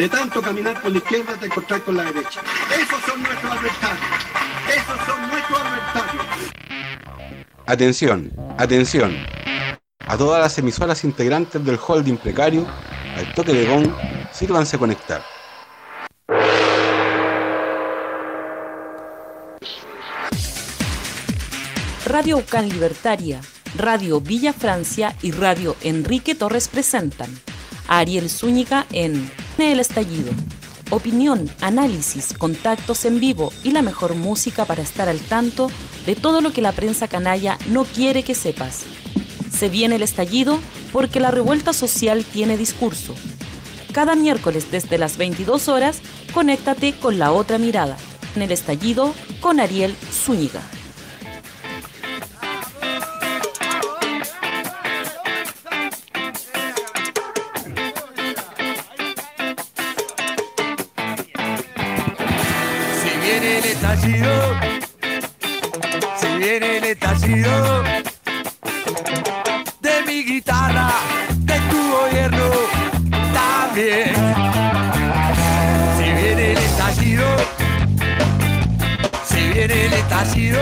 De tanto caminar por la izquierda te encontrar con la derecha. Esos son nuestros adversarios. Esos son nuestros adversarios. Atención, atención. A todas las emisoras integrantes del holding precario, al toque de gong, sírvanse conectar. Radio Ucán Libertaria, Radio Villa Francia y Radio Enrique Torres presentan a Ariel Zúñiga en El Estallido. Opinión, análisis, contactos en vivo y la mejor música para estar al tanto de todo lo que la prensa canalla no quiere que sepas. Se viene el estallido porque la revuelta social tiene discurso. Cada miércoles desde las 22 horas, conéctate con la otra mirada. En el estallido con Ariel Zúñiga. De mi guitarra, de tu gobierno también. Si viene el estallido, si viene el estallido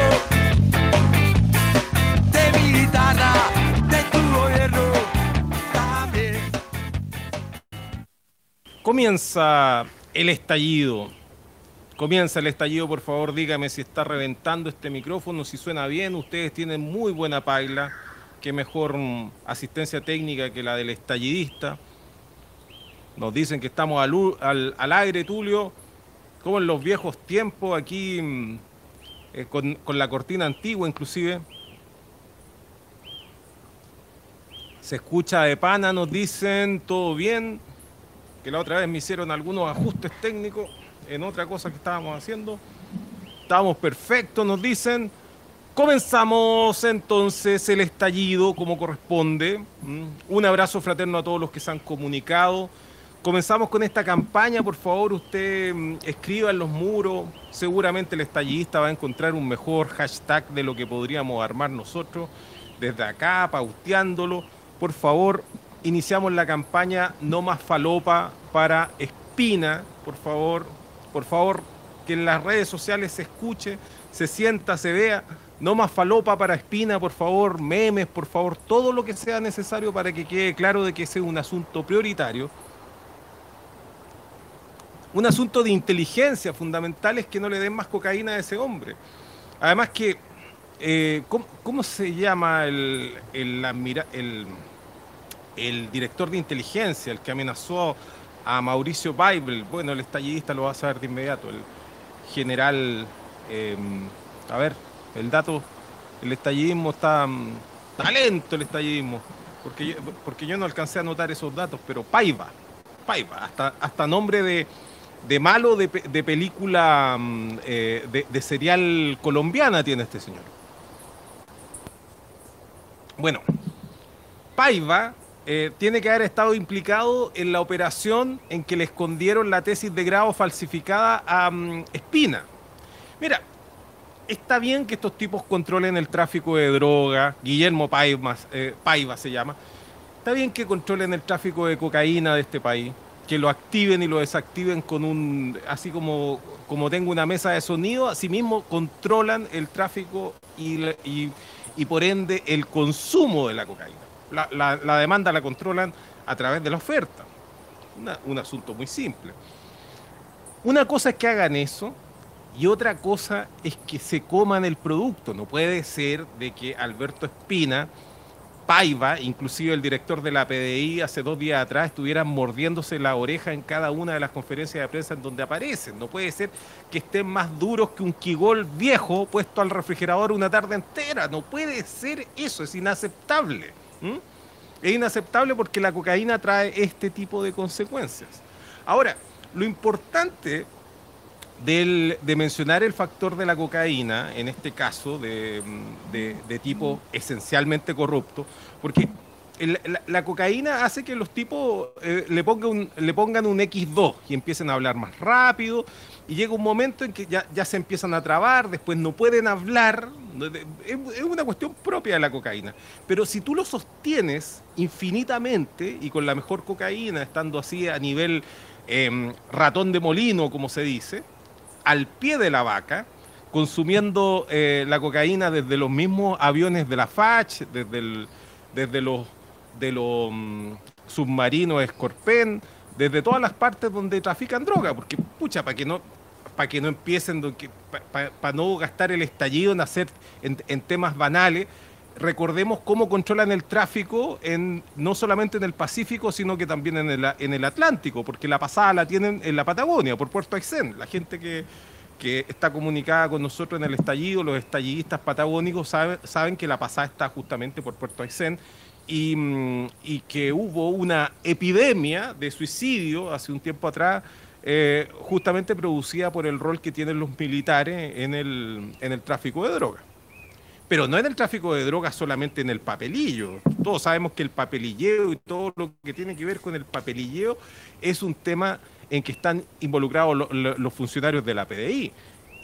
de mi guitarra, de tu gobierno también. Comienza el estallido Comienza el estallido, por favor, dígame si está reventando este micrófono, si suena bien. Ustedes tienen muy buena paila, qué mejor mm, asistencia técnica que la del estallidista. Nos dicen que estamos al, al, aire, Tulio, como en los viejos tiempos, aquí mm, eh, con, con la cortina antigua inclusive. Se escucha de pana, nos dicen, todo bien, que la otra vez me hicieron algunos ajustes técnicos en otra cosa que estábamos haciendo. Estamos perfectos, nos dicen. Comenzamos entonces el estallido como corresponde. Mm, un abrazo fraterno a todos los que se han comunicado. Comenzamos con esta campaña, por favor, usted mm, escriba en los muros. Seguramente el estallista va a encontrar un mejor hashtag de lo que podríamos armar nosotros desde acá, pauteándolo. Por favor, iniciamos la campaña No más falopa para Espina. Por favor, por favor, que en las redes sociales se escuche, se sienta, se vea. No más falopa para espina, por favor, memes, por favor, todo lo que sea necesario para que quede claro de que ese es un asunto prioritario. Un asunto de inteligencia fundamental es que no le den más cocaína a ese hombre. Además que, eh, ¿cómo, se llama el, el, el director de inteligencia, el que amenazó a Mauricio Bible, bueno, el estallidista lo va a saber de inmediato, el general, em, a ver, el dato, el estallidismo está, mm, talento el estallidismo, porque yo, porque yo no alcancé a notar esos datos, pero Paiva, Paiva, hasta, hasta nombre de, de malo de, de película mm, eh, de, de serial colombiana tiene este señor. Bueno, Paiva eh, tiene que haber estado implicado en la operación en que le escondieron la tesis de grado falsificada a mm, Espina. Mira, está bien que estos tipos controlen el tráfico de droga, Guillermo Paiva, eh, Paiva se llama, está bien que controlen el tráfico de cocaína de este país, que lo activen y lo desactiven con un, así como, como tengo una mesa de sonido, asimismo controlan el tráfico y por ende el consumo de la cocaína la, demanda la controlan a través de la oferta. un asunto muy simple. Una cosa es que hagan eso y otra cosa es que se coman el producto. No puede ser de que Alberto Espina, Paiva, inclusive el director de la PDI hace dos días atrás, estuvieran mordiéndose la oreja en cada una de las conferencias de prensa en donde aparecen. No puede ser que estén más duros que un quigol viejo puesto al refrigerador una tarde entera. No puede ser eso, es inaceptable. ¿Mm? Es inaceptable porque la cocaína trae este tipo de consecuencias. Ahora, lo importante de mencionar el factor de la cocaína, en este caso de, tipo esencialmente corrupto, porque la cocaína hace que los tipos eh, le, pongan un, le pongan un X2 y empiecen a hablar más rápido. Y llega un momento en que ya, ya se empiezan a trabar, después no pueden hablar. Es, una cuestión propia de la cocaína. Pero si tú lo sostienes infinitamente y con la mejor cocaína, estando así a nivel em, ratón de molino, como se dice, al pie de la vaca, consumiendo eh, la cocaína desde los mismos aviones de la FACH, desde, el- desde los, de los mm, submarinos Scorpen, desde todas las partes donde trafican droga, porque pucha, para que no para que no empiecen, para no gastar el estallido en hacer en, temas banales, recordemos cómo controlan el tráfico no solamente en el Pacífico, sino que también en el, Atlántico, porque la pasada la tienen en la Patagonia, por Puerto Aysén. La gente que, que está comunicada con nosotros en el estallido, los estallidistas patagónicos saben, saben que la pasada está justamente por Puerto Aysén y, mm, y que hubo una epidemia de suicidio hace un tiempo atrás, eh, justamente producida por el rol que tienen los militares en el, en el tráfico de drogas. Pero no en el tráfico de drogas solamente en el papelillo. Todos sabemos que el papelilleo y todo lo que tiene que ver con el papelilleo es un tema en que están involucrados lo- lo- los funcionarios de la PDI.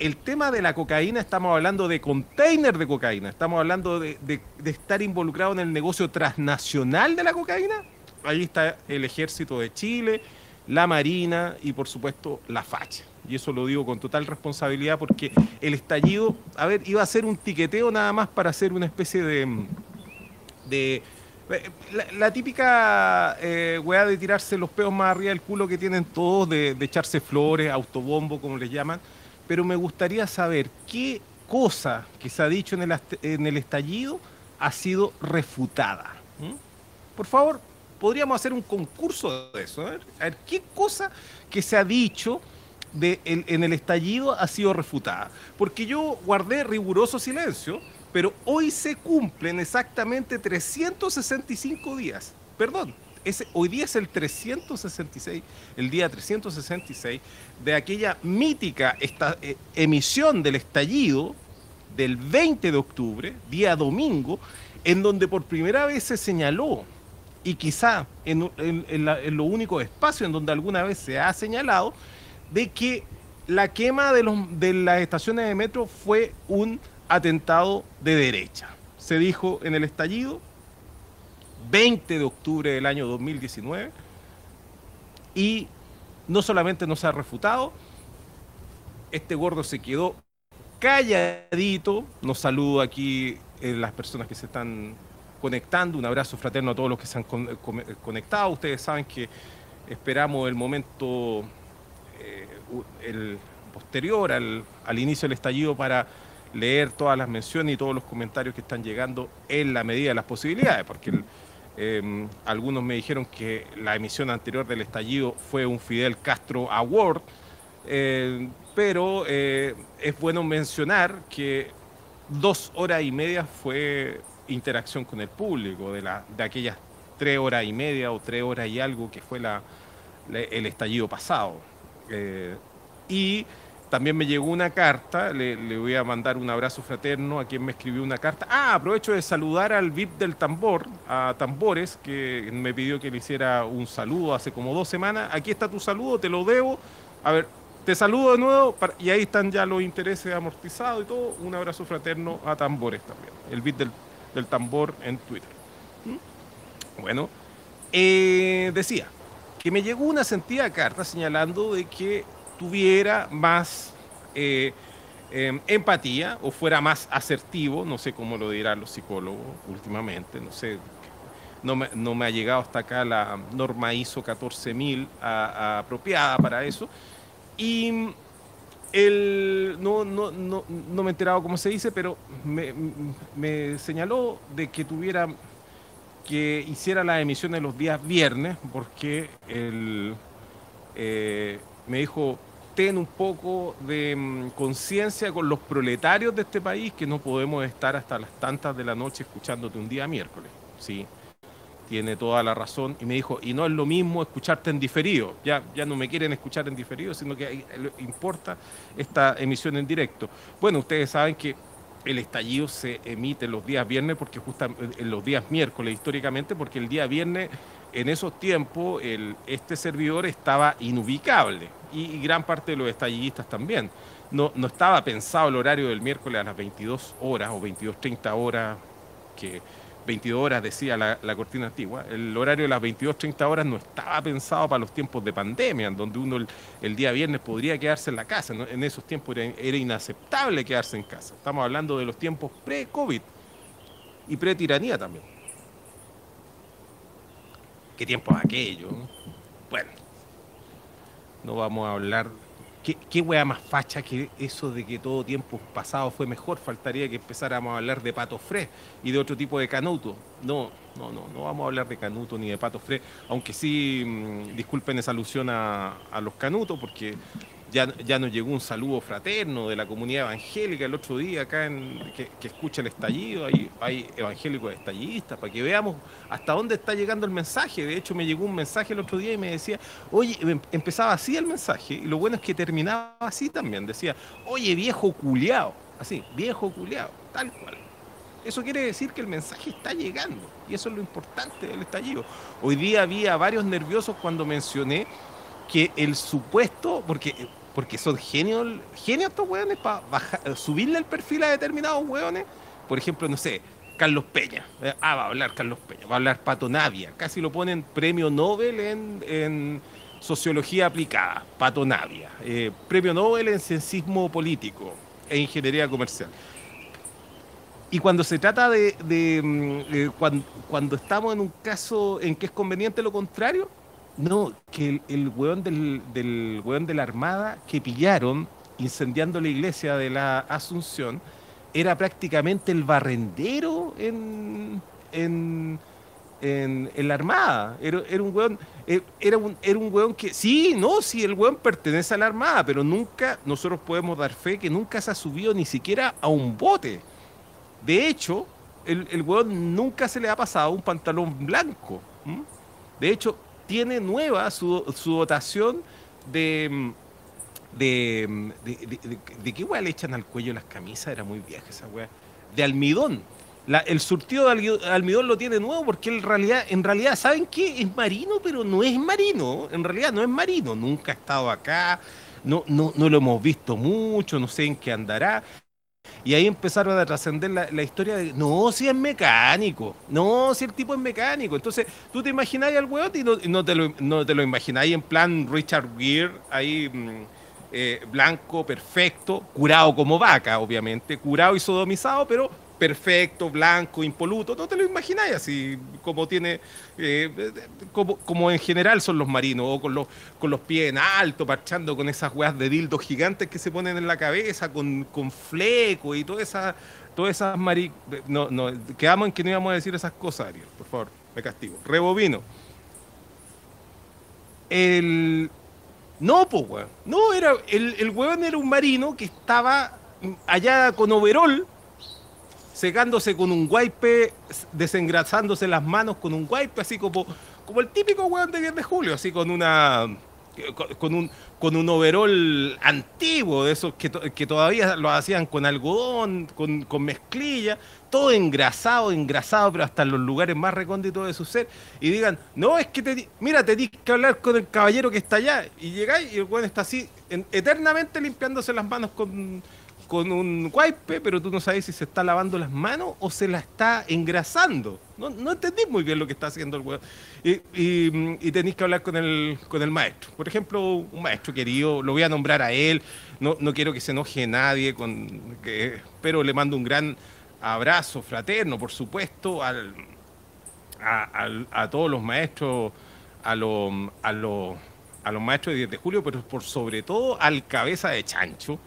El tema de la cocaína, estamos hablando de container de cocaína, estamos hablando de, de- de estar involucrado en el negocio transnacional de la cocaína. Ahí está el ejército de Chile, la Marina y por supuesto la facha. Y eso lo digo con total responsabilidad porque el estallido, a ver, iba a ser un tiqueteo nada más para hacer una especie de... de la, típica eh, weá de tirarse los peos más arriba del culo que tienen todos, de, echarse flores, autobombo, como les llaman. Pero me gustaría saber qué cosa que se ha dicho en el, en el estallido ha sido refutada. ¿m? Por favor, podríamos hacer un concurso de eso. A ver, qué cosa que se ha dicho en el estallido ha sido refutada. Porque yo guardé riguroso silencio, pero hoy se cumplen exactamente 365 días. Perdón, hoy día es el 366, el día 366 de aquella mítica eh, emisión del estallido del 20 de octubre, día domingo, en donde por primera vez se señaló, y quizá en, en- en la- en lo único espacio en donde alguna vez se ha señalado, de que la quema de, las estaciones de metro fue un atentado de derecha. Se dijo en el estallido, 20 de octubre del año 2019, y no solamente no se ha refutado, este gordo se quedó calladito. Nos saludo aquí eh, las personas que se están conectando. Un abrazo fraterno a todos los que se han eh, eh, conectado. Ustedes saben que esperamos el momento eh, posterior al, inicio del estallido para leer todas las menciones y todos los comentarios que están llegando en la medida de las posibilidades, porque eh, algunos me dijeron que la emisión anterior del estallido fue un Fidel Castro Award, pero es bueno mencionar que dos horas y media fue interacción con el público, de, la, de aquellas tres horas y media o tres horas y algo que fue la, el estallido pasado. Eh, y también me llegó una carta, le, voy a mandar un abrazo fraterno a quien me escribió una carta. Ah, aprovecho de saludar al VIP del tambor, a Tambores, que me pidió que le hiciera un saludo hace como dos semanas. Aquí está tu saludo, te lo debo. A ver, te saludo de nuevo y ahí están ya los intereses amortizados y todo. Un abrazo fraterno a Tambores también, el VIP del, del tambor en Twitter. ¿Mm? Bueno, eh, decía que me llegó una sentida carta señalando de que tuviera más eh, eh, empatía o fuera más asertivo, no sé cómo lo dirán los psicólogos últimamente, no sé, no me, ha llegado hasta acá la norma ISO 14000 a- a- apropiada para eso. Y el, no, no, no, no me he enterado cómo se dice, pero me, me señaló de que tuviera que hiciera las emisiones los días viernes, porque el, eh, me dijo, ten un poco de mm, conciencia con los proletarios de este país, que no podemos estar hasta las tantas de la noche escuchándote un día miércoles. Sí, tiene toda la razón. Y me dijo, y no es lo mismo escucharte en diferido. Ya, ya no me quieren escuchar en diferido, sino que importa esta emisión en directo. Bueno, ustedes saben que el estallido se emite los días viernes, porque justamente en los días miércoles históricamente, porque el día viernes en esos tiempos este servidor estaba inubicable y, y gran parte de los estallidistas también. No, no estaba pensado el horario del miércoles a las 22 horas o 22.30 horas, que 22 horas decía la, la cortina antigua. El horario de las 22.30 horas no estaba pensado para los tiempos de pandemia, en donde uno el, día viernes podría quedarse en la casa. En esos tiempos era, inaceptable quedarse en casa. Estamos hablando de los tiempos pre-COVID y pre-tiranía también. ¿Qué tiempos aquellos? no? Bueno, no vamos a hablar. ¿Qué, qué wea más facha que eso de que todo tiempo pasado fue mejor? Faltaría que empezáramos a hablar de pato fres y de otro tipo de canuto. No, no, no, no vamos a hablar de canuto ni de pato fres, aunque sí, mm, disculpen esa alusión a los canutos, porque ya, ya nos llegó un saludo fraterno de la comunidad evangélica el otro día acá que escucha el estallido, hay, hay evangélicos estallistas, para que veamos hasta dónde está llegando el mensaje. De hecho, me llegó un mensaje el otro día y me decía, oye, em- empezaba así el mensaje, y lo bueno es que terminaba así también, decía, oye, viejo culiao, así, viejo culiao, tal cual. Eso quiere decir que el mensaje está llegando, y eso es lo importante del estallido. Hoy día había varios nerviosos cuando mencioné que el supuesto, porque, porque son genios, genios estos hueones para subirle el perfil a determinados hueones. Por ejemplo, no sé, Carlos Peña. Eh, Ah, va a hablar Carlos Peña, va a hablar Pato Navia. Casi lo ponen premio Nobel en, sociología aplicada, Pato Navia. Eh, premio Nobel en censismo político e ingeniería comercial. Y cuando se trata de, de, mm, eh, cuan- cuando, estamos en un caso en que es conveniente lo contrario, no, que el, el weón del, del weón de la Armada que pillaron incendiando la iglesia de la Asunción era prácticamente el barrendero en, en, en, la Armada. Era, era un weón, eh, era un, era un que, sí, no, sí, el weón pertenece a la Armada, pero nunca, nosotros podemos dar fe que nunca se ha subido ni siquiera a un bote. De hecho, el, el nunca se le ha pasado un pantalón blanco. De hecho, tiene nueva su, su dotación de. mm, de, mm, de, de- de- qué weá le echan al cuello las camisas? Era muy vieja esa weá. De almidón. La- el surtido de almidón lo tiene nuevo porque en realidad, en realidad, ¿saben qué? Es marino, pero no es marino. En realidad no es marino. Nunca ha estado acá. No, no, no lo hemos visto mucho. No sé en qué andará. Y ahí empezaron a trascender la, historia de, no, si es mecánico, no, si el tipo es mecánico. Entonces, tú te imagináis al weón y no, y no te lo, no te lo imagináis en plan Richard Gere, ahí mm, eh, blanco, perfecto, curado como vaca, obviamente, curado y sodomizado, pero perfecto, blanco, impoluto, no te lo imagináis así como tiene, eh, como, como en general son los marinos, o con los, con los pies en alto, parchando con esas weas de dildos gigantes que se ponen en la cabeza, con, con fleco y todas esas, todas. No, no, quedamos en que no íbamos a decir esas cosas, Ariel, por favor, me castigo. Rebobino. El... No, pues, weón. No, era, el, el weón era un marino que estaba allá con overol, secándose con un wipe, desengrasándose las manos con un wipe, así como, como el típico weón de 10 de julio, así con una con, con un con un overol antiguo, de esos que, to- que todavía lo hacían con algodón, con, con mezclilla, todo engrasado, engrasado, pero hasta en los lugares más recónditos de su ser, y digan, no, es que, te, mira, tenés que hablar con el caballero que está allá, y llegáis y el weón está así, en- eternamente limpiándose las manos con, con un wipe, pero tú no sabes si se está lavando las manos o se la está engrasando. No, no entendí muy bien lo que está haciendo el weón. Y, tenéis que hablar con el, con el maestro. Por ejemplo, un maestro querido, lo voy a nombrar a él, no, no quiero que se enoje nadie, con, que, pero le mando un gran abrazo fraterno, por supuesto, al, a, todos los maestros, a, los a, a los maestros de 10 de julio, pero por sobre todo al cabeza de chancho.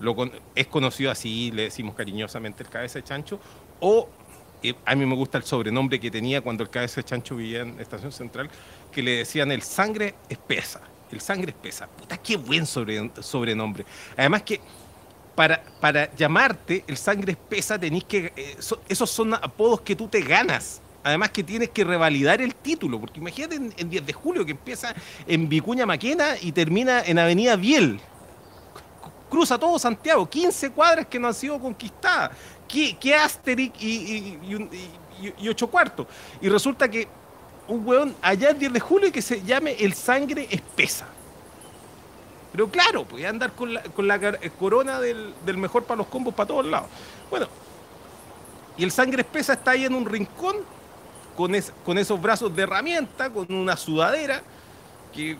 Lo con- es conocido así, le decimos cariñosamente el cabeza de chancho, o eh, a mí me gusta el sobrenombre que tenía cuando el cabeza de chancho vivía en Estación Central, que le decían el sangre espesa. El sangre espesa. Puta, qué buen sobre- sobrenombre. Además que para, para llamarte el sangre espesa tenéis que... eh, so- esos son apodos que tú te ganas. Además que tienes que revalidar el título, porque imagínate en, en 10 de julio que empieza en Vicuña Maquena y termina en Avenida Biel. Cruza todo Santiago, 15 cuadras que no han sido conquistadas. ¿qué, qué Asterix y, y- ocho cuartos? Y resulta que un weón allá el 10 de julio que se llame El Sangre Espesa. Pero claro, podía andar con la, con la car- corona del, del mejor para los combos para todos lados. Bueno, y el Sangre Espesa está ahí en un rincón con, es- con esos brazos de herramienta, con una sudadera que,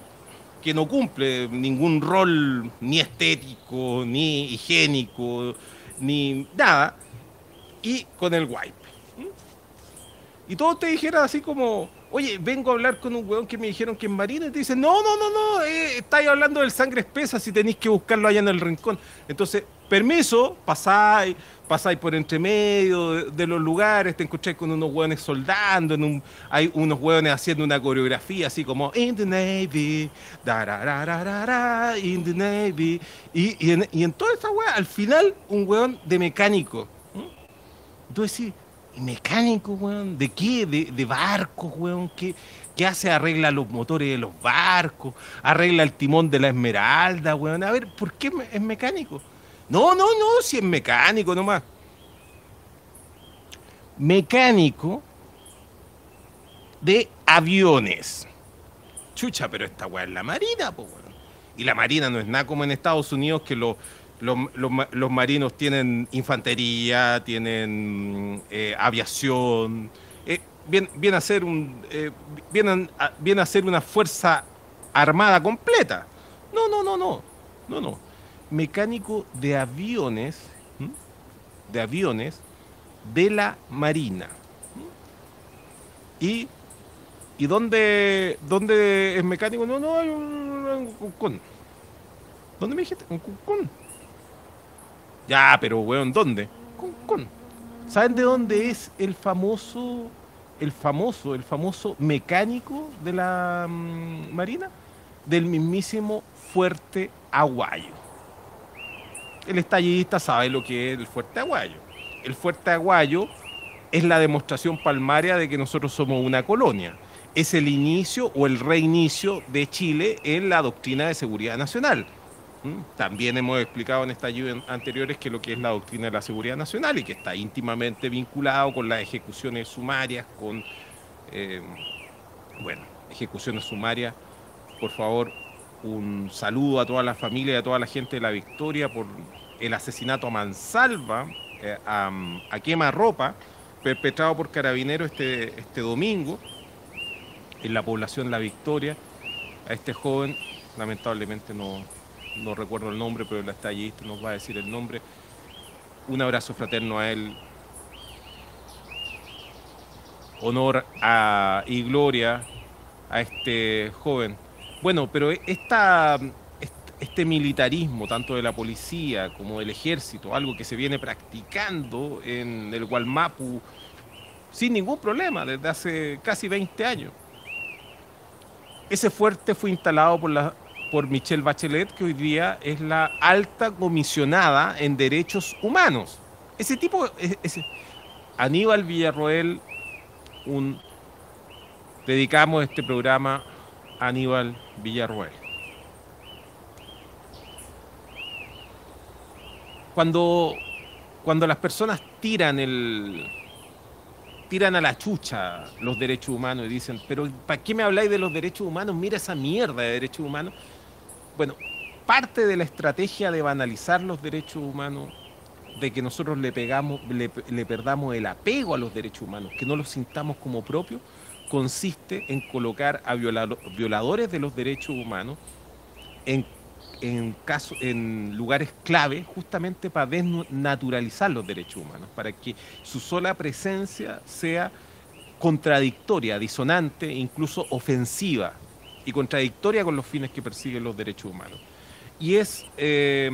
que no cumple ningún rol ni estético, ni higiénico, ni nada, y con el wipe. ¿m? Y todos te dijeran así como, oye, vengo a hablar con un weón que me dijeron que es marino, y te dicen, no, no, no, no, eh, estáis hablando del sangre espesa si tenéis que buscarlo allá en el rincón. Entonces, permiso, pasáis, pasáis por entre medio de, los lugares, te encontráis con unos hueones soldando, un, hay unos hueones haciendo una coreografía así como In the Navy, dararararara, in the Navy. Y, en, toda esta hueá, al final, un hueón de mecánico. Tú decís, ¿y mecánico, weón? ¿De qué? ¿De, barcos, weón? ¿Qué, ¿Qué hace? Arregla los motores de los barcos, arregla el timón de la Esmeralda, weón. A ver, ¿por qué es mecánico? No, no, no, si es mecánico nomás. Mecánico de aviones. Chucha, pero esta weá es la marina, po, weón. Y la marina no es nada como en Estados Unidos que los, los, los ma- los marinos tienen infantería, tienen eh, aviación. Eh, viene, viene a ser un eh, vienen a- viene a ser una fuerza armada completa. No, no, no, no. No, no. Mecánico de aviones, de aviones de la marina. Y ¿Y dónde, dónde es mecánico? No, no, en Cuncún. ¿Dónde me dijiste? En Cuncún. Ya, pero weón, ¿dónde? Cuncún. ¿Saben de dónde es el famoso, el famoso, el famoso mecánico de la mm, Marina? Del mismísimo Fuerte Aguayo. El estallista sabe lo que es el Fuerte Aguayo. El Fuerte Aguayo es la demostración palmaria de que nosotros somos una colonia. Es el inicio o el reinicio de Chile en la doctrina de seguridad nacional. ¿Mm? También hemos explicado en estallidos anteriores que lo que es la doctrina de la seguridad nacional y que está íntimamente vinculado con las ejecuciones sumarias, con, eh, bueno, ejecuciones sumarias. Por favor, un saludo a toda la familia y a toda la gente de La Victoria por el asesinato a mansalva, eh, a, a quemarropa, perpetrado por carabineros este, este domingo en la población La Victoria. A este joven, lamentablemente no, no recuerdo el nombre, pero el estallista nos va a decir el nombre. Un abrazo fraterno a él. Honor y gloria a este joven. Bueno, pero esta, este militarismo, tanto de la policía como del ejército, algo que se viene practicando en el Gualmapu sin ningún problema desde hace casi 20 años. Ese fuerte fue instalado por, Michelle Bachelet, que hoy día es la alta comisionada en derechos humanos. Ese tipo, e- Aníbal Villarroel, un, dedicamos este programa Aníbal Villarroel. Cuando, cuando las personas tiran el, tiran a la chucha los derechos humanos y dicen, pero ¿para qué me habláis de los derechos humanos? Mira esa mierda de derechos humanos. Bueno, parte de la estrategia de banalizar los derechos humanos, de que nosotros le pegamos, le, le perdamos el apego a los derechos humanos, que no los sintamos como propios, consiste en colocar a violado- violadores de los derechos humanos en, en, en lugares clave justamente para desnaturalizar los derechos humanos, para que su sola presencia sea contradictoria, disonante, incluso ofensiva y contradictoria con los fines que persiguen los derechos humanos. Y es eh,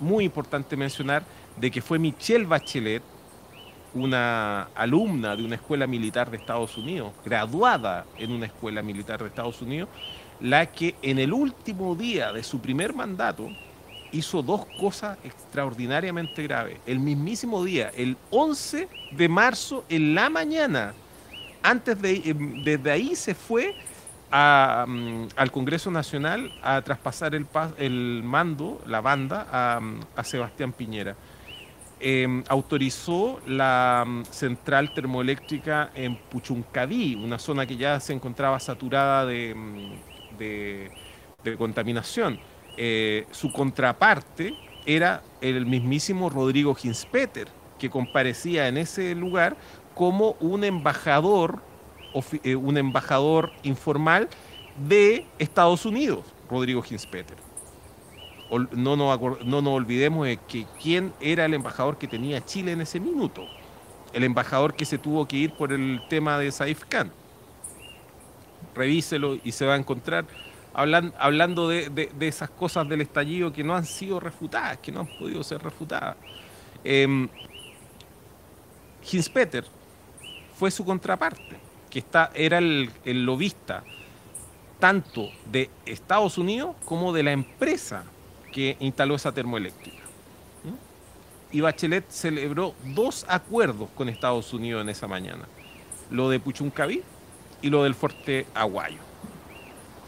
muy importante mencionar de que fue Michelle Bachelet, una alumna de una escuela militar de Estados Unidos, graduada en una escuela militar de Estados Unidos, la que en el último día de su primer mandato hizo dos cosas extraordinariamente graves. El mismísimo día, el 11 de marzo, en la mañana, antes de, eh, desde ahí se fue a, mm, al Congreso Nacional a traspasar el, el mando, la banda, a, mm, a Sebastián Piñera. Eh, autorizó la mm, central termoeléctrica en Puchuncaví, una zona que ya se encontraba saturada de, mm, contaminación. Eh, su contraparte era el mismísimo Rodrigo Ginspeter, que comparecía en ese lugar como un embajador, eh, un embajador informal de Estados Unidos, Rodrigo Ginspeter. No nos, no olvidemos de que quién era el embajador que tenía Chile en ese minuto. El embajador que se tuvo que ir por el tema de Saif Khan. Revíselo y se va a encontrar hablan- hablando de, de- esas cosas del estallido que no han sido refutadas, que no han podido ser refutadas. Hinspeter fue su contraparte, que está, era el, el lobista tanto de Estados Unidos como de la empresa que instaló esa termoeléctrica. Y Bachelet celebró dos acuerdos con Estados Unidos en esa mañana, lo de Puchuncaví y lo del Fuerte Aguayo.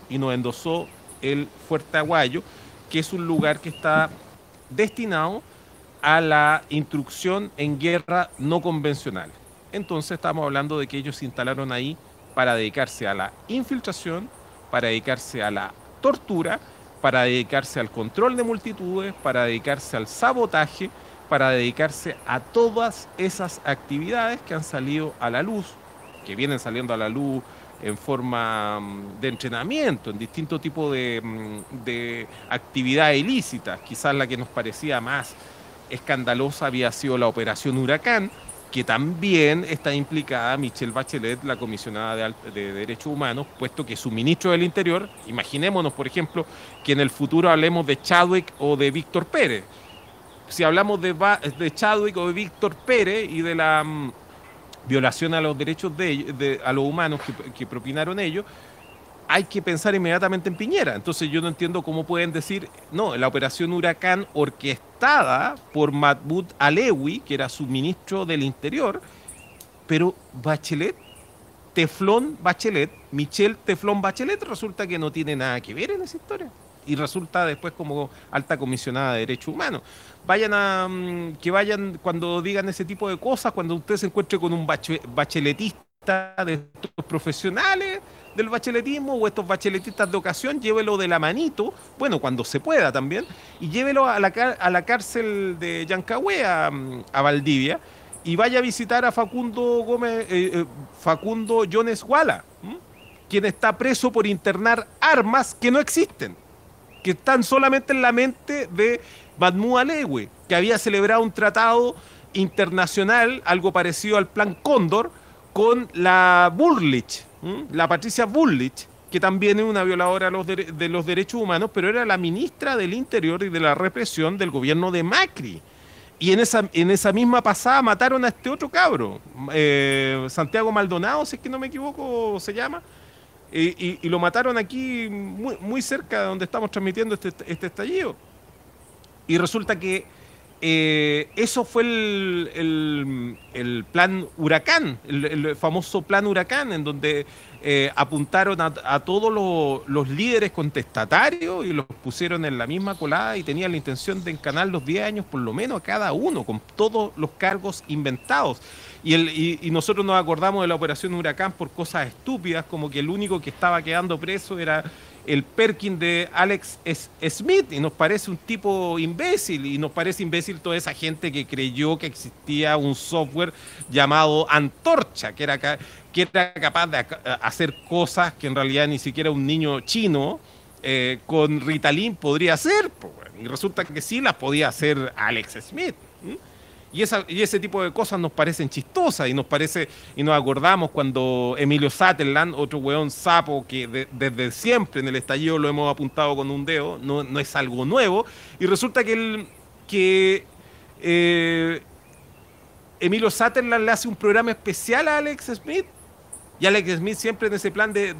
Y nos endosó el Fuerte Aguayo, que es un lugar que está destinado a la instrucción en guerra no convencional. Entonces estamos hablando de que ellos se instalaron ahí para dedicarse a la infiltración, para dedicarse a la tortura, para dedicarse al control de multitudes, para dedicarse al sabotaje, para dedicarse a todas esas actividades que han salido a la luz, que vienen saliendo a la luz en forma mm, de entrenamiento, en distintos tipos de, mm, de actividades ilícitas. Quizás la que nos parecía más escandalosa había sido la operación Huracán, que también está implicada Michelle Bachelet, la comisionada de, de Derechos Humanos, puesto que su ministro del Interior, imaginémonos, por ejemplo, que en el futuro hablemos de Chadwick o de Víctor Pérez. Si hablamos de, Chadwick o de Víctor Pérez y de la mm, violación a los derechos de, de- a los humanos que propinaron ellos, hay que pensar inmediatamente en Piñera. Entonces yo no entiendo cómo pueden decir, no, la operación Huracán orquestada por Mahmoud Alewi, que era su ministro del Interior, pero Bachelet, Teflón Bachelet, Michelle Teflón Bachelet, resulta que no tiene nada que ver en esa historia. Y resulta después como alta comisionada de derechos humanos. Vayan a. mm, que vayan cuando digan ese tipo de cosas, cuando usted se encuentre con un bache- bacheletista de estos profesionales del bacheletismo o estos bacheletistas de ocasión, llévelo de la manito, bueno, cuando se pueda también, y llévelo a la, a la cárcel de Yancahue, a, mm, a Valdivia, y vaya a visitar a Facundo Gómez, eh, eh, Facundo Jones Guala, quien está preso por internar armas que no existen, que están solamente en la mente de Mahmoud Alewi, que había celebrado un tratado internacional, algo parecido al Plan Cóndor, con la Burlich, la Patricia Burlich, que también es una violadora de los, dere- de los derechos humanos, pero era la ministra del Interior y de la represión del gobierno de Macri. Y en esa, en esa misma pasada mataron a este otro cabro, eh, Santiago Maldonado, si es que no me equivoco, se llama. Y, y- y lo mataron aquí muy, muy cerca de donde estamos transmitiendo este, este estallido. Y resulta que eh, eso fue el, el- plan huracán, el, famoso plan huracán, en donde eh, apuntaron a, todos los, los líderes contestatarios y los pusieron en la misma colada y tenían la intención de encanar los 10 años por lo menos a cada uno, con todos los cargos inventados. Y, y nosotros nos acordamos de la operación Huracán por cosas estúpidas, como que el único que estaba quedando preso era el Perkin de Alex Smith, y nos parece un tipo imbécil, y nos parece imbécil toda esa gente que creyó que existía un software llamado Antorcha, que era, que era capaz de ac- hacer cosas que en realidad ni siquiera un niño chino eh, con Ritalin podría hacer. Y resulta que sí las podía hacer Alex Smith. Y, esa, y ese tipo de cosas nos parecen chistosas y nos parece y nos acordamos cuando Emilio Sutherland, otro weón sapo que de- desde siempre en el estallido lo hemos apuntado con un dedo, no, no es algo nuevo, y resulta que, el, que eh, Emilio Sutherland le hace un programa especial a Alex Smith y Alex Smith siempre en ese plan de-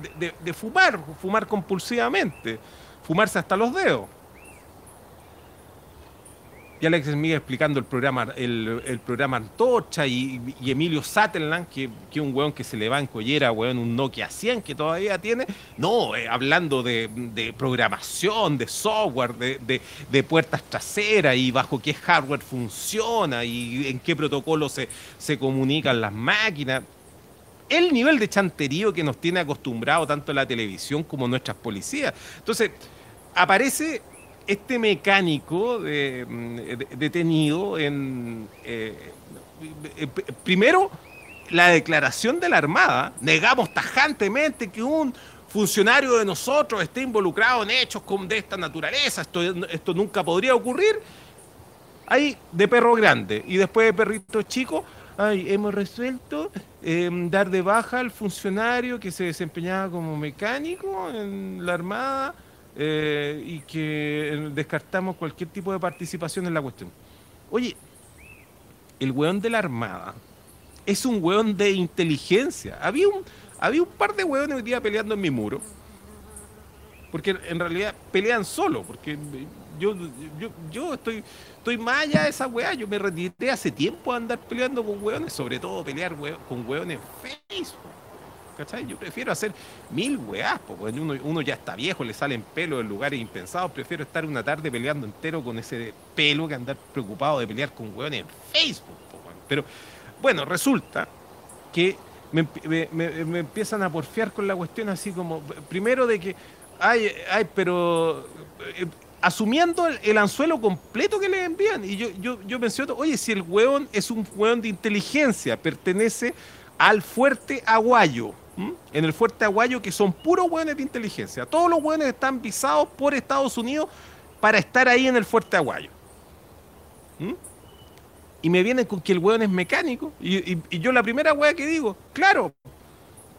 de fumar, fumar compulsivamente, fumarse hasta los dedos. Y Alex Smith explicando el programa, el, programa Antorcha y, Emilio Sutherland, que es un weón que se le va en collera, weón, un Nokia 100 que todavía tiene. No, eh, hablando de, programación, de software, de, de- de puertas traseras y bajo qué hardware funciona y en qué protocolo se, se comunican las máquinas. El nivel de chanterío que nos tiene acostumbrado tanto la televisión como nuestras policías. Entonces, aparece este mecánico de- de- detenido en... eh, eh, primero, la declaración de la Armada. Negamos tajantemente que un funcionario de nosotros esté involucrado en hechos de esta naturaleza. Esto, esto nunca podría ocurrir. Ahí de perro grande y después de perrito chico, ay, hemos resuelto eh, dar de baja al funcionario que se desempeñaba como mecánico en la Armada eh, y que eh, descartamos cualquier tipo de participación en la cuestión. Oye, el weón de la Armada es un weón de inteligencia. Había un, había un par de weones hoy día peleando en mi muro. Porque en realidad pelean solo, porque yo, yo, yo estoy, estoy más allá de esa weá. Yo me retiré hace tiempo a andar peleando con weones, sobre todo pelear con weones Facebook. ¿Cachai? Yo prefiero hacer mil weás, porque uno, ya está viejo, le salen pelos en lugares impensados. Prefiero estar una tarde peleando entero con ese pelo que andar preocupado de pelear con weones en Facebook. Pero bueno, resulta que me, me- me- empiezan a porfiar con la cuestión así como, primero de que, ay, ay, pero eh, asumiendo el, el anzuelo completo que le envían. Y yo, yo, yo menciono, oye, si el hueón es un hueón de inteligencia, pertenece al fuerte aguayo. En el fuerte aguayo que son puros hueones de inteligencia. Todos los hueones están visados por Estados Unidos para estar ahí en el fuerte aguayo. Y me vienen con que el hueón es mecánico. Y, yo la primera hueá que digo, claro,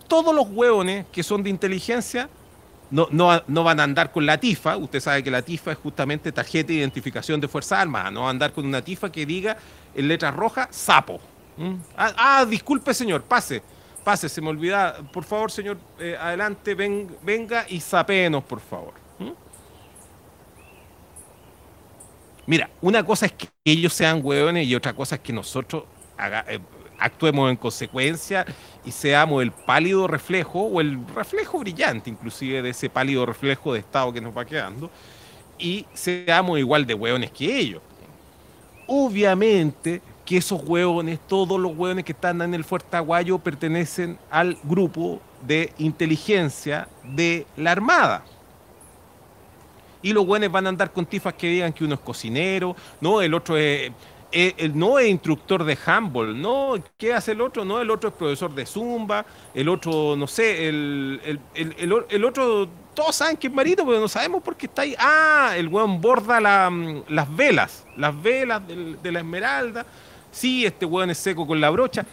todos los hueones que son de inteligencia no, no, no van a andar con la TIFA. Usted sabe que la TIFA es justamente tarjeta de identificación de Fuerzas Armadas. No va a andar con una TIFA que diga en letras rojas sapo. Ah, ah, disculpe, señor, pase. Pase, se me olvida. Por favor, señor, eh, adelante, ven- venga y sapéenos, por favor. ¿Mm? Mira, una cosa es que ellos sean hueones y otra cosa es que nosotros eh, actuemos en consecuencia y seamos el pálido reflejo o el reflejo brillante inclusive de ese pálido reflejo de estado que nos va quedando y seamos igual de hueones que ellos. Obviamente que esos hueones, todos los hueones que están en el Fuerte Aguayo pertenecen al grupo de inteligencia de la Armada. Y los buenos van a andar con tifas que digan que uno es cocinero, no, el otro es, no es instructor de handball, no, ¿qué hace el otro? No, el otro es profesor de zumba, el otro, no sé, el, el, el- el otro, todos saben que es marito, pero no sabemos por qué está ahí. Ah, el weón borda mm, las velas, las velas de la esmeralda. Sí, este weón es seco con la brocha.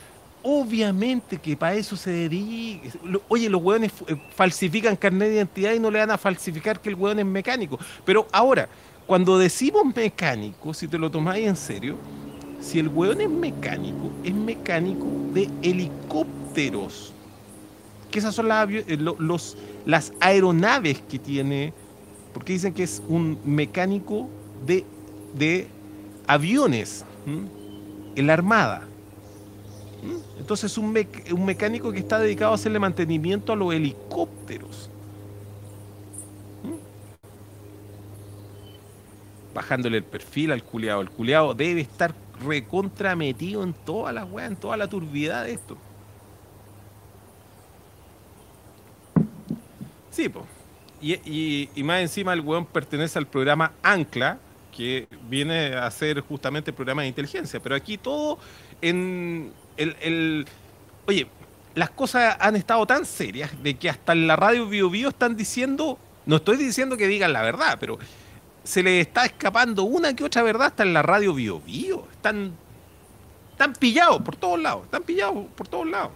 Obviamente que para eso se dedica. Oye, los hueones eh, falsifican carnet de identidad y no le van a falsificar que el hueón es mecánico. Pero ahora, cuando decimos mecánico, si te lo tomáis en serio, si el hueón es mecánico, es mecánico de helicópteros. Que esas son las, eh, lo- los, las aeronaves que tiene. Porque dicen que es un mecánico de, de aviones ¿m? En la Armada. ¿Mm? Entonces un, un mecánico que está dedicado a hacerle mantenimiento a los helicópteros. ¿Mm? Bajándole el perfil al culeado. El culeado debe estar recontra metido en toda la weá, en toda la turbidez de esto. Sí. Y, y- y más encima el weón pertenece al programa Ancla, que viene a ser justamente el programa de inteligencia. Pero aquí todo en el, el- Oye, las cosas han estado tan serias de que hasta en la radio Bio Bio están diciendo, no estoy diciendo que digan la verdad, pero se les está escapando una que otra verdad hasta en la radio Bio Bio. Están, están pillados por todos lados, están pillados por todos lados.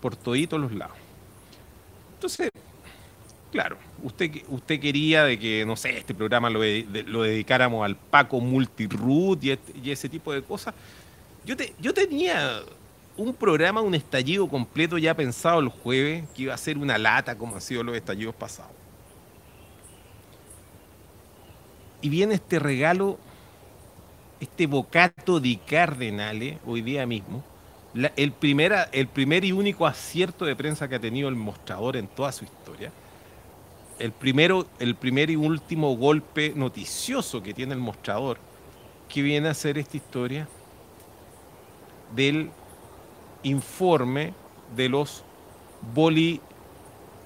Por toditos los lados. Entonces, claro, usted, usted quería de que, no sé, este programa lo, de- lo dedicáramos al Paco Multiroot y, este- ese tipo de cosas. Yo, te- yo tenía un programa, un estallido completo ya pensado el jueves, que iba a ser una lata como han sido los estallidos pasados. y viene este regalo, este bocato di Cardenale, hoy día mismo, el, primera, el primer y único acierto de prensa que ha tenido el mostrador en toda su historia. El, primero, el primer y último golpe noticioso que tiene el mostrador, que viene a ser esta historia del informe de los boli,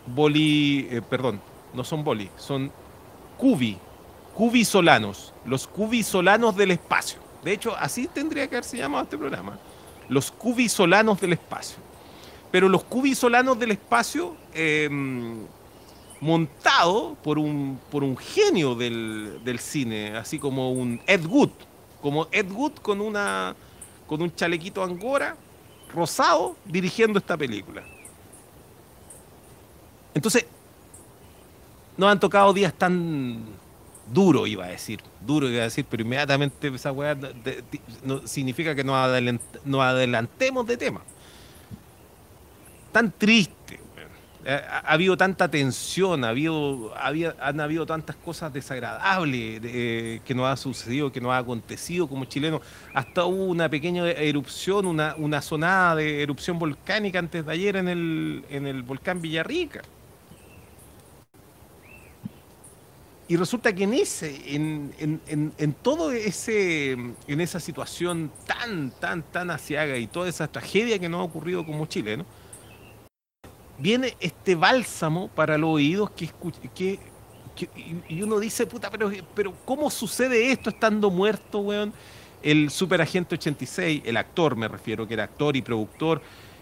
boli, eh, perdón, no son boli, son cubi, cubisolanos, los cubisolanos del espacio. De hecho, así tendría que haberse llamado este programa, los cubisolanos del espacio. Pero los cubisolanos del espacio, eh, montado por un, por un genio del, del cine, así como un Ed Wood, como Ed Wood con, una, con un chalequito angora rosado dirigiendo esta película. Entonces, nos han tocado días tan duros, iba a decir, duro iba a decir, pero inmediatamente esa weá no- significa que nos, nos adelantemos de tema. Tan triste, ha, ha habido tanta tensión, ha habido, había, han habido tantas cosas desagradables eh, que nos ha sucedido, que nos ha acontecido como chilenos. Hasta hubo una pequeña erupción, una, una sonada de erupción volcánica antes de ayer en el, en el volcán Villarrica. Y resulta que en ese, en, en, en, todo ese, en esa situación tan, tan, tan asiaga y toda esa tragedia que nos ha ocurrido como chilenos, viene este bálsamo para los oídos que, que, que- y uno dice, puta, pero, pero ¿cómo sucede esto estando muerto, weón? El superagente 86, el actor me refiero, que era actor y productor,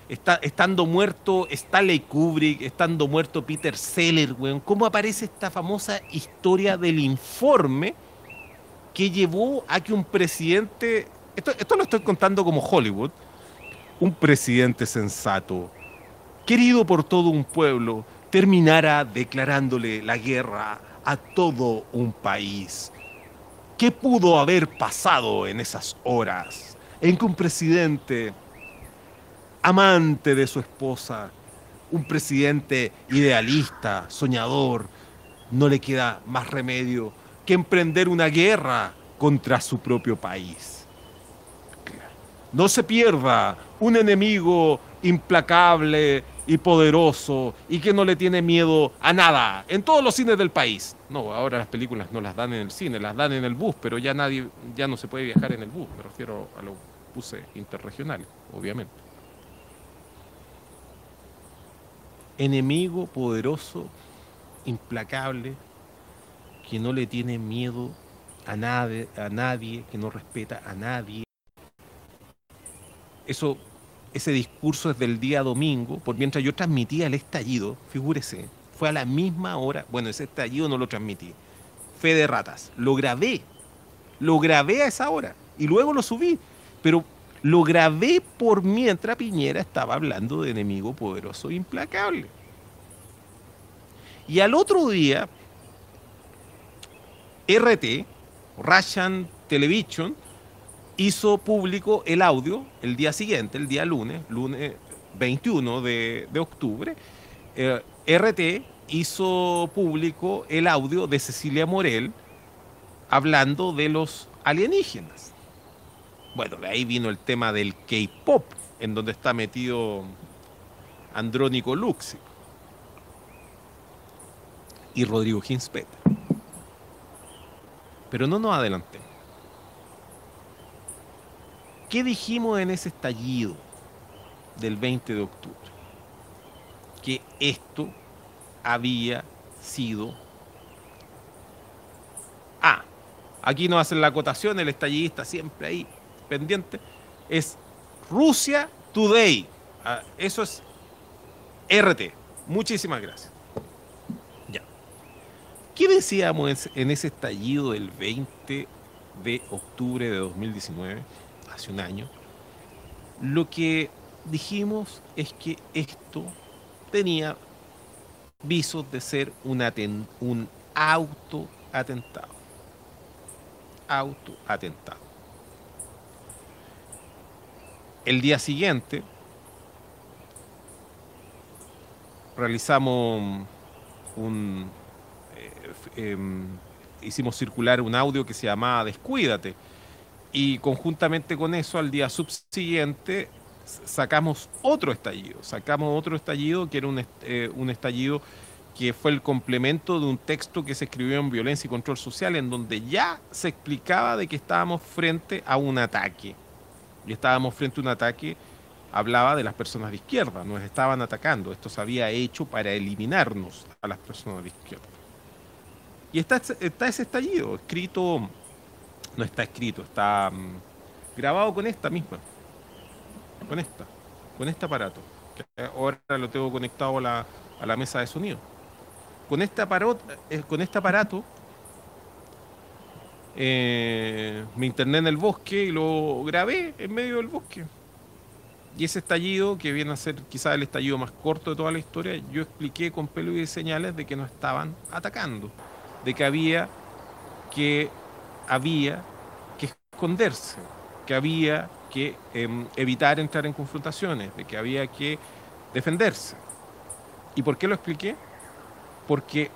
está, estando muerto Stanley Kubrick, estando muerto Peter Seller, weón. ¿Cómo aparece esta famosa historia del informe que llevó a que un presidente, esto, esto lo estoy contando como Hollywood, un presidente sensato, querido por todo un pueblo, terminara declarándole la guerra a todo un país. ¿Qué pudo haber pasado en esas horas en que un presidente, amante de su esposa, un presidente idealista, soñador, no le queda más remedio que emprender una guerra contra su propio país? No se pierda un enemigo implacable y poderoso y que no le tiene miedo a nada en todos los cines del país. No, ahora las películas no las dan en el cine, las dan en el bus, pero ya nadie, ya no se puede viajar en el bus. Me refiero a los buses interregionales, obviamente. Enemigo poderoso, implacable, que no le tiene miedo a nadie, a nadie, que no respeta a nadie. Eso, ese discurso es del día domingo, por mientras yo transmitía el estallido, figúrese, fue a la misma hora, bueno, ese estallido no lo transmití, fe de ratas, lo grabé, lo grabé a esa hora y luego lo subí, pero lo grabé por mientras Piñera estaba hablando de enemigo poderoso e implacable. Y al otro día, RT, Russian Television, hizo público el audio el día siguiente, el día lunes, lunes 21 de, de octubre. eh, RT hizo público el audio de Cecilia Morel hablando de los alienígenas. Bueno, de ahí vino el tema del K-pop, en donde está metido Andrónico Luxi y Rodrigo Hinspet. Pero no nos adelantemos. ¿Qué dijimos en ese estallido del 20 de octubre? Que esto había sido... Ah, aquí nos hacen la acotación, el estallidista siempre ahí pendiente. Es Rusia Today. Ah, eso es RT. Muchísimas gracias. Ya. ¿Qué decíamos en- ese estallido del 20 de octubre de 2019? Hace un año, lo que dijimos es que esto tenía visos de ser un, aten- un autoatentado. Autoatentado. El día siguiente realizamos un... eh, em, hicimos circular un audio que se llamaba Descuídate. Y conjuntamente con eso, al día subsiguiente, sacamos otro estallido. Sacamos otro estallido que era un, eh, un estallido que fue el complemento de un texto que se escribió en Violencia y Control Social, en donde ya se explicaba de que estábamos frente a un ataque. Y estábamos frente a un ataque, hablaba de las personas de izquierda, nos estaban atacando. Esto se había hecho para eliminarnos a las personas de izquierda. Y está, está ese estallido, escrito, no está escrito, está um, grabado con esta misma, con esta, con este aparato. Que ahora lo tengo conectado a la, a la mesa de sonido con este aparato, eh, con este aparato eh, me interné en el bosque y lo grabé en medio del bosque. Y ese estallido, que viene a ser quizás el estallido más corto de toda la historia, yo expliqué con pelo y señales de que nos estaban atacando, de que había que, había que esconderse, que había que eh, evitar entrar en confrontaciones, de que había que defenderse. ¿Y por qué lo expliqué? porque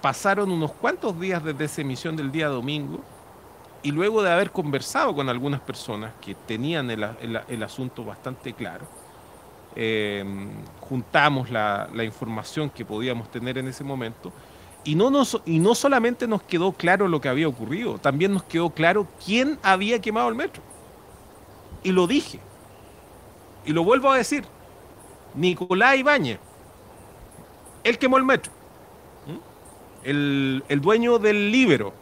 pasaron unos cuantos días desde esa emisión del día domingo y luego de haber conversado con algunas personas que tenían el, asunto bastante claro, eh, juntamos la, la, información que podíamos tener en ese momento y no, nos, y no solamente nos quedó claro lo que había ocurrido, también nos quedó claro quién había quemado el metro. Y lo dije. Y lo vuelvo a decir. Nicolás Ibáñez él quemó el metro. El, el dueño del Libero,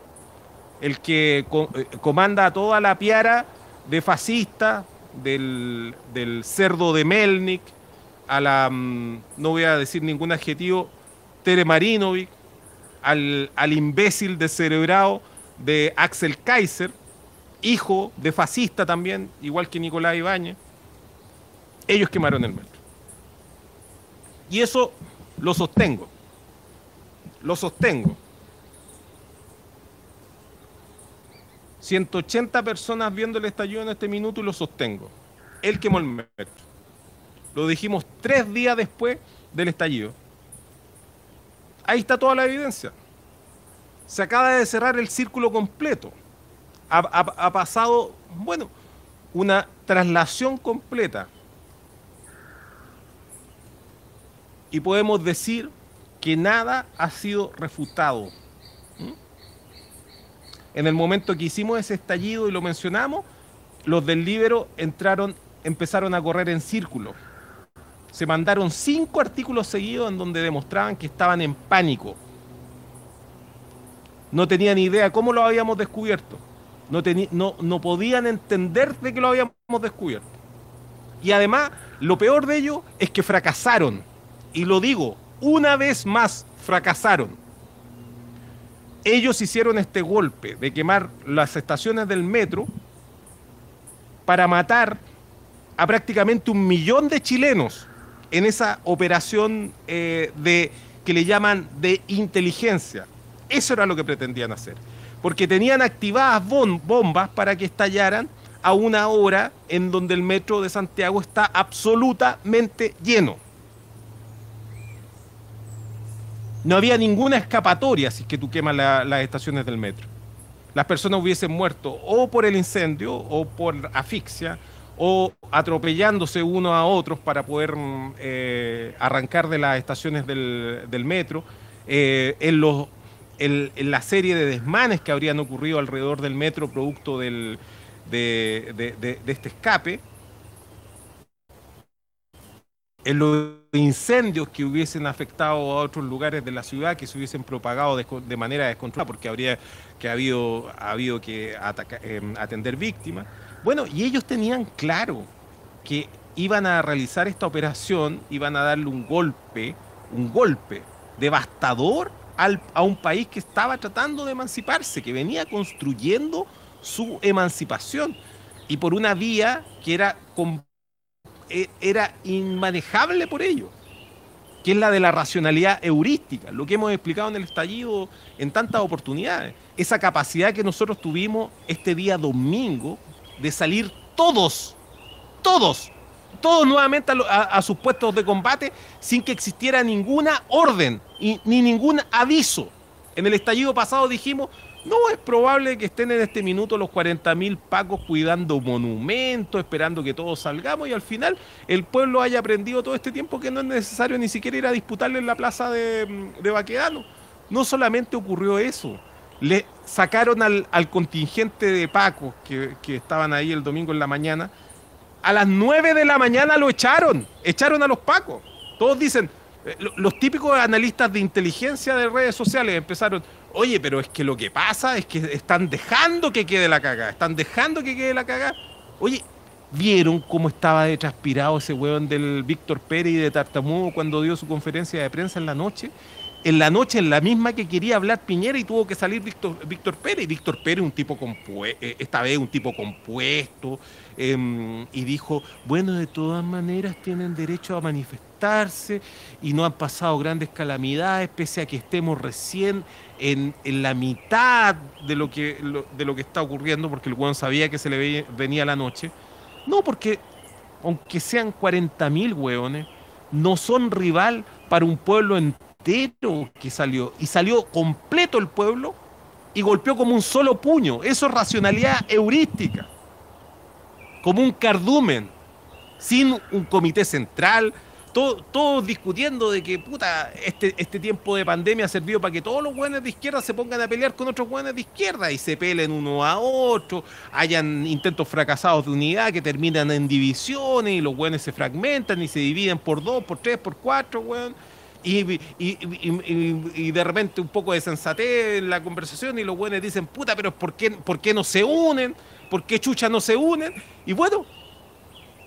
el que eh, comanda toda la piara de fascista, del, del, cerdo de Melnik, a la, mm, no voy a decir ningún adjetivo, Tere Marinovic, al, al imbécil descerebrado de Axel Kaiser, hijo de fascista también, igual que Nicolás Ibáñez, ellos quemaron el metro. Y eso lo sostengo. Lo sostengo. 180 personas viendo el estallido en este minuto y lo sostengo. Él quemó el metro. Lo dijimos tres días después del estallido. Ahí está toda la evidencia. Se acaba de cerrar el círculo completo. Ha, pasado, bueno, una traslación completa y podemos decir que nada ha sido refutado. ¿Mm? En el momento que hicimos ese estallido y lo mencionamos, los del Libero entraron, empezaron a correr en círculo. Se mandaron cinco artículos seguidos en donde demostraban que estaban en pánico. No tenían idea cómo lo habíamos descubierto. No, no, no podían entender de que lo habíamos descubierto. Y además, lo peor de ello es que fracasaron y lo digo, una vez más fracasaron. Ellos hicieron este golpe de quemar las estaciones del metro para matar a prácticamente un millón de chilenos en esa operación eh, de, que le llaman de inteligencia. Eso era lo que pretendían hacer. Porque tenían activadas bom bombas para que estallaran a una hora en donde el metro de Santiago está absolutamente lleno. No había ninguna escapatoria si es que tú quemas la, las estaciones del metro. Las personas hubiesen muerto o por el incendio o por asfixia o atropellándose unos a otros para poder eh, arrancar de las estaciones del, metro. Eh, en, los, en, la serie de desmanes que habrían ocurrido alrededor del metro producto del, de, este escape. En los incendios que hubiesen afectado a otros lugares de la ciudad, que se hubiesen propagado de, manera descontrolada, porque habría que ha habido, ha habido que eh, atender víctimas. Bueno, y ellos tenían claro que iban a realizar esta operación, iban a darle un golpe, un golpe devastador al, a un país que estaba tratando de emanciparse, que venía construyendo su emancipación, y por una vía que era con era inmanejable por ello, que es la de la racionalidad heurística, lo que hemos explicado en el estallido en tantas oportunidades, esa capacidad que nosotros tuvimos este día domingo de salir todos, todos, todos nuevamente a, sus puestos de combate sin que existiera ninguna orden ni ningún aviso. En el estallido pasado dijimos, no es probable que estén en este minuto los 40.000 pacos cuidando monumentos, esperando que todos salgamos y al final el pueblo haya aprendido todo este tiempo que no es necesario ni siquiera ir a disputarle en la plaza de, de Baquedano. No solamente ocurrió eso, le sacaron al, contingente de pacos que, estaban ahí el domingo en la mañana, a las 9 de la mañana lo echaron, echaron a los pacos. Todos dicen, eh, lo- los típicos analistas de inteligencia de redes sociales empezaron, oye, pero es que lo que pasa es que están dejando que quede la cagada, están dejando que quede la cagada. Oye, ¿vieron cómo estaba de transpirado ese hueón del Víctor Pérez y de Tartamudo cuando dio su conferencia de prensa en la noche? En la noche, en la misma que quería hablar Piñera y tuvo que salir Víctor, Víctor Pérez. Víctor Pérez, un tipo compuesto, esta vez un tipo compuesto, em, y dijo, bueno, de todas maneras tienen derecho a manifestarse y no han pasado grandes calamidades, pese a que estemos recién en, en la mitad de lo, que, de lo que está ocurriendo, porque el hueón sabía que se le ve- venía la noche. No, porque aunque sean 40.000 hueones, no son rival para un pueblo entero que salió. Y salió completo el pueblo y golpeó como un solo puño. Eso es racionalidad heurística. Como un cardumen, sin un comité central, todo- todos discutiendo de que puta, este, este tiempo de pandemia ha servido para que todos los buenos de izquierda se pongan a pelear con otros buenos de izquierda y se peleen uno a otro, hayan intentos fracasados de unidad que terminan en divisiones y los buenos se fragmentan y se dividen por dos, por tres, por cuatro, weón. Y- de repente un poco de sensatez en la conversación y los buenos dicen, puta, pero ¿por qué, ¿por qué no se unen? ¿Por qué chucha no se unen? Y bueno,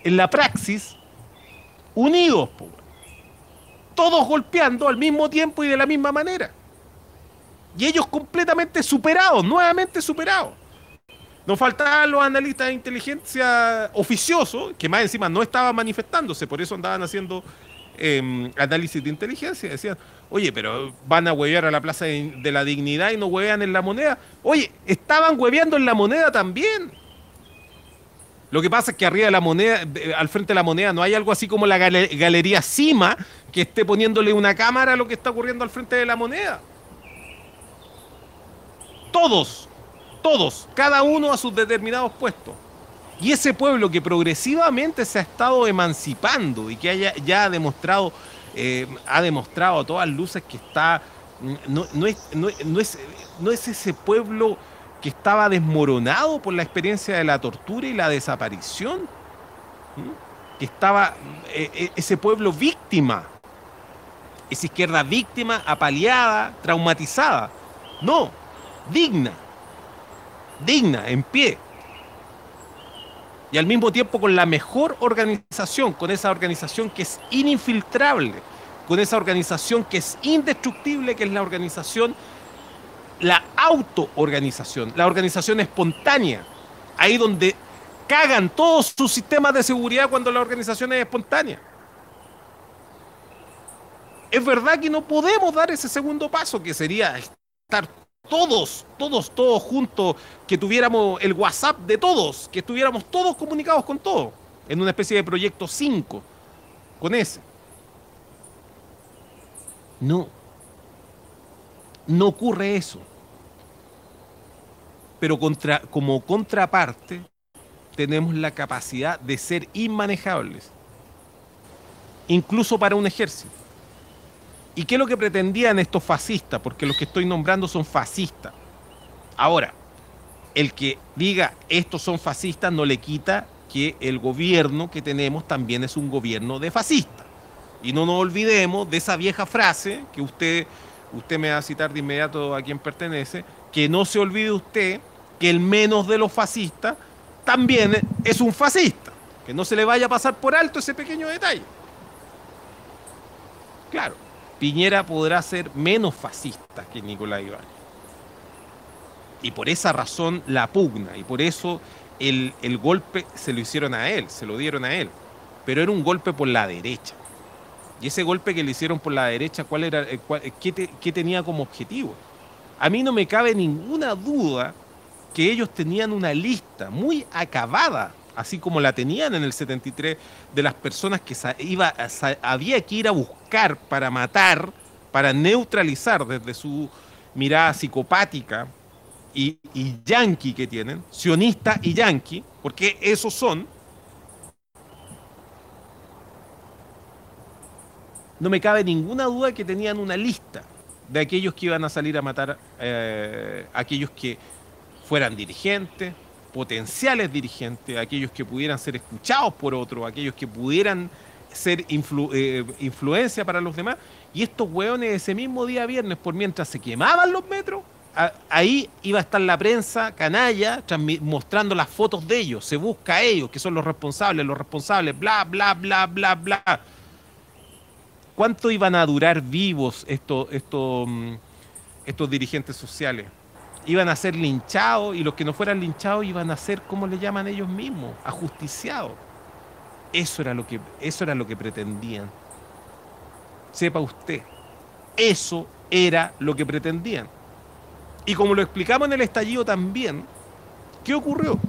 en la praxis, unidos, todos golpeando al mismo tiempo y de la misma manera. Y ellos completamente superados, nuevamente superados. Nos faltaban los analistas de inteligencia oficiosos, que más encima no estaban manifestándose, por eso andaban haciendo eh, análisis de inteligencia. Decían, oye, pero van a huevear a la Plaza de, la Dignidad y no huevean en la moneda. Oye, estaban hueveando en la moneda también. Lo que pasa es que arriba de la moneda, al frente de la moneda, no hay algo así como la gale- galería Cima que esté poniéndole una cámara a lo que está ocurriendo al frente de la moneda. Todos, todos, cada uno a sus determinados puestos. Y ese pueblo que progresivamente se ha estado emancipando y que haya, ya ha demostrado, eh, ha demostrado a todas luces que está, no, no es, no, no es, no es ese pueblo que estaba desmoronado por la experiencia de la tortura y la desaparición, que estaba eh, eh, ese pueblo víctima, esa izquierda víctima, apaleada, traumatizada. No, digna, digna, en pie. Y al mismo tiempo con la mejor organización, con esa organización que es ininfiltrable, con esa organización que es indestructible, que es la organización, la autoorganización, la organización espontánea, ahí donde cagan todos sus sistemas de seguridad cuando la organización es espontánea. Es verdad que no podemos dar ese segundo paso, que sería estar todos, todos, todos juntos, que tuviéramos el WhatsApp de todos, que estuviéramos todos comunicados con todos, en una especie de proyecto 5, con ese. No, no ocurre eso. Pero como contraparte, tenemos la capacidad de ser inmanejables, incluso para un ejército. ¿Y qué es lo que pretendían estos fascistas? Porque los que estoy nombrando son fascistas. Ahora, el que diga estos son fascistas no le quita que el gobierno que tenemos también es un gobierno de fascistas. Y no nos olvidemos de esa vieja frase que usted, usted me va a citar de inmediato a quien pertenece, que no se olvide usted que el menos de los fascistas también es un fascista. Que no se le vaya a pasar por alto ese pequeño detalle. Claro, Piñera podrá ser menos fascista que Nicolás Ibáñez. Y por esa razón la pugna, y por eso el, el golpe se lo hicieron a él, se lo dieron a él. Pero era un golpe por la derecha. Y ese golpe que le hicieron por la derecha, ¿cuál era, eh, cuál- qué, qué tenía como objetivo? A mí no me cabe ninguna duda que ellos tenían una lista muy acabada, así como la tenían en el 73, de las personas que iba había que ir a buscar para matar, para neutralizar desde su mirada psicopática y, y yanqui que tienen, sionista y yanqui, porque esos son, no me cabe ninguna duda que tenían una lista de aquellos que iban a salir a matar eh, aquellos que fueran dirigentes, potenciales dirigentes, aquellos que pudieran ser escuchados por otros, aquellos que pudieran ser eh, influencia para los demás. Y estos hueones ese mismo día viernes, por mientras se quemaban los metros, ahí iba a estar la prensa canalla mostrando las fotos de ellos. Se busca a ellos, que son los responsables, los responsables, bla, bla, bla, bla, bla. ¿Cuánto iban a durar vivos estos, estos, mm, estos dirigentes sociales? Iban a ser linchados y los que no fueran linchados iban a ser, como le llaman ellos mismos, ajusticiados. Eso era lo que, eso era lo que pretendían. Sepa usted, eso era lo que pretendían. Y como lo explicamos en el estallido también, ¿qué ocurrió?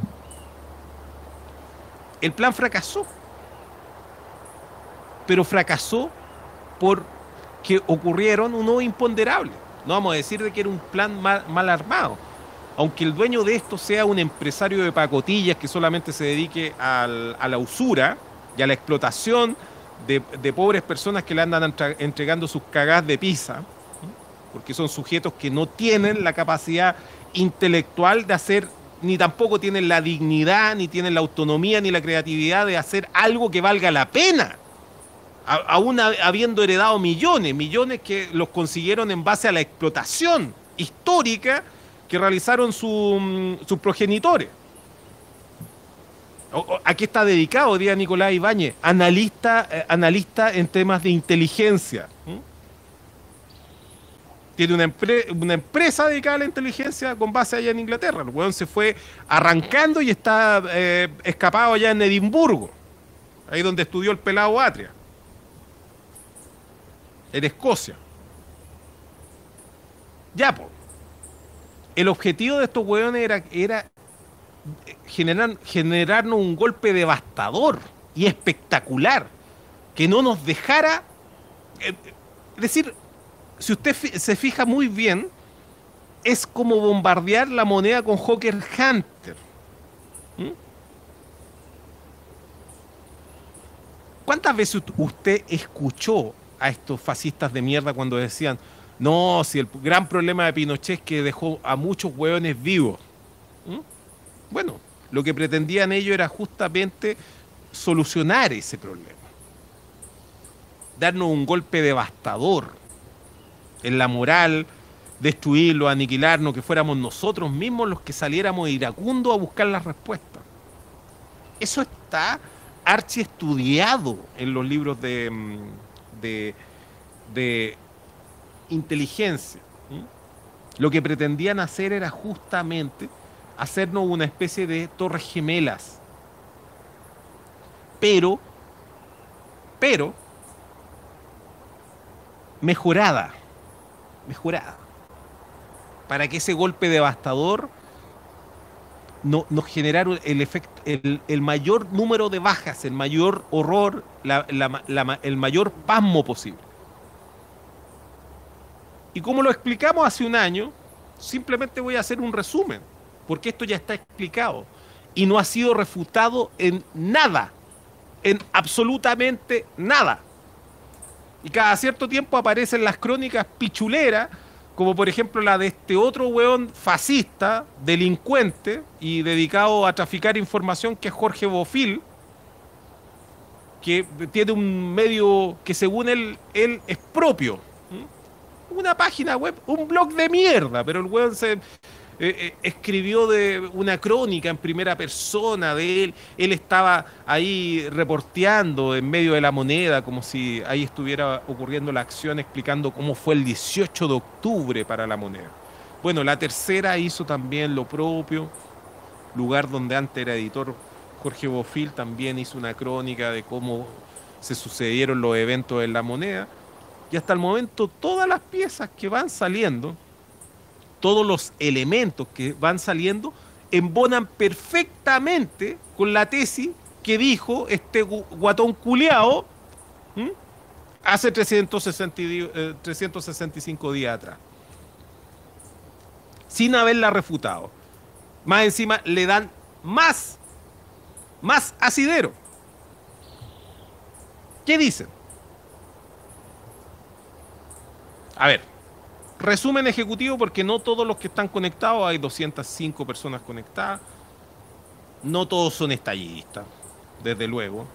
El plan fracasó. Pero fracasó porque ocurrieron unos imponderables. No vamos a decir de que era un plan mal, armado. Aunque el dueño de esto sea un empresario de pacotillas que solamente se dedique al- a la usura y a la explotación de, pobres personas que le andan entregando sus cagadas de pizza, porque son sujetos que no tienen la capacidad intelectual de hacer, ni tampoco tienen la dignidad, ni tienen la autonomía, ni la creatividad de hacer algo que valga la pena aún ha- habiendo heredado millones, millones que los consiguieron en base a la explotación histórica que realizaron mm, sus progenitores. O- o- ¿A qué está dedicado hoy día Nicolás Ibáñez? Analista, eh, analista en temas de inteligencia. Tiene una, una empresa dedicada a la inteligencia con base allá en Inglaterra. El weón se fue arrancando y está eh, escapado allá en Edimburgo, ahí donde estudió el pelado Atria en Escocia. Ya, po. El objetivo de estos hueones era, era generar, generarnos un golpe devastador y espectacular que no nos dejara. eh, Es decir, si usted se fija muy bien, es como bombardear la moneda con Hawker Hunter. ¿Mm? ¿Cuántas veces usted escuchó a estos fascistas de mierda cuando decían, no, si el gran problema de Pinochet es que dejó a muchos hueones vivos? ¿Mm? Bueno, lo que pretendían ellos era justamente solucionar ese problema. Darnos un golpe devastador en la moral, destruirlo, aniquilarnos, que fuéramos nosotros mismos los que saliéramos iracundos a buscar las respuestas. Eso está archiestudiado en los libros de, mm, de, de inteligencia. Lo que pretendían hacer era justamente hacernos una especie de torres gemelas. Pero, pero, mejorada, mejorada. Para que ese golpe devastador no, nos generara el, efecto, el, el mayor número de bajas, el mayor horror, la- la- la- el mayor pasmo posible. Y como lo explicamos hace un año, simplemente voy a hacer un resumen, porque esto ya está explicado y no ha sido refutado en nada, en absolutamente nada. Y cada cierto tiempo aparecen las crónicas pichuleras, como por ejemplo la de este otro weón fascista, delincuente y dedicado a traficar información, que es Jorge Bofil, que tiene un medio que según él, él es propio. ¿m? Una página web, un blog de mierda, pero el weón se, eh, eh, escribió de una crónica en primera persona de él. Él estaba ahí reporteando en medio de la moneda, como si ahí estuviera ocurriendo la acción, explicando cómo fue el 18 de octubre para la moneda. Bueno, la tercera hizo también lo propio, lugar donde antes era editor Jorge Bofil, también hizo una crónica de cómo se sucedieron los eventos en la moneda. Y hasta el momento todas las piezas que van saliendo todos los elementos que van saliendo embonan perfectamente con la tesis que dijo este gu- guatón culeado hace 360 di- eh, 365 días atrás. sin haberla refutado. Más encima le dan más, más asidero. ¿Qué dicen? A ver, resumen ejecutivo porque no todos los que están conectados, hay 205 personas conectadas, no todos son estallidistas, desde luego,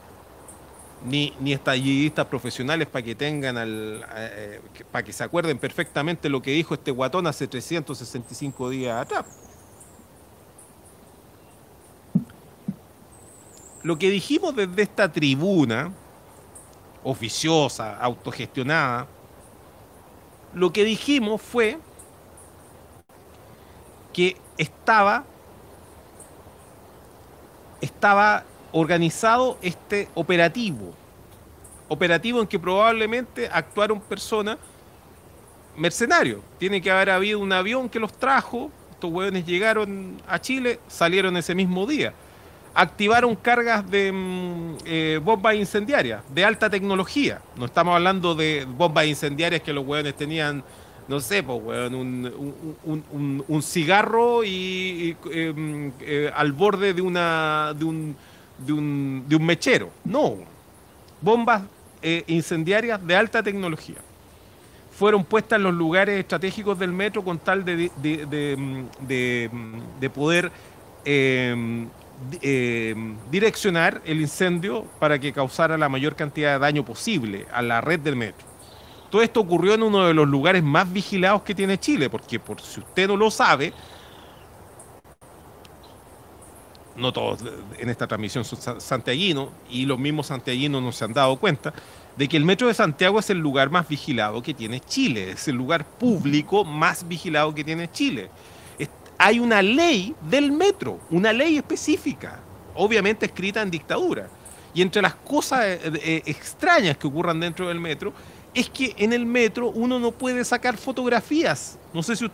ni, ni estallidistas profesionales para que tengan al, eh, que- para que se acuerden perfectamente lo que dijo este guatón hace 365 días atrás. Lo que dijimos desde esta tribuna, oficiosa, autogestionada, lo que dijimos fue que estaba estaba organizado este operativo. Operativo en que probablemente actuaron personas mercenarios tiene que haber habido un avión que los trajo. Estos hueones llegaron a Chile salieron ese mismo día activaron cargas de mm, eh, bombas incendiarias de alta tecnología. No estamos hablando de bombas incendiarias que los hueones tenían, no sé, un, un- un- un- cigarro y, y, eh, al borde de, una, de, un, de, un, de un mechero. No, bombas eh, incendiarias de alta tecnología. Fueron puestas en los lugares estratégicos del metro con tal de, de- de, de, de poder di- eh, direccionar el incendio para que causara la mayor cantidad de daño posible a la red del metro. Todo esto ocurrió en uno de los lugares más vigilados que tiene Chile, porque por si usted no lo sabe, no todos en esta transmisión son sa- santiaguinos, y los mismos santiaguinos no se han dado cuenta, de que el metro de Santiago es el lugar más vigilado que tiene Chile, es el lugar público más vigilado que tiene Chile. Hay una ley del metro, una ley específica, obviamente escrita en dictadura. Y entre las cosas eh, eh, extrañas que ocurran dentro del metro es que en el metro uno no puede sacar fotografías. No sé si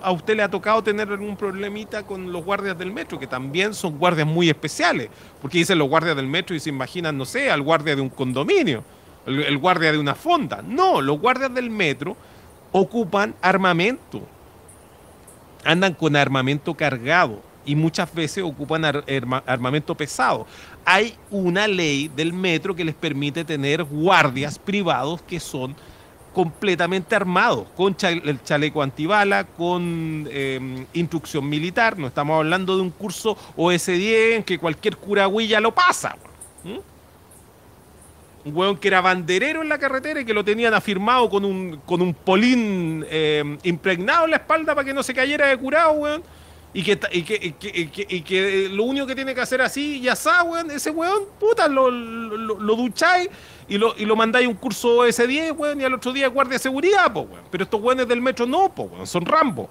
a usted le ha tocado tener algún problemita con los guardias del metro, que también son guardias muy especiales, porque dicen los guardias del metro y se imaginan, no sé, al guardia de un condominio, el, el guardia de una fonda. No, los guardias del metro ocupan armamento, andan con armamento cargado y muchas veces ocupan ar- arma- armamento pesado. Hay una ley del metro que les permite tener guardias privados que son completamente armados, con cha- el chaleco antibala, con eh, instrucción militar. No estamos hablando de un curso OS10 en que cualquier curagüilla lo pasa. ¿Mm? Un hueón que era banderero en la carretera y que lo tenían afirmado con un, con un polín eh, impregnado en la espalda para que no se cayera de curado, weón. Y que, y, que, y, que, que lo único que tiene que hacer así, ya está, weón, ese weón, puta, lo, lo, ducháis y lo, y lo mandáis un curso S10, weón, y al otro día guardia de seguridad, po, weón. Pero estos weones del metro no, po, weón, son Rambo.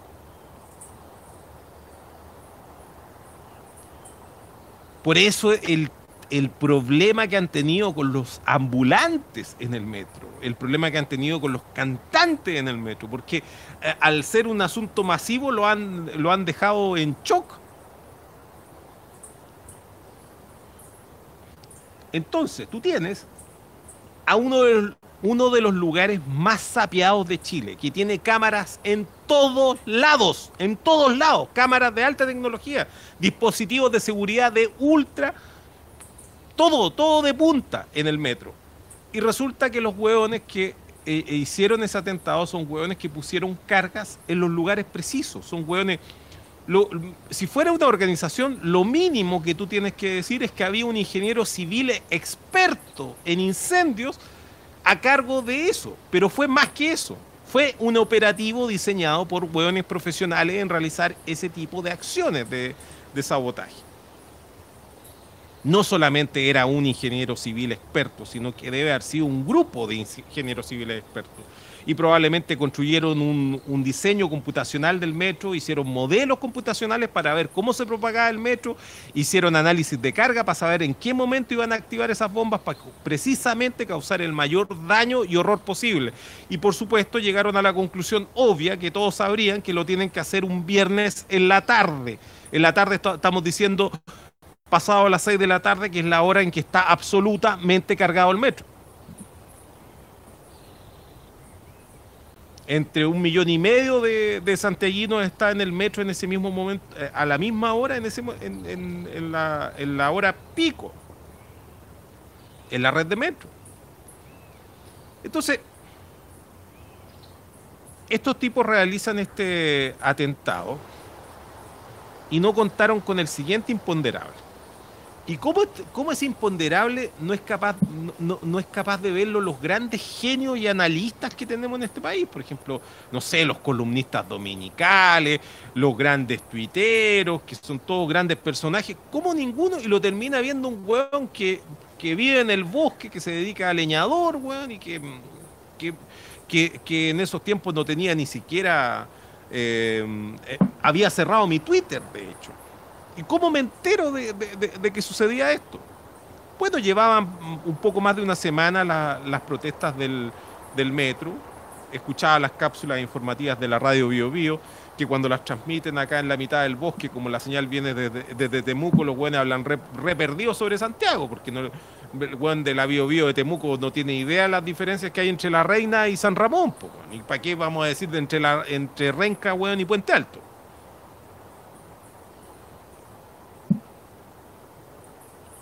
Por eso el, el problema que han tenido con los ambulantes en el metro, el problema que han tenido con los cantantes en el metro, porque eh, al ser un asunto masivo lo han, lo han dejado en shock. Entonces, tú tienes a uno de, los- uno de los lugares más sapeados de Chile, que tiene cámaras en todos lados, en todos lados, cámaras de alta tecnología, dispositivos de seguridad de ultra, todo, todo de punta en el metro. Y resulta que los hueones que eh, eh, hicieron ese atentado son hueones que pusieron cargas en los lugares precisos, son hueones... Si fuera una organización, lo mínimo que tú tienes que decir es que había un ingeniero civil experto en incendios a cargo de eso, pero fue más que eso. Fue un operativo diseñado por hueones profesionales en realizar ese tipo de acciones de sabotaje. No solamente era un ingeniero civil experto, sino que debe haber sido un grupo de ingenieros civiles expertos. Y probablemente construyeron un, diseño computacional del metro, hicieron modelos computacionales para ver cómo se propagaba el metro, hicieron análisis de carga para saber en qué momento iban a activar esas bombas para precisamente causar el mayor daño y horror posible. Y por supuesto llegaron a la conclusión obvia que todos sabrían que lo tienen que hacer un viernes en la tarde. En la tarde estamos diciendo pasado las 6 de la tarde, que es la hora en que está absolutamente cargado el metro. entre un millón y medio de, de santiaguinos está en el metro en ese mismo momento, eh, a la misma hora, en, ese, en, en la hora pico, en la red de metro. Entonces, estos tipos realizan este atentado y no contaron con el siguiente imponderable. ¿Y cómo, cómo ese imponderable no es, capaz, no, no- no es capaz de verlo los grandes genios y analistas que tenemos en este país? Por ejemplo, no sé, los columnistas dominicales, los grandes tuiteros, que son todos grandes personajes. ¿Cómo ninguno? Y lo termina viendo un weón que, que vive en el bosque, que se dedica a leñador, weón, y que, que, que- que en esos tiempos no tenía ni siquiera... eh, eh, había cerrado mi Twitter, de hecho. ¿Y cómo me entero de, de- que sucedía esto? Bueno, llevaban un poco más de una semana la- las protestas del, del metro, escuchaba las cápsulas informativas de la radio Bio Bio, que cuando las transmiten acá en la mitad del bosque, como la señal viene desde, desde Temuco, los buenos hablan re, re sobre Santiago, porque no, el buen de la Bio Bio de Temuco no tiene idea de las diferencias que hay entre la Reina y San Ramón. ¿y para qué vamos a decir de entre, la, entre Renca, weón, y Puente Alto?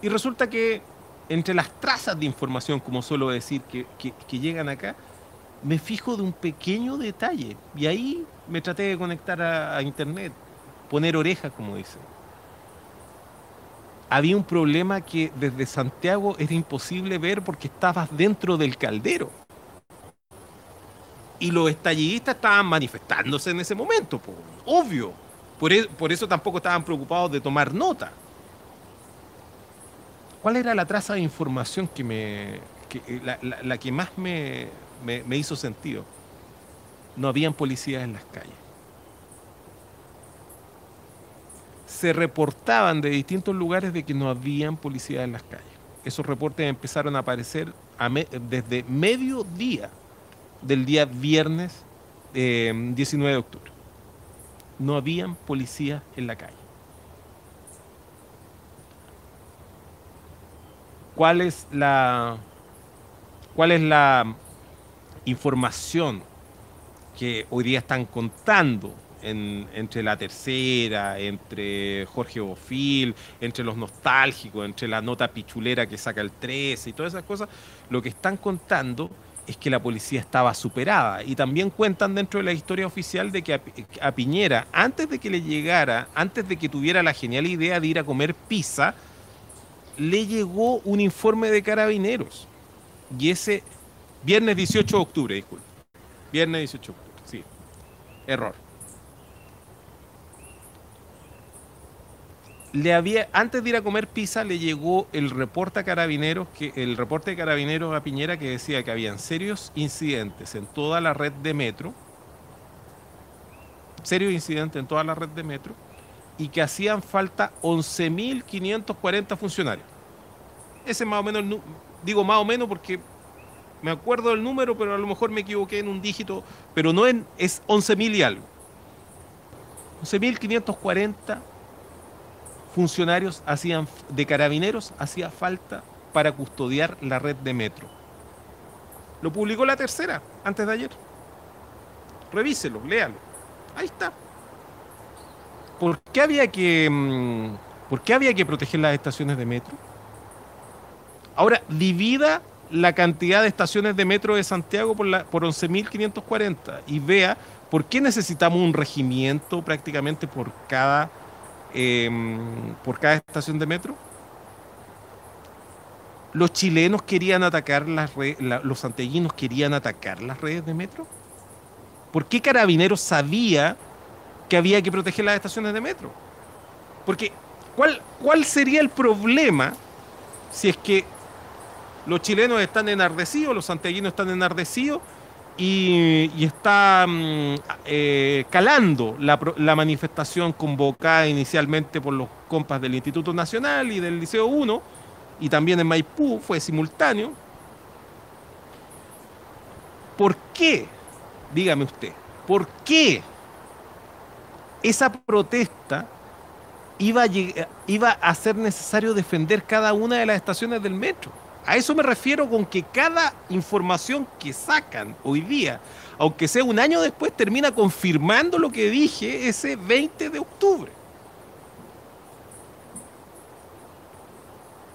Y resulta que entre las trazas de información, como suelo decir, que, llegan acá, me fijo de un pequeño detalle. Y ahí me traté de conectar a, internet, poner oreja, como dicen. Había un problema que desde Santiago era imposible ver porque estabas dentro del caldero. Y los estallidistas estaban manifestándose en ese momento, obvio. Por, e- por eso tampoco estaban preocupados de tomar nota. ¿Cuál era la traza de información que me. eh, la, que más me, me- hizo sentido? No habían policías en las calles. Se reportaban de distintos lugares de que no habían policías en las calles. Esos reportes empezaron a aparecer a me- desde mediodía del día viernes eh, 19 de octubre. No habían policías en la calle. Cuál es la cuál es la información que hoy día están contando en- entre la tercera, entre Jorge Bofil, entre los nostálgicos, entre la nota pichulera que saca el 13 y todas esas cosas, lo que están contando es que la policía estaba superada. Y también cuentan dentro de la historia oficial de que a, Pi- a Piñera, antes de que le llegara, antes de que tuviera la genial idea de ir a comer pizza, le llegó un informe de carabineros. Y ese, viernes 18 de octubre, disculpe. Viernes 18 de octubre, sí. Error. Le había, antes de ir a comer pizza, le llegó el reporte a carabineros, que, el reporte de carabineros a Piñera que decía que habían serios incidentes en toda la red de metro. Serios incidentes en toda la red de metro y que hacían falta 11.540 funcionarios. Ese más o menos, el digo más o menos porque me acuerdo del número, pero a lo mejor me equivoqué en un dígito, pero no en, es 11.000 y algo. 11.540 funcionarios hacían, de carabineros hacía falta para custodiar la red de metro. Lo publicó la tercera, antes de ayer. Revíselo, léalo. Ahí está. ¿Por qué había que, mm, ¿por qué había que proteger las estaciones de metro? Ahora, divida la cantidad de estaciones de metro de Santiago por, la, por 11.540 y vea por qué necesitamos un regimiento prácticamente por cada, em, por cada estación de metro. Los chilenos querían atacar las redes, los santiaguinos querían atacar las redes de metro. ¿Por qué Carabineros sabía que había que proteger las estaciones de metro. Porque, ¿cuál, cuál sería el problema si es que los chilenos están enardecidos, los santiaguinos están enardecidos y, y está mm, eh, calando la, la manifestación convocada inicialmente por los compas del Instituto Nacional y del Liceo 1 y también en Maipú, fue simultáneo. ¿Por qué? Dígame usted, ¿por qué esa protesta iba a, ser necesario defender cada una de las estaciones del metro? A eso me refiero con que cada información que sacan hoy día, aunque sea un año después, termina confirmando lo que dije ese 20 de octubre.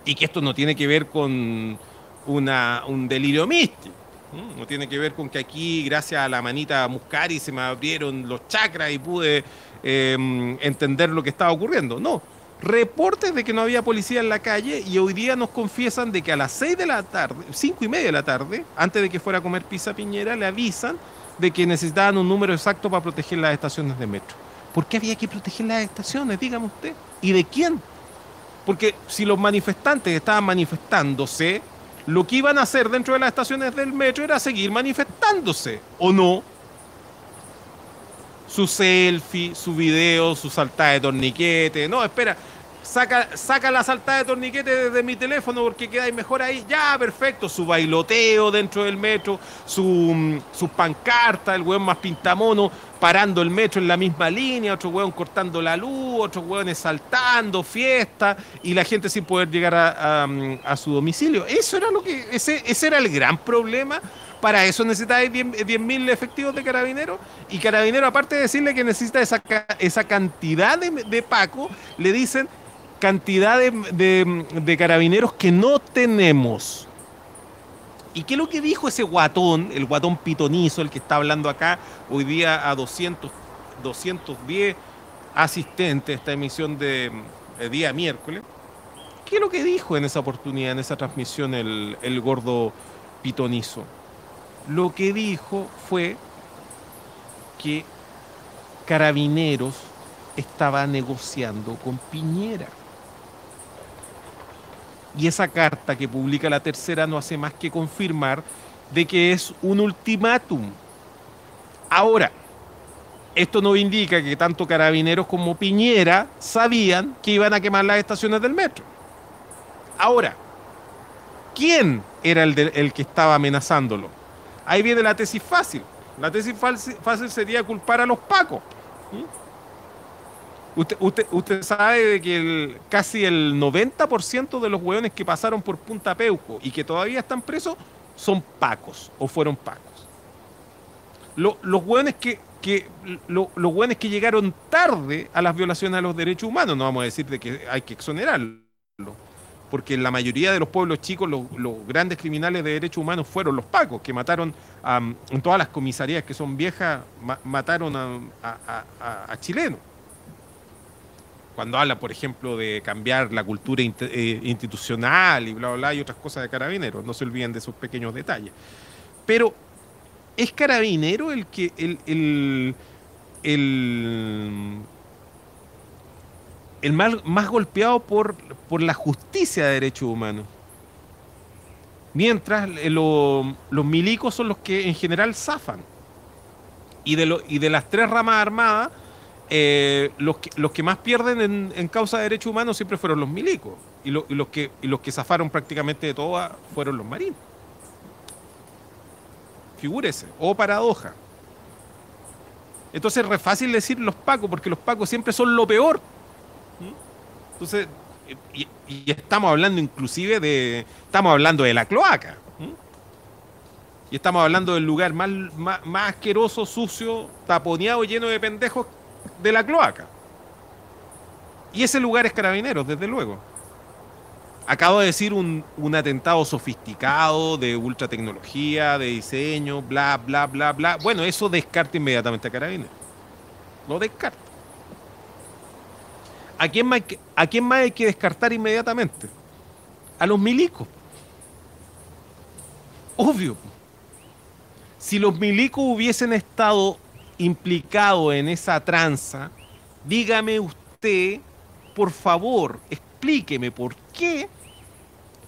Y que esto no tiene que ver con una, un delirio místico. ¿No? No tiene que ver con que aquí, gracias a la manita Muscari, se me abrieron los chakras y pude eh, entender lo que estaba ocurriendo. No, reportes de que no había policía en la calle y hoy día nos confiesan de que a las 6 de la tarde, 5 y media de la tarde, antes de que fuera a comer pizza piñera, le avisan de que necesitaban un número exacto para proteger las estaciones de metro. ¿Por qué había que proteger las estaciones? Dígame usted. ¿Y de quién? Porque si los manifestantes estaban manifestándose, lo que iban a hacer dentro de las estaciones del metro era seguir manifestándose, ¿o no? Su selfie, su video, su saltada de torniquete. No, espera, saca, saca la saltada de torniquete desde mi teléfono porque queda mejor ahí. Ya, perfecto. Su bailoteo dentro del metro, su, mm, sus pancartas, el weón más pintamono parando el metro en la misma línea, otro weón cortando la luz, otros weones saltando, fiesta, y la gente sin poder llegar a, a, mm, su domicilio. Eso era lo que, ese, ese era el gran problema. Para eso necesitáis 10.000 efectivos de carabineros. Y carabinero, aparte de decirle que necesita esa, esa cantidad de, de Paco, le dicen cantidad de, carabineros que no tenemos. ¿Y qué es lo que dijo ese guatón, el guatón pitonizo, el que está hablando acá hoy día a 200, 210 asistentes de esta emisión de día miércoles? ¿Qué es lo que dijo en esa oportunidad, en esa transmisión, el, el gordo pitonizo? Lo que dijo fue que Carabineros estaba negociando con Piñera. Y esa carta que publica la tercera no hace más que confirmar de que es un ultimátum. Ahora, esto no indica que tanto Carabineros como Piñera sabían que iban a quemar las estaciones del metro. Ahora, ¿quién era el, que estaba amenazándolo? Ahí viene la tesis fácil. La tesis fácil sería culpar a los pacos. Usted, usted, usted sabe que el- casi el 90% de los hueones que pasaron por Punta Peuco y que todavía están presos son pacos o fueron pacos. Lo- los hueones que, que lo- los hueones que llegaron tarde a las violaciones a los derechos humanos, no vamos a decir de que hay que exonerarlo, porque en la mayoría de los pueblos chicos los, grandes criminales de derechos humanos fueron los pacos, que mataron en todas las comisarías que son viejas, ma- mataron a chilenos cuando habla, por ejemplo, de cambiar la cultura eh, institucional y bla, bla, bla, y otras cosas de carabineros. No se olviden de esos pequeños detalles. Pero, ¿es carabinero el que. el. el. el, el más golpeado por, por la justicia de derechos humanos? Mientras eh, lo- los milicos son los que en general zafan. Y de, lo- y de las tres ramas armadas, eh, los, que, los que más pierden en, en causa de derechos humanos siempre fueron los milicos. Y, lo- los que, los que zafaron prácticamente de todas fueron los marinos. Figúrese, o paradoja. Entonces es re fácil decir los pacos, porque los pacos siempre son lo peor. ¿Mm? Entonces, y, y estamos hablando inclusive de. Estamos hablando de la cloaca. ¿Mm? Y estamos hablando del lugar más, más, más asqueroso, sucio, taponeado, lleno de pendejos de la cloaca. Y ese lugar es Carabineros, desde luego. Acabo de decir un, un atentado sofisticado de ultra tecnología, de diseño, bla, bla, bla, bla. Bueno, eso descarta inmediatamente a Carabineros. Lo descarta. ¿A quién, más ¿A quién más hay que descartar inmediatamente? A los milicos. Obvio. Si los milicos hubiesen estado implicados en esa tranza, dígame usted, por favor, explíqueme por qué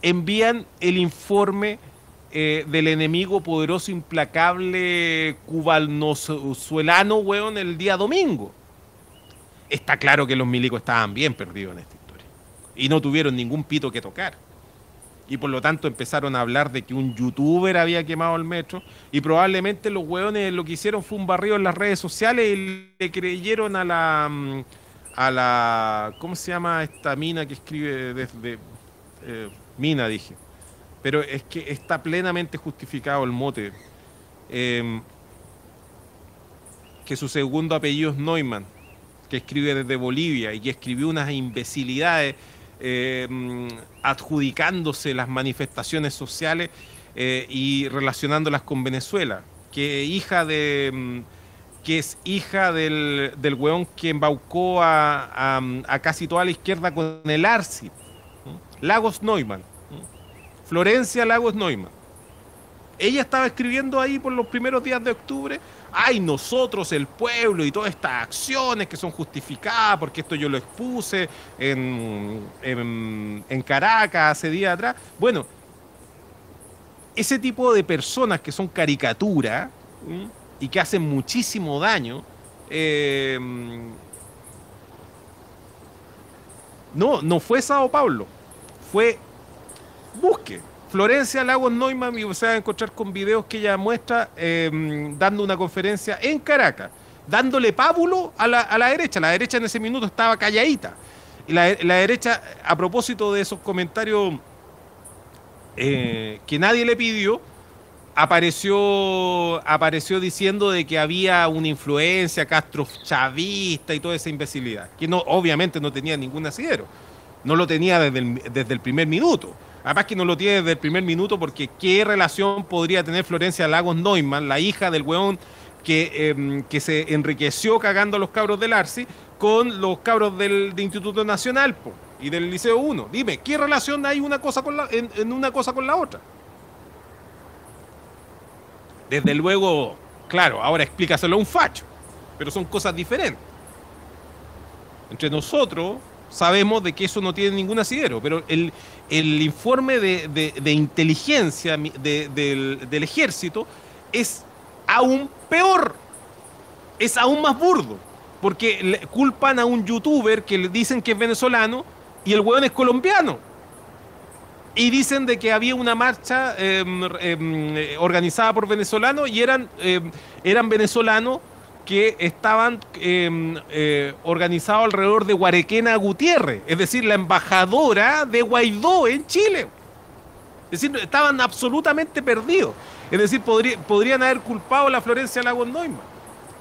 envían el informe eh, del enemigo poderoso, implacable, cubanozuelano, weón, el día domingo. Está claro que los milicos estaban bien perdidos en esta historia. Y no tuvieron ningún pito que tocar. Y por lo tanto empezaron a hablar de que un youtuber había quemado el metro. Y probablemente los hueones lo que hicieron fue un barrio en las redes sociales y le creyeron a la. mm, a la. ¿Cómo se llama esta mina que escribe desde. eh, mina, dije. pero es que está plenamente justificado el mote. Eh, que su segundo apellido es Neumann, que escribe desde Bolivia y que escribió unas imbecilidades eh, adjudicándose las manifestaciones sociales eh, y relacionándolas con Venezuela, que hija de mm, que es hija del, del weón que embaucó a, a- a casi toda la izquierda con el Arci. Lagos Neumann. Florencia Lagos Neumann. Ella estaba escribiendo ahí por los primeros días de octubre. Ay, nosotros, el pueblo y todas estas acciones que son justificadas, porque esto yo lo expuse en, en, Caracas hace días atrás. Bueno, ese tipo de personas que son caricaturas ¿m? y que hacen muchísimo daño, eh, no, no fue Sao Paulo, fue busque. Florencia Lagos Neumann y se va a encontrar con videos que ella muestra eh, dando una conferencia en Caracas, dándole pábulo a la, a la derecha. La derecha en ese minuto estaba calladita. Y la, la derecha, a propósito de esos comentarios eh, que nadie le pidió, apareció, apareció diciendo de que había una influencia Castro chavista y toda esa imbecilidad, que no, obviamente no tenía ningún asidero, no lo tenía desde desde el primer minuto. Además que no lo tiene desde el primer minuto porque qué relación podría tener Florencia Lagos Neumann, la hija del weón que, eh, que se enriqueció cagando a los cabros del Arci, con los cabros del, de Instituto Nacional po, y del Liceo 1. Dime, ¿qué relación hay una cosa con la, en una cosa con la otra? Desde luego, claro, ahora explícaselo a un facho, pero son cosas diferentes. Entre nosotros sabemos de que eso no tiene ningún asidero, pero el, el informe de, de- inteligencia del, del ejército es aún peor, es aún más burdo, porque culpan a un youtuber que le dicen que es venezolano y el hueón es colombiano. Y dicen de que había una marcha eh, eh, organizada por venezolanos y eran, eh, eran venezolanos que estaban eh, eh, organizados alrededor de Guarequena Gutiérrez, es decir, la embajadora de Guaidó en Chile. Es decir, estaban absolutamente perdidos. Es decir, podría- podrían haber culpado a la Florencia Lagos Neumann,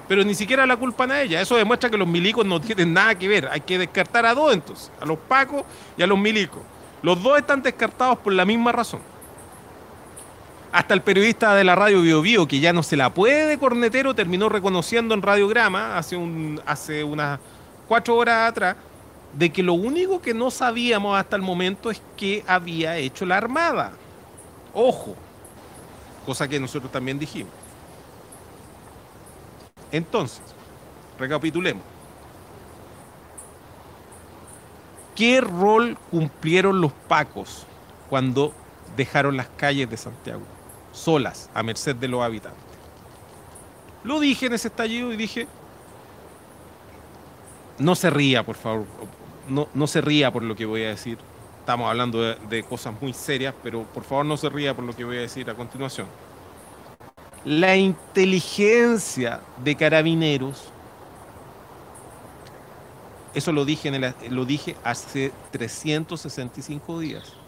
pero ni siquiera la culpan a ella. Eso demuestra que los milicos no tienen nada que ver. Hay que descartar a dos entonces, a los pacos y a los milicos. Los dos están descartados por la misma razón. Hasta el periodista de la radio Bio Bio, que ya no se la puede de cornetero, terminó reconociendo en Radiograma hace, un, hace unas cuatro horas atrás de que lo único que no sabíamos hasta el momento es que había hecho la Armada. Ojo, cosa que nosotros también dijimos. Entonces, recapitulemos. ¿Qué rol cumplieron los pacos cuando dejaron las calles de Santiago solas, a merced de los habitantes? Lo dije en ese estallido y dije, no se ría, por favor, no, no se ría por lo que voy a decir. Estamos hablando de, de cosas muy serias, pero por favor no se ría por lo que voy a decir a continuación. La inteligencia de carabineros eso lo dije, en el- lo dije hace 365 días.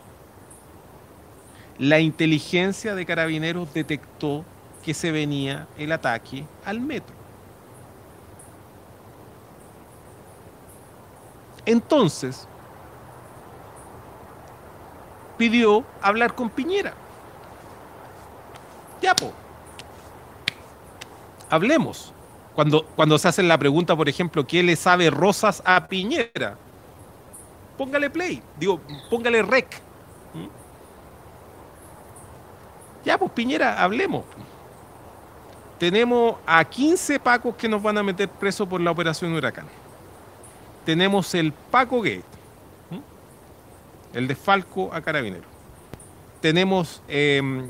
La inteligencia de carabineros detectó que se venía el ataque al metro. Entonces, pidió hablar con Piñera. Ya, po. Hablemos. Cuando, cuando se hacen la pregunta, por ejemplo, ¿qué le sabe Rosas a Piñera? Póngale play, digo, póngale rec. ¿Mm? Ya, pues Piñera, hablemos. Tenemos a 15 pacos que nos van a meter presos por la operación Huracán. Tenemos el Paco Gate, el de Falco a Carabinero. Tenemos em,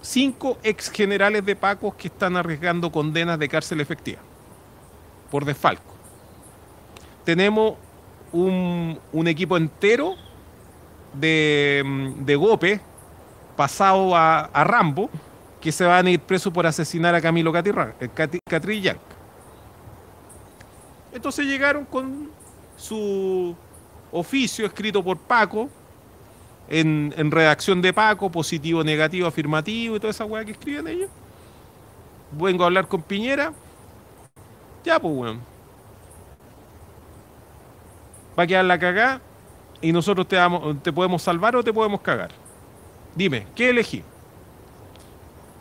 cinco ex generales de Pacos que están arriesgando condenas de cárcel efectiva por desfalco. Tenemos un, un equipo entero de, mm, de Gope pasado a, Rambo que se van a ir presos por asesinar a Camilo Catirra- eh, Catrillanca. Entonces llegaron con su oficio escrito por Paco en, redacción de Paco, positivo, negativo, afirmativo y toda esa weá que escriben ellos. Vengo a hablar con Piñera. Ya, pues, weón. Va a quedar la cagá y nosotros te, damos- te podemos salvar o te podemos cagar. Dime, ¿qué elegí?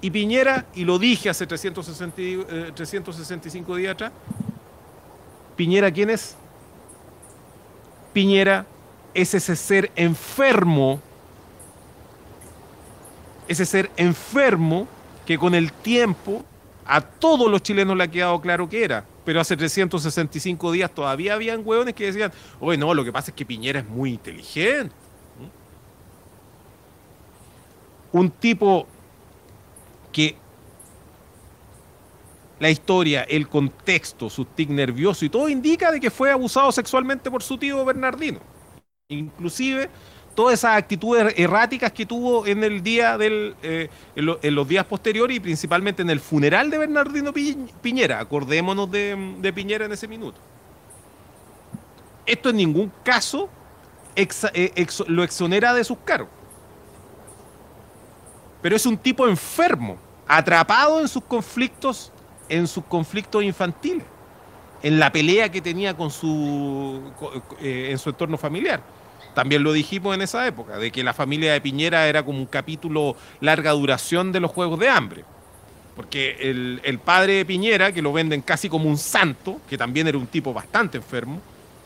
Y Piñera, y lo dije hace 360 y- eh, 365 días atrás, Piñera, ¿quién es? Piñera es ese ser enfermo, ese ser enfermo que con el tiempo a todos los chilenos le ha quedado claro que era. Pero hace 365 días todavía habían hueones que decían, oye, no, lo que pasa es que Piñera es muy inteligente. Un tipo que la historia, el contexto, su tic nervioso y todo indica de que fue abusado sexualmente por su tío Bernardino. Inclusive todas esas actitudes erráticas que tuvo en el día del, eh, en, lo- en los días posteriores y principalmente en el funeral de Bernardino Pi- Piñera. Acordémonos de, Piñera en ese minuto. Esto en ningún caso eh, lo exonera de sus cargos. Pero es un tipo enfermo, atrapado en sus conflictos, en sus conflictos infantiles, en la pelea que tenía con su, eh, en su entorno familiar. También lo dijimos en esa época, de que la familia de Piñera era como un capítulo larga duración de los Juegos de Hambre. Porque el, el padre de Piñera, que lo venden casi como un santo, que también era un tipo bastante enfermo,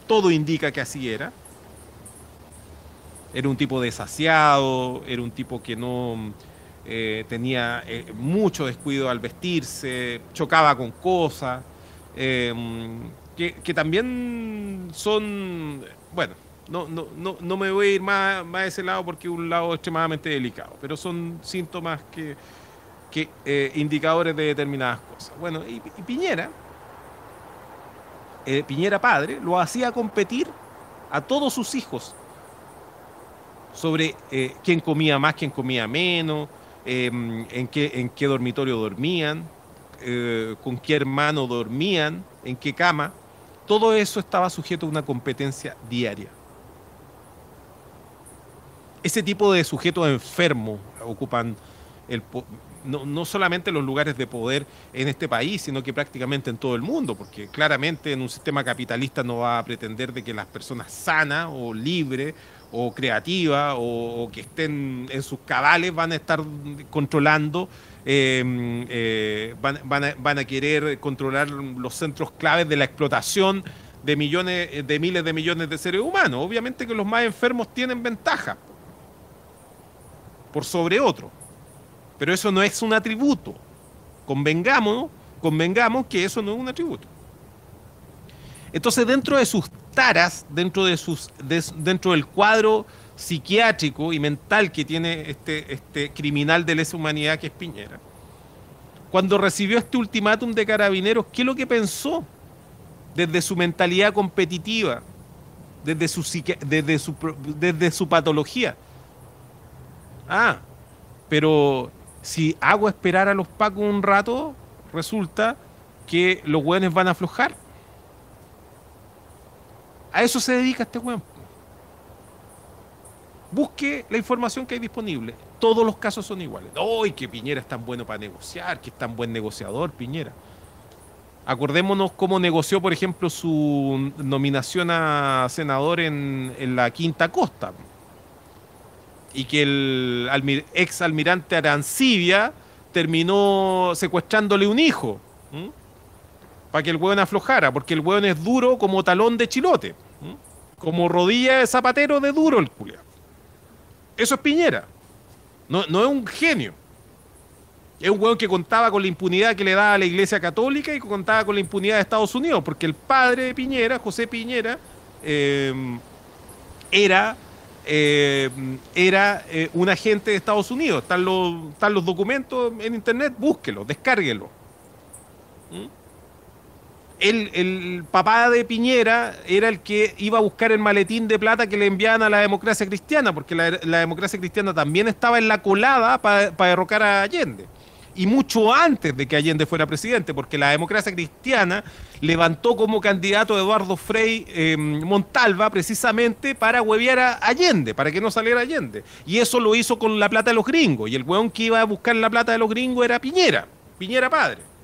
todo indica que así era. Era un tipo desasiado, era un tipo que no eh, tenía eh, mucho descuido al vestirse, chocaba con cosas, eh, que, también son, bueno, no, no, no, no me voy a ir más, más a ese lado porque es un lado extremadamente delicado, pero son síntomas que, que eh, indicadores de determinadas cosas. Bueno, y, Piñera, Piñera padre, lo hacía competir a todos sus hijos sobre quién comía más, quién comía menos, eh, en, qué, en qué dormitorio dormían, eh, con qué hermano dormían, en qué cama. Todo eso estaba sujeto a una competencia diaria. Ese tipo de sujetos enfermos ocupan no, no solamente los lugares de poder en este país, sino que prácticamente en todo el mundo, porque claramente en un sistema capitalista no va a pretender de que las personas sanas o libres o creativas o, que estén en sus cabales van a estar controlando, eh, eh, van, van a, van a querer controlar los centros claves de la explotación de millones, de miles de millones de seres humanos. Obviamente que los más enfermos tienen ventaja por sobre otros. Pero eso no es un atributo. Convengamos, convengamos que eso no es un atributo. Entonces, dentro de sus taras, dentro, de sus, de- dentro del cuadro psiquiátrico y mental que tiene este, este criminal de lesa humanidad que es Piñera, cuando recibió este ultimátum de carabineros, ¿qué es lo que pensó? Desde su mentalidad competitiva, desde su, desde su, desde su patología. Ah, pero si hago esperar a los pacos un rato, resulta que los hueones van a aflojar. A eso se dedica este hueón. Busque la información que hay disponible. Todos los casos son iguales. ¡Ay, que Piñera es tan bueno para negociar! Que es tan buen negociador, Piñera. Acordémonos cómo negoció, por ejemplo, su nominación a senador en, en la Quinta Costa y que el almi- ex almirante Arancibia terminó secuestrándole un hijo para que el hueón aflojara, porque el hueón es duro como talón de chilote. Como rodilla de zapatero de duro el culiao. Eso es Piñera, no, no es un genio. Es un hueón que contaba con la impunidad que le daba la Iglesia Católica y que contaba con la impunidad de Estados Unidos, porque el padre de Piñera, José Piñera, eh, era, eh, era eh, un agente de Estados Unidos. Están los, están los documentos en internet, búsquelos, descárguelos. ¿Mm? El, el papá de Piñera era el que iba a buscar el maletín de plata que le enviaban a la democracia cristiana, porque la, democracia cristiana también estaba en la colada para derrocar a Allende. Y mucho antes de que Allende fuera presidente, porque la democracia cristiana levantó como candidato a Eduardo Frei eh, Montalva precisamente para huevear a Allende, para que no saliera Allende. Y eso lo hizo con la plata de los gringos. Y el weón que iba a buscar la plata de los gringos era Piñera, Piñera padre.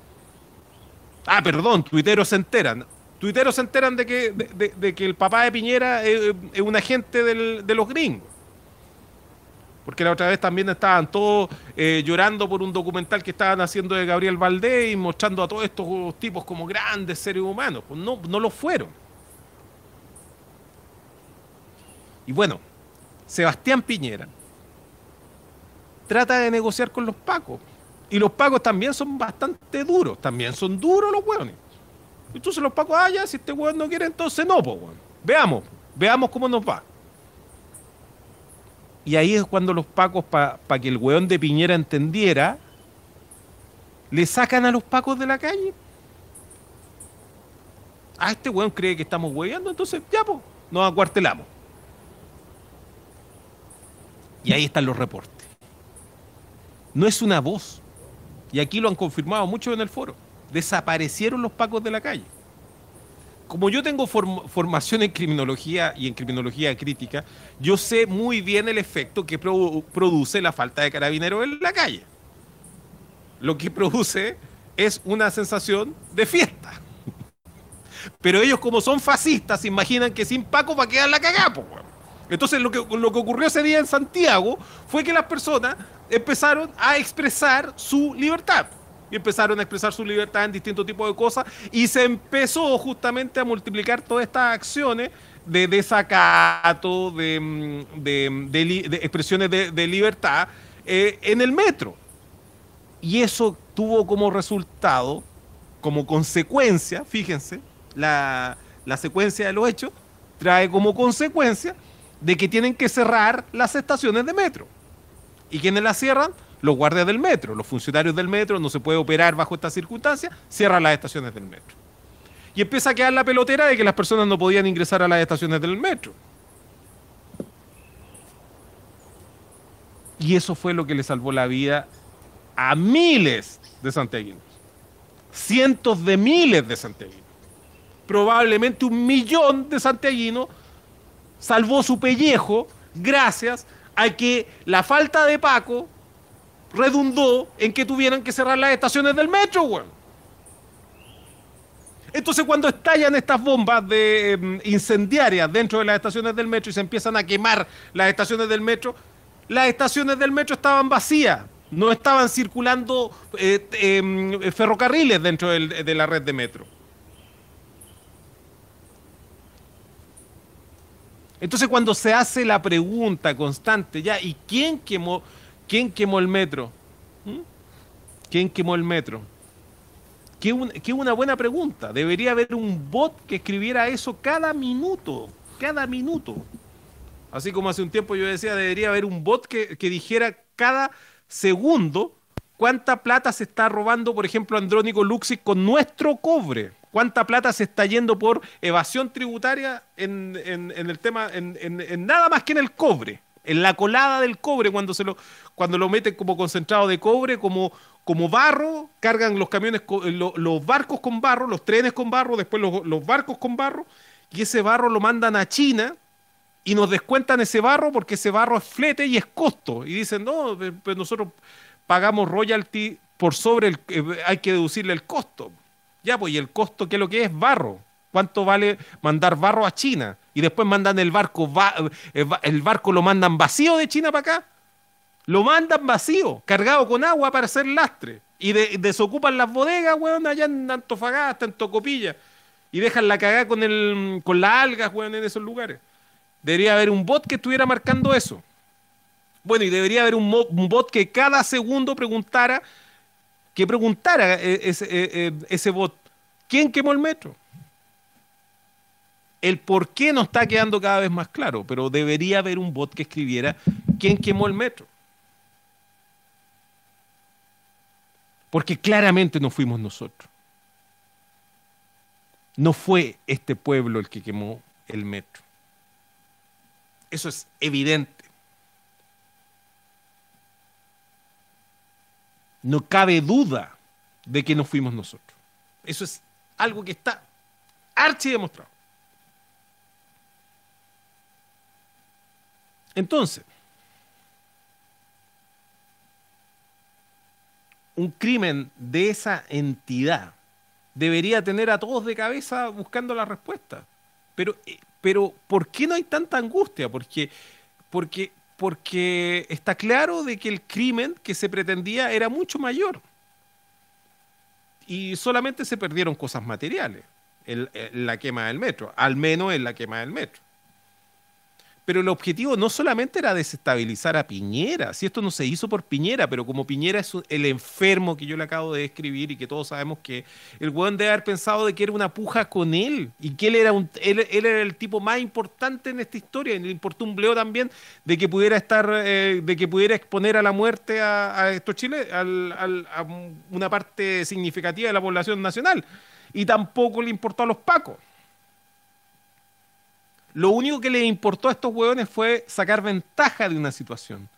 Ah, perdón, tuiteros se enteran. Tuiteros se enteran de que, de, que el papá de Piñera es, es un agente del- de los gringos. Porque la otra vez también estaban todos eh, llorando por un documental que estaban haciendo de Gabriel Valdés y mostrando a todos estos tipos como grandes seres humanos. Pues no, no lo fueron. Y bueno, Sebastián Piñera trata de negociar con los pacos. Y los pacos también son bastante duros. También son duros los hueones. Entonces los pacos, ah, ya, si este hueón no quiere, entonces no, pues, hueón. Veamos, veamos cómo nos va. Y ahí es cuando los pacos, para que el hueón de Piñera entendiera, le sacan a los pacos de la calle. Ah, este hueón cree que estamos hueveando, entonces ya, pues, nos acuartelamos. Y ahí están los reportes. No es una voz. Y aquí lo han confirmado muchos en el foro. Desaparecieron los pacos de la calle. Como yo tengo form- formación en criminología y en criminología crítica, yo sé muy bien el efecto que produ- produce la falta de carabineros en la calle. Lo que produce es una sensación de fiesta. Pero ellos como son fascistas, imaginan que sin Paco va a quedar la cagada, po, weón. Entonces lo que, lo que ocurrió ese día en Santiago fue que las personas empezaron a expresar su libertad. Y empezaron a expresar su libertad en distintos tipos de cosas y se empezó justamente a multiplicar todas estas acciones de desacato, de, mm, de- expresiones de, de libertad eh, en el metro. Y eso tuvo como resultado, como consecuencia, fíjense, la, la secuencia de los hechos trae como consecuencia de que tienen que cerrar las estaciones de metro. ¿Y quiénes las cierran? Los guardias del metro, los funcionarios del metro, no se puede operar bajo estas circunstancias, cierran las estaciones del metro. Y empieza a quedar la pelotera de que las personas no podían ingresar a las estaciones del metro. Y eso fue lo que le salvó la vida a miles de santiaguinos. Cientos de miles de santiaguinos. Probablemente un millón de santiaguinos salvó su pellejo gracias a que la falta de Paco redundó en que tuvieran que cerrar las estaciones del metro, weón. Entonces cuando estallan estas bombas de em, incendiarias dentro de las estaciones del metro y se empiezan a quemar las estaciones del metro, las estaciones del metro estaban vacías, no estaban circulando eh, em, ferrocarriles dentro del- de la red de metro. Entonces cuando se hace la pregunta constante, ya, ¿y quién quemó, quién quemó el metro? ¿Mm? ¿Quién quemó el metro? Qué, un- qué una buena pregunta. Debería haber un bot que escribiera eso cada minuto, cada minuto. Así como hace un tiempo yo decía, debería haber un bot que, que dijera cada segundo cuánta plata se está robando, por ejemplo, Andrónico Luxis con nuestro cobre. Cuánta plata se está yendo por evasión tributaria en, en- el tema, en, en- nada más que en el cobre. En la colada del cobre, cuando, se lo, cuando lo meten como concentrado de cobre, como, como barro, cargan los camiones, eh, los barcos con barro, los trenes con barro, después los, barcos con barro, y ese barro lo mandan a China y nos descuentan ese barro porque ese barro es flete y es costo. Y dicen, no, pe- pues nosotros pagamos royalty por sobre el, eh, hay que deducirle el costo. Ya, pues, y el costo, ¿qué es lo que es? Barro. ¿Cuánto vale mandar barro a China? Y después mandan el barco, va- eh, el barco lo mandan vacío de China para acá. Lo mandan vacío, cargado con agua para hacer lastre. Y de- desocupan las bodegas, weón, allá en Antofagasta, en Tocopilla. Y dejan la cagada con, el, con las algas, weón, en esos lugares. Debería haber un bot que estuviera marcando eso. Bueno, y debería haber un, un bot que cada segundo preguntara, que preguntara eh, ese, eh, eh, ese bot, ¿quién quemó el metro? El por qué no está quedando cada vez más claro, pero debería haber un bot que escribiera quién quemó el metro. Porque claramente no fuimos nosotros. No fue este pueblo el que quemó el metro. Eso es evidente. No cabe duda de que no fuimos nosotros. Eso es algo que está Archi demostrado. Entonces, un crimen de esa entidad debería tener a todos de cabeza buscando la respuesta. Pero, eh, pero ¿por qué no hay tanta angustia? Porque, porque, porque está claro de que el crimen que se pretendía era mucho mayor. Y solamente se perdieron cosas materiales en, en la quema del metro, al menos en la quema del metro. Pero el objetivo no solamente era desestabilizar a Piñera, si esto no se hizo por Piñera, pero como Piñera es el enfermo que yo le acabo de describir y que todos sabemos que el weón debe haber pensado de que era una puja con él y que él era, un, él, era el tipo más importante en esta historia y le importó un bleo también de que pudiera estar, eh, de que pudiera exponer a la muerte a, estos chiles, al- a una parte significativa de la población nacional. Y tampoco le importó a los pacos. Lo único que les importó a estos hueones fue sacar ventaja de una situación.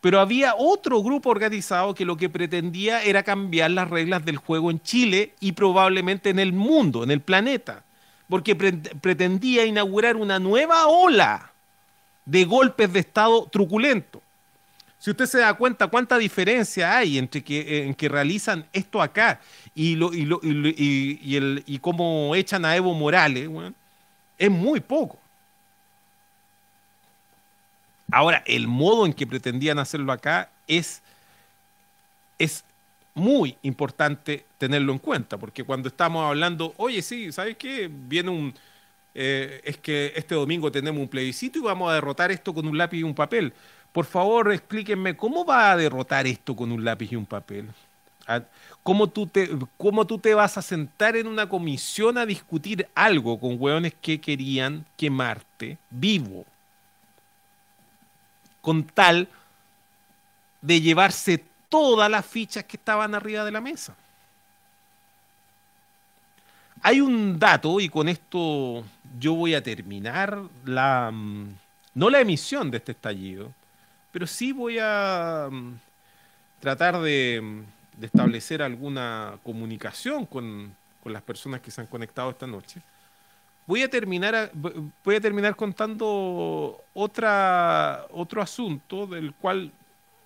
Pero había otro grupo organizado que lo que pretendía era cambiar las reglas del juego en Chile y probablemente en el mundo, en el planeta. Porque pre- pretendía inaugurar una nueva ola de golpes de Estado truculento. Si usted se da cuenta cuánta diferencia hay entre que, en que realizan esto acá y, lo, y, lo- y y- y cómo echan a Evo Morales, es muy poco. Ahora, el modo en que pretendían hacerlo acá es, es muy importante tenerlo en cuenta, porque cuando estamos hablando, oye, sí, ¿sabes qué? Viene un... eh, es que este domingo tenemos un plebiscito y vamos a derrotar esto con un lápiz y un papel. Por favor, explíquenme, ¿cómo va a derrotar esto con un lápiz y un papel? Ah, ¿Cómo tú, te, ¿Cómo tú te vas a sentar en una comisión a discutir algo con hueones que querían quemarte vivo? Con tal de llevarse todas las fichas que estaban arriba de la mesa. Hay un dato, y con esto yo voy a terminar la, mm, no la emisión de este estallido, pero sí voy a mm, tratar de, mm, de establecer alguna comunicación con, con las personas que se han conectado esta noche. Voy a terminar, contando otro asunto del cual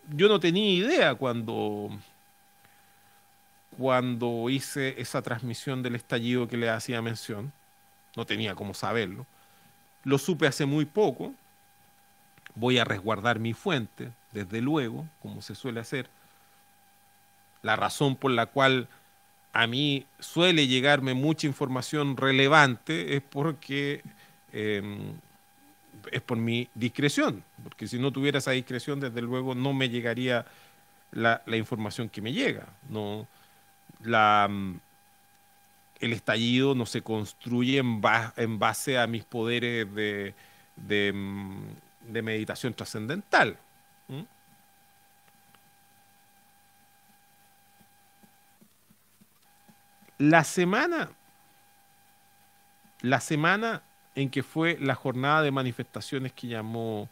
yo no tenía idea cuando, cuando hice esa transmisión del estallido que le hacía mención. No tenía cómo saberlo. Lo supe hace muy poco. Voy a resguardar mi fuente, desde luego, como se suele hacer. La razón por la cual a mí suele llegarme mucha información relevante es porque eh, es por mi discreción, porque si no tuviera esa discreción, desde luego no me llegaría la, información que me llega. No, la, mm, el estallido no se construye en, ba- en base a mis poderes de, de, mm, de meditación trascendental. ¿m? La semana, la semana en que fue la jornada de manifestaciones que llamó,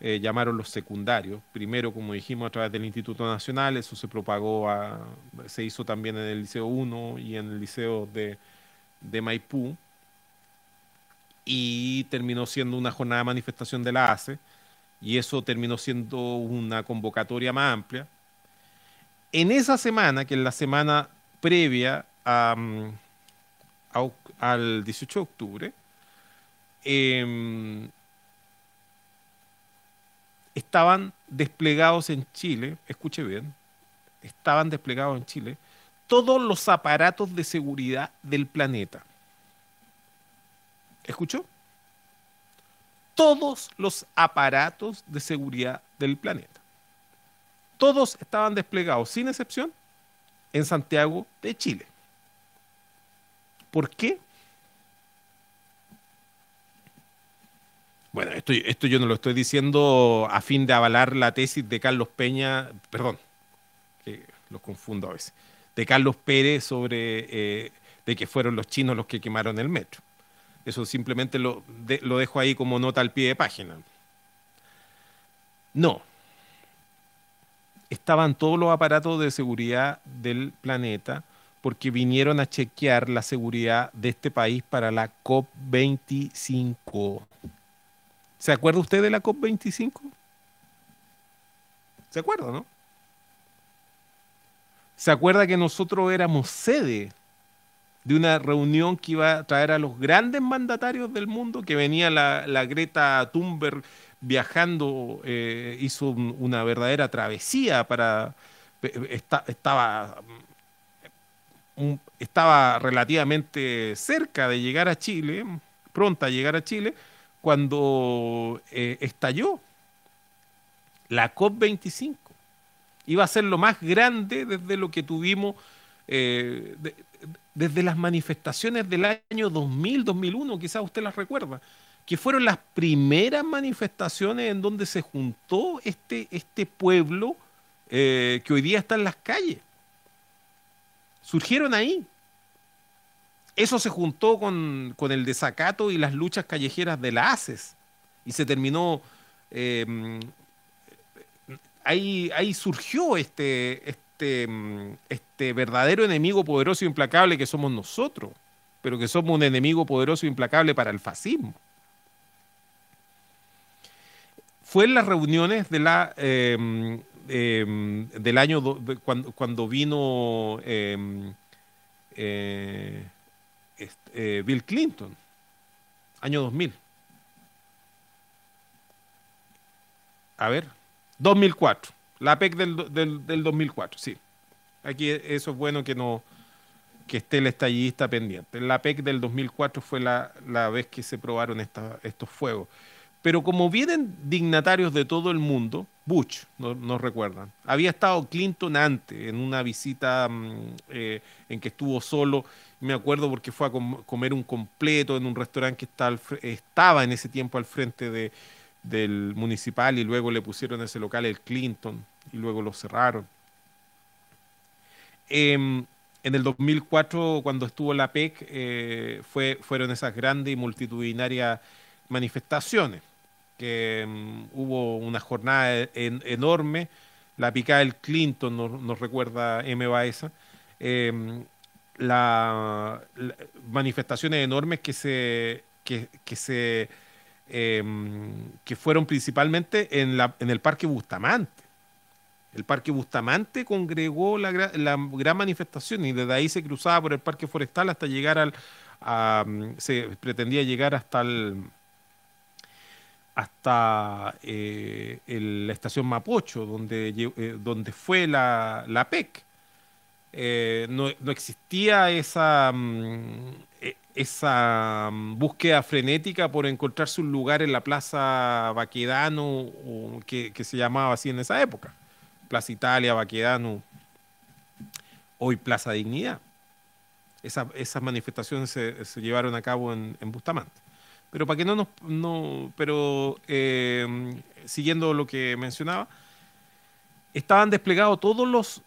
eh, llamaron los secundarios, primero, como dijimos, a través del Instituto Nacional, eso se propagó, a- se hizo también en el Liceo 1 y en el Liceo de, de Maipú, y terminó siendo una jornada de manifestación de la ACE, y eso terminó siendo una convocatoria más amplia. En esa semana, que es la semana previa al 18 de octubre, em, estaban desplegados en Chile, escuche bien, estaban desplegados en Chile todos los aparatos de seguridad del planeta. ¿Escuchó? Todos los aparatos de seguridad del planeta. Todos estaban desplegados, sin excepción, en Santiago de Chile. ¿Por qué? Bueno, esto, yo no lo estoy diciendo a fin de avalar la tesis de Carlos Peña, perdón, que los confundo a veces, de Carlos Pérez sobre eh, de que fueron los chinos los que quemaron el metro. Eso simplemente lo, lo dejo ahí como nota al pie de página. No. Estaban todos los aparatos de seguridad del planeta porque vinieron a chequear la seguridad de este país para la COP25. ¿Se acuerda usted de la COP25? ¿Se acuerda, no? ¿Se acuerda que nosotros éramos sede de una reunión que iba a traer a los grandes mandatarios del mundo, que venía la, la Greta Thunberg viajando, eh, hizo un- una verdadera travesía para... estaba, estaba relativamente cerca de llegar a Chile, pronta a llegar a Chile, cuando eh, estalló la COP25 iba a ser lo más grande desde lo que tuvimos eh, de- desde las manifestaciones del año 2000, 2001, quizás usted las recuerda, que fueron las primeras manifestaciones en donde se juntó este, este pueblo eh, que hoy día está en las calles. Surgieron ahí. Eso se juntó con, con el desacato y las luchas callejeras de la ACES y se terminó eh, ahí, ahí surgió este, este, este verdadero enemigo poderoso e implacable que somos nosotros, pero que somos un enemigo poderoso e implacable para el fascismo. Fue en las reuniones de la, eh, mm, del año cuando, cuando vino mm, eh, eh, Bill Clinton, año 2000. A ver, 2004. La PEC del, del, del 2004, sí. Aquí eso es bueno que no que esté el estallista pendiente. La PEC del 2004 fue la, la vez que se probaron estos fuegos. Pero como vienen dignatarios de todo el mundo, Bush, no- recuerdan, había estado Clinton antes en una visita mm, eh, en que estuvo solo, me acuerdo porque fue a com- comer un completo en un restaurante que estaba en ese tiempo al frente de, del municipal y luego le pusieron ese local el Clinton y luego lo cerraron. Em, en el 2004, cuando estuvo la PEC, eh, fue, fueron esas grandes y multitudinarias manifestaciones, que em, hubo una jornada en- enorme, la picada del Clinton, nos, recuerda M. Baeza, em, la, la- manifestaciones enormes que se, que, se em, que fueron principalmente en, la, en el Parque Bustamante. El Parque Bustamante congregó la, la gran manifestación y desde ahí se cruzaba por el Parque Forestal hasta llegar al... mm, se pretendía llegar hasta el hasta eh, la estación Mapocho, donde, eh, donde fue la, la PEC. Eh, no, no existía esa, mm, e- esa mm, búsqueda frenética por encontrarse un lugar en la Plaza Baquedano, o que, que se llamaba así en esa época. Plaza Italia, Baquedano, hoy Plaza Dignidad. Esa- esas manifestaciones se, se llevaron a cabo en Bustamante. Pero para que no nos... No, pero eh, siguiendo lo que mencionaba, estaban desplegados todos los,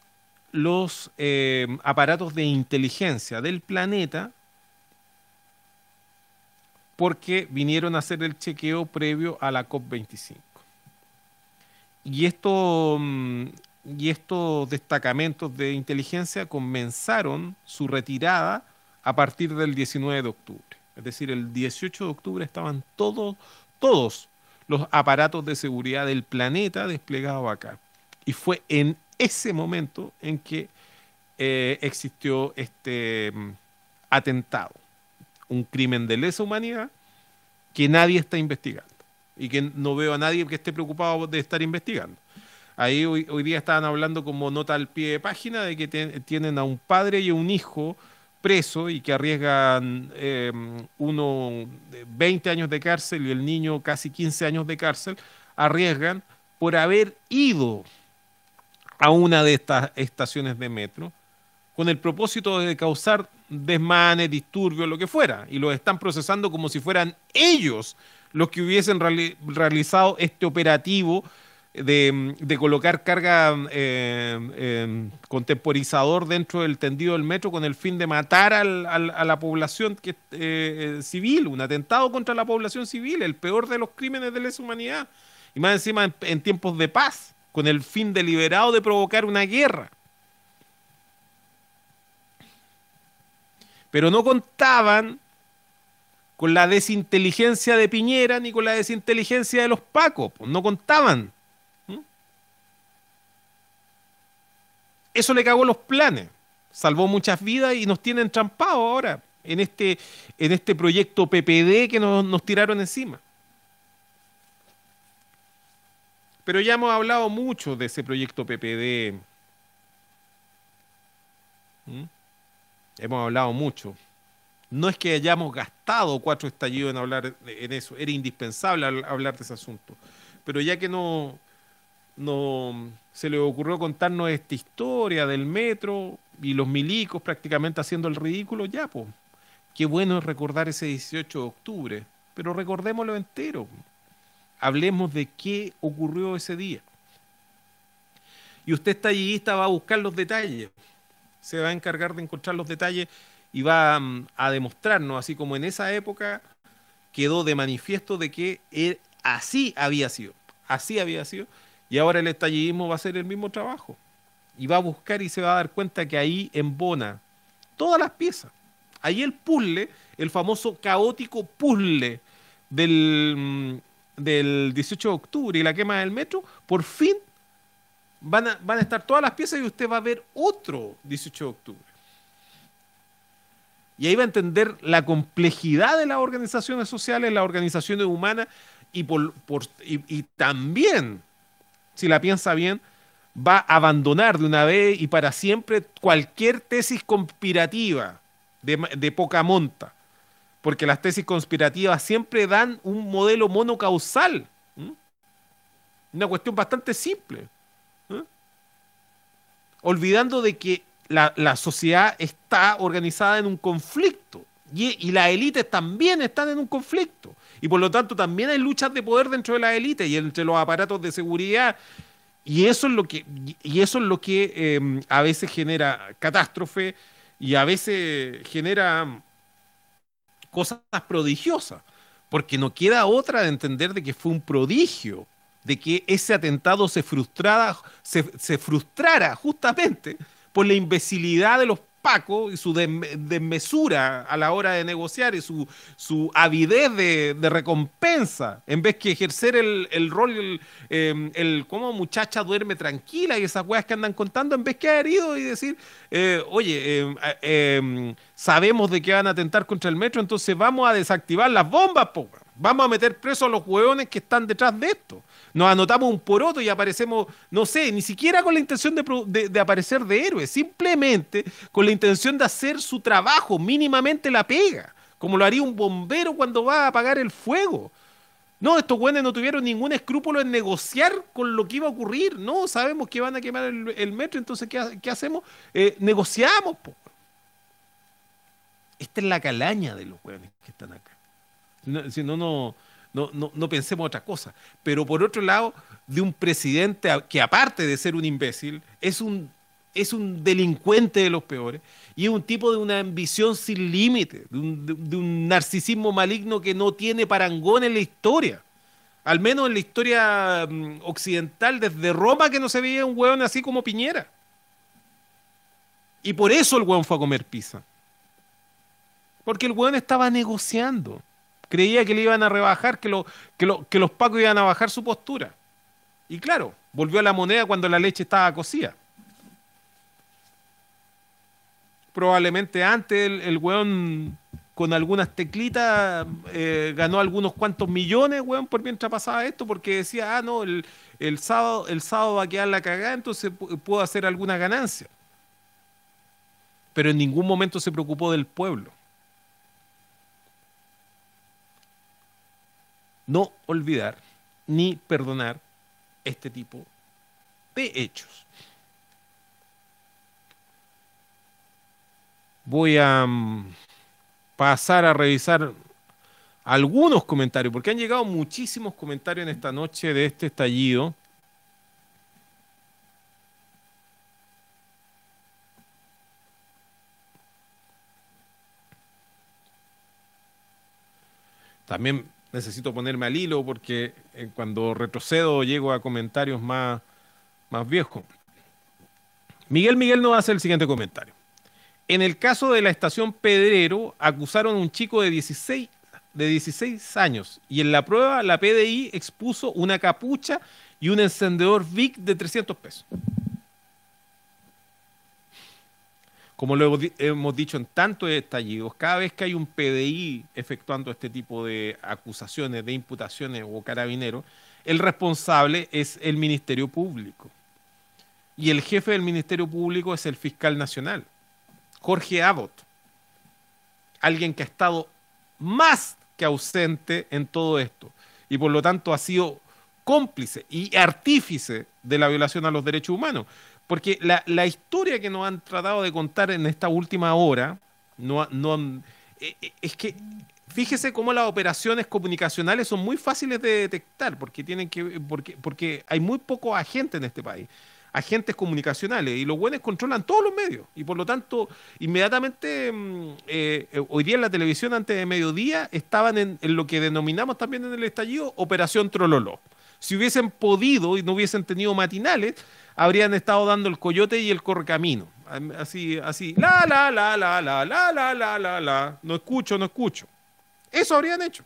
los eh, aparatos de inteligencia del planeta porque vinieron a hacer el chequeo previo a la COP25. Y, esto, mm, y estos destacamentos de inteligencia comenzaron su retirada a partir del 19 de octubre. Es decir, el 18 de octubre estaban todos, todos los aparatos de seguridad del planeta desplegados acá. Y fue en ese momento en que eh, existió este mm, atentado, un crimen de lesa humanidad que nadie está investigando y que no veo a nadie que esté preocupado de estar investigando. Ahí hoy, día estaban hablando como nota al pie de página de que tienen a un padre y a un hijo preso y que arriesgan eh, uno de 20 años de cárcel y el niño casi 15 años de cárcel, arriesgan por haber ido a una de estas estaciones de metro con el propósito de causar desmanes, disturbios, lo que fuera, y los están procesando como si fueran ellos los que hubiesen reali- realizado este operativo de, colocar carga eh, eh, contemporizador dentro del tendido del metro con el fin de matar a la población eh, civil, un atentado contra la población civil, el peor de los crímenes de lesa humanidad, y más encima en, en tiempos de paz, con el fin deliberado de provocar una guerra. Pero no contaban con la desinteligencia de Piñera ni con la desinteligencia de los Pacos, pues, no contaban. Eso le cagó los planes, salvó muchas vidas y nos tienen trampados ahora en este, en este proyecto PPD que nos, tiraron encima. Pero ya hemos hablado mucho de ese proyecto PPD. ¿Mm? Hemos hablado mucho. No es que hayamos gastado cuatro estallidos en hablar en eso, era indispensable hablar de ese asunto. Pero ya que no, no se le ocurrió contarnos esta historia del metro y los milicos prácticamente haciendo el ridículo, ya, pues. Qué bueno es recordar ese 18 de octubre, pero recordémoslo entero. Hablemos de qué ocurrió ese día. Y usted estallista va a buscar los detalles, se va a encargar de encontrar los detalles y va mm, a demostrarnos, así como en esa época quedó de manifiesto de que él- así había sido, así había sido, y ahora el estallidismo va a hacer el mismo trabajo. Y va a buscar y se va a dar cuenta que ahí embona todas las piezas. Ahí el puzzle, el famoso caótico puzzle del, mm, del 18 de octubre y la quema del metro, por fin van a, van a estar todas las piezas y usted va a ver otro 18 de octubre. Y ahí va a entender la complejidad de las organizaciones sociales, las organizaciones humanas, y, por, por- y también, si la piensa bien, va a abandonar de una vez y para siempre cualquier tesis conspirativa de, poca monta. Porque las tesis conspirativas siempre dan un modelo monocausal. Una cuestión bastante simple. Olvidando de que la, la sociedad está organizada en un conflicto. Y, y las élites también están en un conflicto. Y por lo tanto también hay luchas de poder dentro de las élites y entre los aparatos de seguridad. Y eso es lo que, y eso es lo que eh, a veces genera catástrofe y a veces genera cosas prodigiosas. Porque no queda otra de entender de que fue un prodigio, de que ese atentado se frustrara, se, se frustrara justamente por la imbecilidad de los pacos y su desme- desmesura a la hora de negociar y su, su avidez de, recompensa, en vez que ejercer el, el rol, el, eh, cómo muchacha duerme tranquila y esas weas que andan contando, en vez que haber ido y decir, eh, oye, eh, eh, sabemos de que van a atentar contra el metro, entonces vamos a desactivar las bombas, po, vamos a meter presos a los hueones que están detrás de esto. Nos anotamos un poroto y aparecemos, no sé, ni siquiera con la intención de, de- aparecer de héroes, simplemente con la intención de hacer su trabajo, mínimamente la pega, como lo haría un bombero cuando va a apagar el fuego. No, estos güeyes no tuvieron ningún escrúpulo en negociar con lo que iba a ocurrir. No, sabemos que van a quemar el, metro, entonces, ¿qué, qué hacemos? Eh, negociamos, po. Esta es la calaña de los güeyes que están acá. Si no, no, no, no, no pensemos otra cosa. Pero por otro lado, de un presidente que aparte de ser un imbécil, es un, es un delincuente de los peores y es un tipo de una ambición sin límite, de un, de- de un narcisismo maligno que no tiene parangón en la historia. Al menos en la historia mm, occidental, desde Roma que no se veía un hueón así como Piñera. Y por eso el hueón fue a comer pizza. Porque el hueón estaba negociando. Creía que le iban a rebajar, que, lo- que, que los pacos iban a bajar su postura. Y claro, volvió a la moneda cuando la leche estaba cocida. Probablemente antes el, el weón con algunas teclitas eh, ganó algunos cuantos millones, weón, por mientras pasaba esto, porque decía, ah, no, el, el sábado, el sábado va a quedar la cagada, entonces pu- puedo hacer alguna ganancia. Pero en ningún momento se preocupó del pueblo. No olvidar ni perdonar este tipo de hechos. Voy a mm, pasar a revisar algunos comentarios, porque han llegado muchísimos comentarios en esta noche de este estallido. También necesito ponerme al hilo porque eh, cuando retrocedo llego a comentarios más, más viejos. Miguel Miguel nos hace el siguiente comentario. En el caso de la estación Pedrero, acusaron a un chico de 16, de 16 años y en la prueba la PDI expuso una capucha y un encendedor VIC de 300 pesos. Como lo hemos dicho en tantos estallidos, cada vez que hay un PDI efectuando este tipo de acusaciones, de imputaciones o carabineros, el responsable es el Ministerio Público. Y el jefe del Ministerio Público es el fiscal nacional, Jorge Abbott. Alguien que ha estado más que ausente en todo esto. Y por lo tanto ha sido cómplice y artífice de la violación a los derechos humanos. Porque la, la, historia que nos han tratado de contar en esta última hora, no, no, eh, eh, es que fíjese cómo las operaciones comunicacionales son muy fáciles de detectar, porque, tienen que, porque, porque hay muy pocos agentes en este país, agentes comunicacionales, y los buenos controlan todos los medios, y por lo tanto, inmediatamente, mm, eh, hoy día en la televisión, antes de mediodía, estaban en, en, lo que denominamos también en el estallido Operación Trololó. Si hubiesen podido y no hubiesen tenido matinales, habrían estado dando el coyote y el correcamino. Así, así, la, la, la, la, la, la, la, la, la, la, no escucho, no escucho. Eso habrían hecho.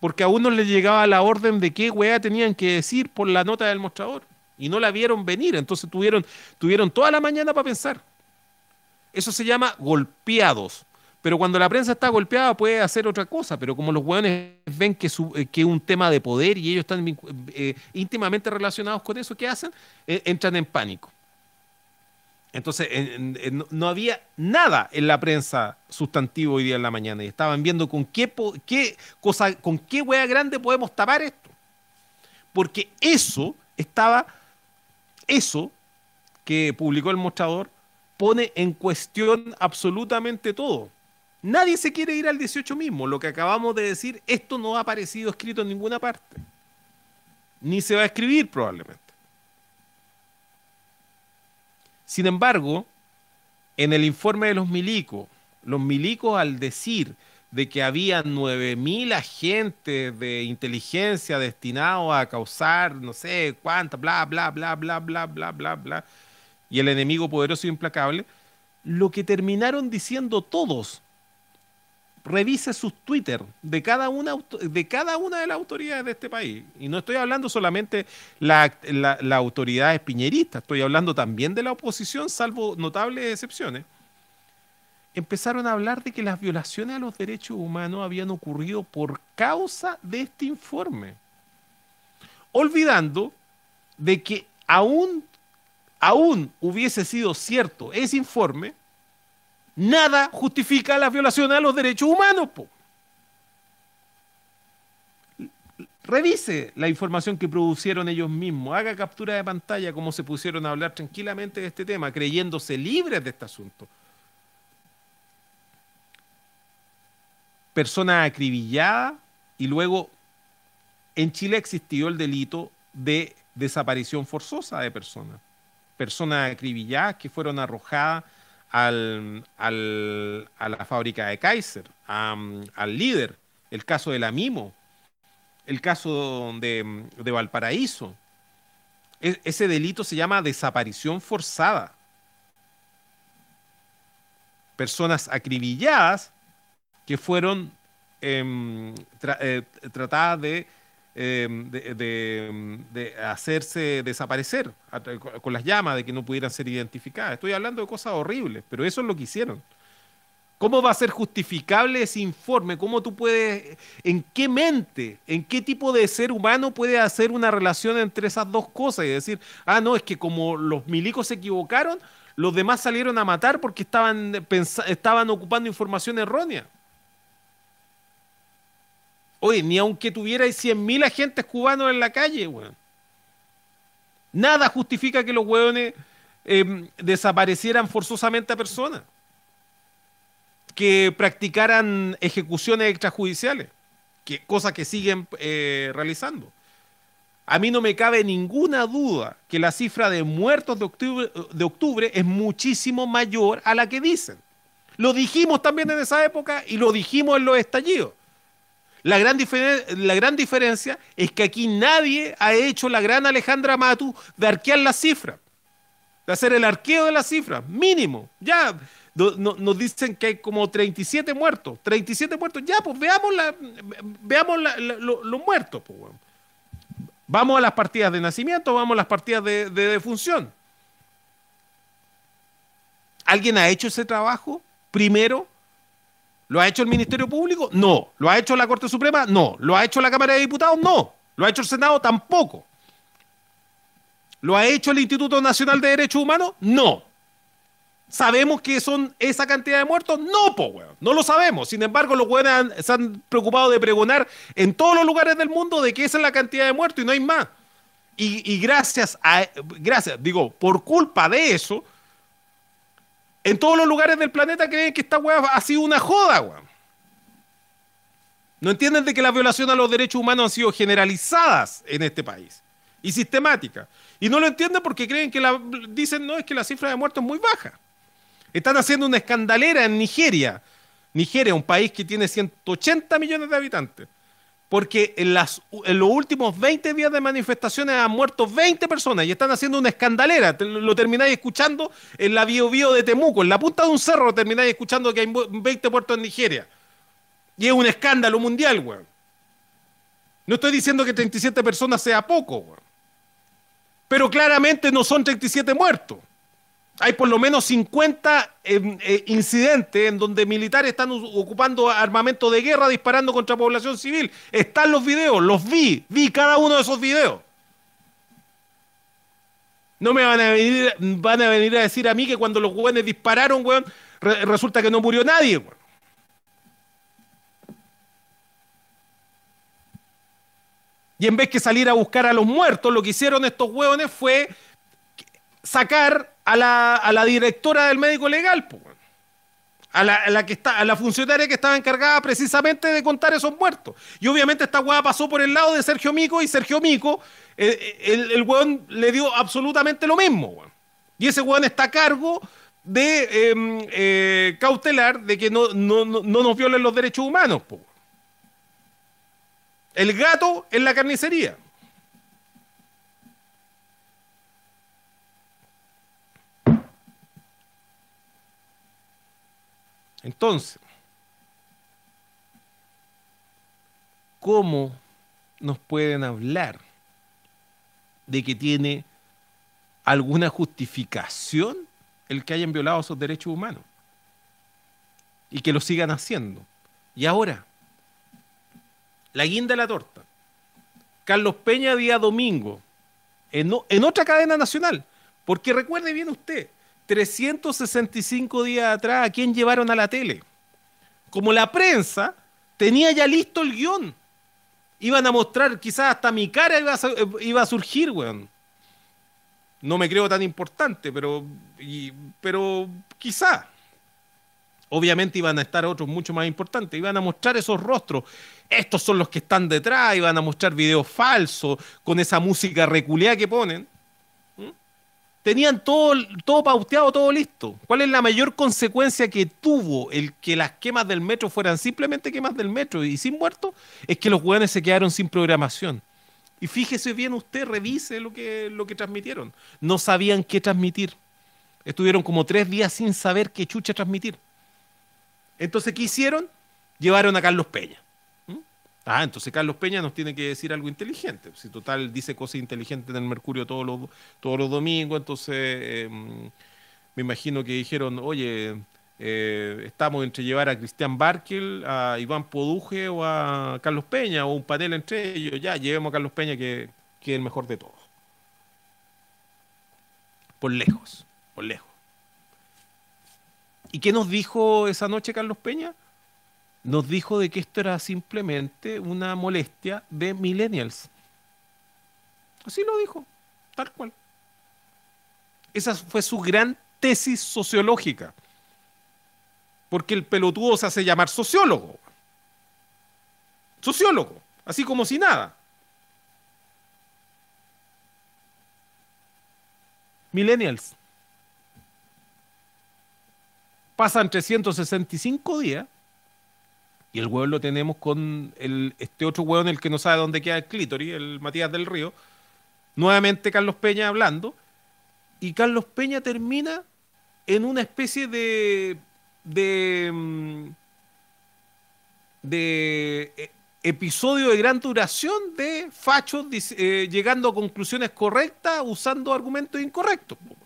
Porque a uno les llegaba la orden de qué weá tenían que decir por la nota del mostrador. Y no la vieron venir, entonces tuvieron, tuvieron toda la mañana para pensar. Eso se llama golpeados. Pero cuando la prensa está golpeada puede hacer otra cosa, pero como los hueones ven que, su, que es un tema de poder y ellos están eh, íntimamente relacionados con eso, ¿qué hacen? Eh, entran en pánico. Entonces, en, en, no había nada en la prensa sustantivo hoy día en la mañana y estaban viendo con qué, qué cosa, con qué hueá grande podemos tapar esto. Porque eso estaba, eso que publicó el mostrador, pone en cuestión absolutamente todo. Nadie se quiere ir al 18 mismo. Lo que acabamos de decir, esto no ha aparecido escrito en ninguna parte. Ni se va a escribir probablemente. Sin embargo, en el informe de los milicos, los milicos al decir de que había 9.000 agentes de inteligencia destinados a causar no sé cuánta, bla, bla, bla, bla, bla, bla, bla, bla, y el enemigo poderoso e implacable, lo que terminaron diciendo todos revise sus Twitter de cada una de cada una de las autoridades de este país. Y no estoy hablando solamente la, la, la autoridad estoy hablando también de la oposición, salvo notables excepciones. Empezaron a hablar de que las violaciones a los derechos humanos habían ocurrido por causa de este informe. Olvidando de que aún, aún hubiese sido cierto ese informe, nada justifica las violaciones a los derechos humanos. Revise la información que producieron ellos mismos, haga captura de pantalla cómo se pusieron a hablar tranquilamente de este tema, creyéndose libres de este asunto. Persona acribillada y luego en Chile existió el delito de desaparición forzosa de personas. Personas acribilladas que fueron arrojadas al, al, a la fábrica de Kaiser, al líder, el caso de la Mimo, el caso de, de Valparaíso. E, ese delito se llama desaparición forzada. Personas acribilladas que fueron tra, eh, tratadas de eh, de, de, hacerse desaparecer con las llamas, de que no pudieran ser identificadas. Estoy hablando de cosas horribles, pero eso es lo que hicieron. ¿Cómo va a ser justificable ese informe? ¿Cómo tú puedes, en qué mente, en qué tipo de ser humano puede hacer una relación entre esas dos cosas y decir, ah, no, es que como los milicos se equivocaron, los demás salieron a matar porque estaban, estaban ocupando información errónea? Oye, ni aunque tuviera 100.000 agentes cubanos en la calle, weón. Nada justifica que los weones eh, desaparecieran forzosamente a personas. Que practicaran ejecuciones extrajudiciales. Que, cosa que siguen eh, realizando. A mí no me cabe ninguna duda que la cifra de muertos de octubre, de octubre es muchísimo mayor a la que dicen. Lo dijimos también en esa época y lo dijimos en los estallidos. La gran, la gran, diferencia es que aquí nadie ha hecho la gran Alejandra Matu de arquear la cifra, de hacer el arqueo de la cifra, mínimo. Ya, no- no- nos dicen que hay como 37 muertos. 37 muertos. Ya, pues veamos, la, veamos la- lo- los muertos. Pues. Vamos a las partidas de nacimiento, vamos a las partidas de, de defunción. ¿Alguien ha hecho ese trabajo primero? ¿Lo ha hecho el Ministerio Público? No. ¿Lo ha hecho la Corte Suprema? No. ¿Lo ha hecho la Cámara de Diputados? No. ¿Lo ha hecho el Senado? Tampoco. ¿Lo ha hecho el Instituto Nacional de Derechos Humanos? No. ¿Sabemos que son esa cantidad de muertos? No, po, weón. No lo sabemos. Sin embargo, los weones se han preocupado de pregonar en todos los lugares del mundo de que esa es la cantidad de muertos y no hay más. Y, y gracias a, gracias, digo, por culpa de eso, en todos los lugares del planeta creen que esta weá ha sido una joda, weón. No entienden de que las violaciones a los derechos humanos han sido generalizadas en este país y sistemáticas. Y no lo entienden porque creen que la, dicen, no, es que la cifra de muertos es muy baja. Están haciendo una escandalera en Nigeria. Nigeria, un país que tiene 180 millones de habitantes. Porque en, los últimos 20 días de manifestaciones han muerto 20 personas y están haciendo una escandalera. Lo termináis escuchando en la Bio Bio de Temuco, en la punta de un cerro, termináis escuchando que hay mu- 20 muertos en Nigeria. Y es un escándalo mundial, weón. No estoy diciendo que 37 personas sea poco, weón. Pero claramente no son 37 muertos. Hay por lo menos 50 eh, eh, incidentes en donde militares están ocupando armamento de guerra disparando contra población civil. Están los videos, los vi, vi cada uno de esos videos. No me van a venir, van a, venir a decir a mí que cuando los jóvenes dispararon, weón, re- resulta que no murió nadie, weón. Y en vez que salir a buscar a los muertos, lo que hicieron estos hueones fue sacar a la, a la directora del médico legal, weón. a, la, a la que está, a la funcionaria que estaba encargada precisamente de contar esos muertos. Y obviamente esta hueá pasó por el lado de Sergio Mico y Sergio Mico, eh, el, el hueón le dio absolutamente lo mismo. weón. Y ese hueón está a cargo de eh, eh, cautelar de que no, no, no, no nos violen los derechos humanos. weón. El gato en la carnicería. Entonces, ¿cómo nos pueden hablar de que tiene alguna justificación el que hayan violado esos derechos humanos? Y que lo sigan haciendo. Y ahora, la guinda de la torta. Carlos Peña día domingo, en, en otra cadena nacional. Porque recuerde bien usted, 365 días atrás, ¿a quién llevaron a la tele? Como la prensa tenía ya listo el guion. Iban a mostrar, quizás hasta mi cara iba a, a surgir, weón. No me creo tan importante, pero, pero quizá. Obviamente iban a estar otros mucho más importantes, iban a mostrar esos rostros. Estos son los que están detrás, iban a mostrar videos falsos con esa música reculeada que ponen. Tenían todo, todo pauteado, todo listo. ¿Cuál es la mayor consecuencia que tuvo el que las quemas del metro fueran simplemente quemas del metro y sin muertos? Es que los hueones se quedaron sin programación. Y fíjese bien usted, revise lo que, lo que transmitieron. No sabían qué transmitir. Estuvieron como tres días sin saber qué chucha transmitir. Entonces, ¿qué hicieron? Llevaron a Carlos Peña. Ah, entonces Carlos Peña nos tiene que decir algo inteligente. Si total dice cosas inteligentes en el Mercurio todos los, todos los domingos, entonces eh, me imagino que dijeron, oye, eh, estamos entre llevar a Cristian Barkel, a Iván Poduje o a Carlos Peña, o un panel entre ellos. Ya, llevemos a Carlos Peña que, que es el mejor de todos. Por lejos, por lejos. ¿Y qué nos dijo esa noche Carlos Peña? Nos dijo de que esto era simplemente una molestia de millennials. Así lo dijo, tal cual. Esa fue su gran tesis sociológica. Porque el pelotudo se hace llamar sociólogo. Sociólogo, así como si nada. Millennials. Pasan 365 días y el hueón lo tenemos con el, este otro hueón, el que no sabe dónde queda el clítoris, el Matías del Río. Nuevamente Carlos Peña hablando. Y Carlos Peña termina en una especie de. de. mm, de eh, episodio de gran duración de fachos eh, llegando a conclusiones correctas usando argumentos incorrectos. po.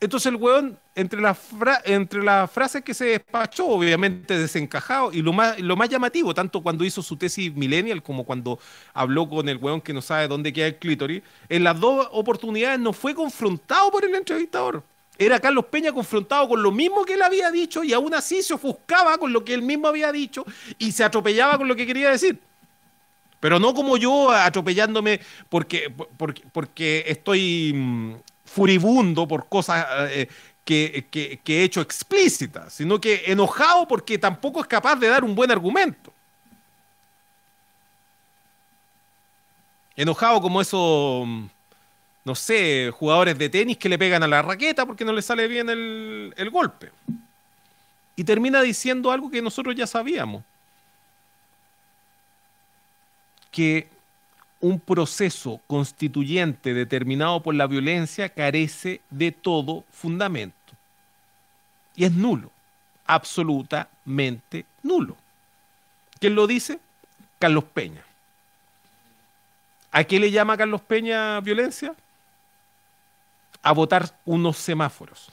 Entonces el weón, entre las, entre las frases que se despachó, obviamente desencajado, y lo más, lo más llamativo, tanto cuando hizo su tesis millennial como cuando habló con el weón que no sabe dónde queda el clítoris, en las dos oportunidades no fue confrontado por el entrevistador. Era Carlos Peña confrontado con lo mismo que él había dicho y aún así se ofuscaba con lo que él mismo había dicho y se atropellaba con lo que quería decir. Pero no como yo atropellándome porque, porque, porque estoy mm, furibundo por cosas eh, que, que- que he hecho explícitas, sino que enojado porque tampoco es capaz de dar un buen argumento. Enojado como esos, no sé, jugadores de tenis que le pegan a la raqueta porque no le sale bien el, el golpe. Y termina diciendo algo que nosotros ya sabíamos que un proceso constituyente determinado por la violencia carece de todo fundamento. Y es nulo, absolutamente nulo. ¿Quién lo dice? Carlos Peña. ¿A qué le llama Carlos Peña violencia? A votar unos semáforos.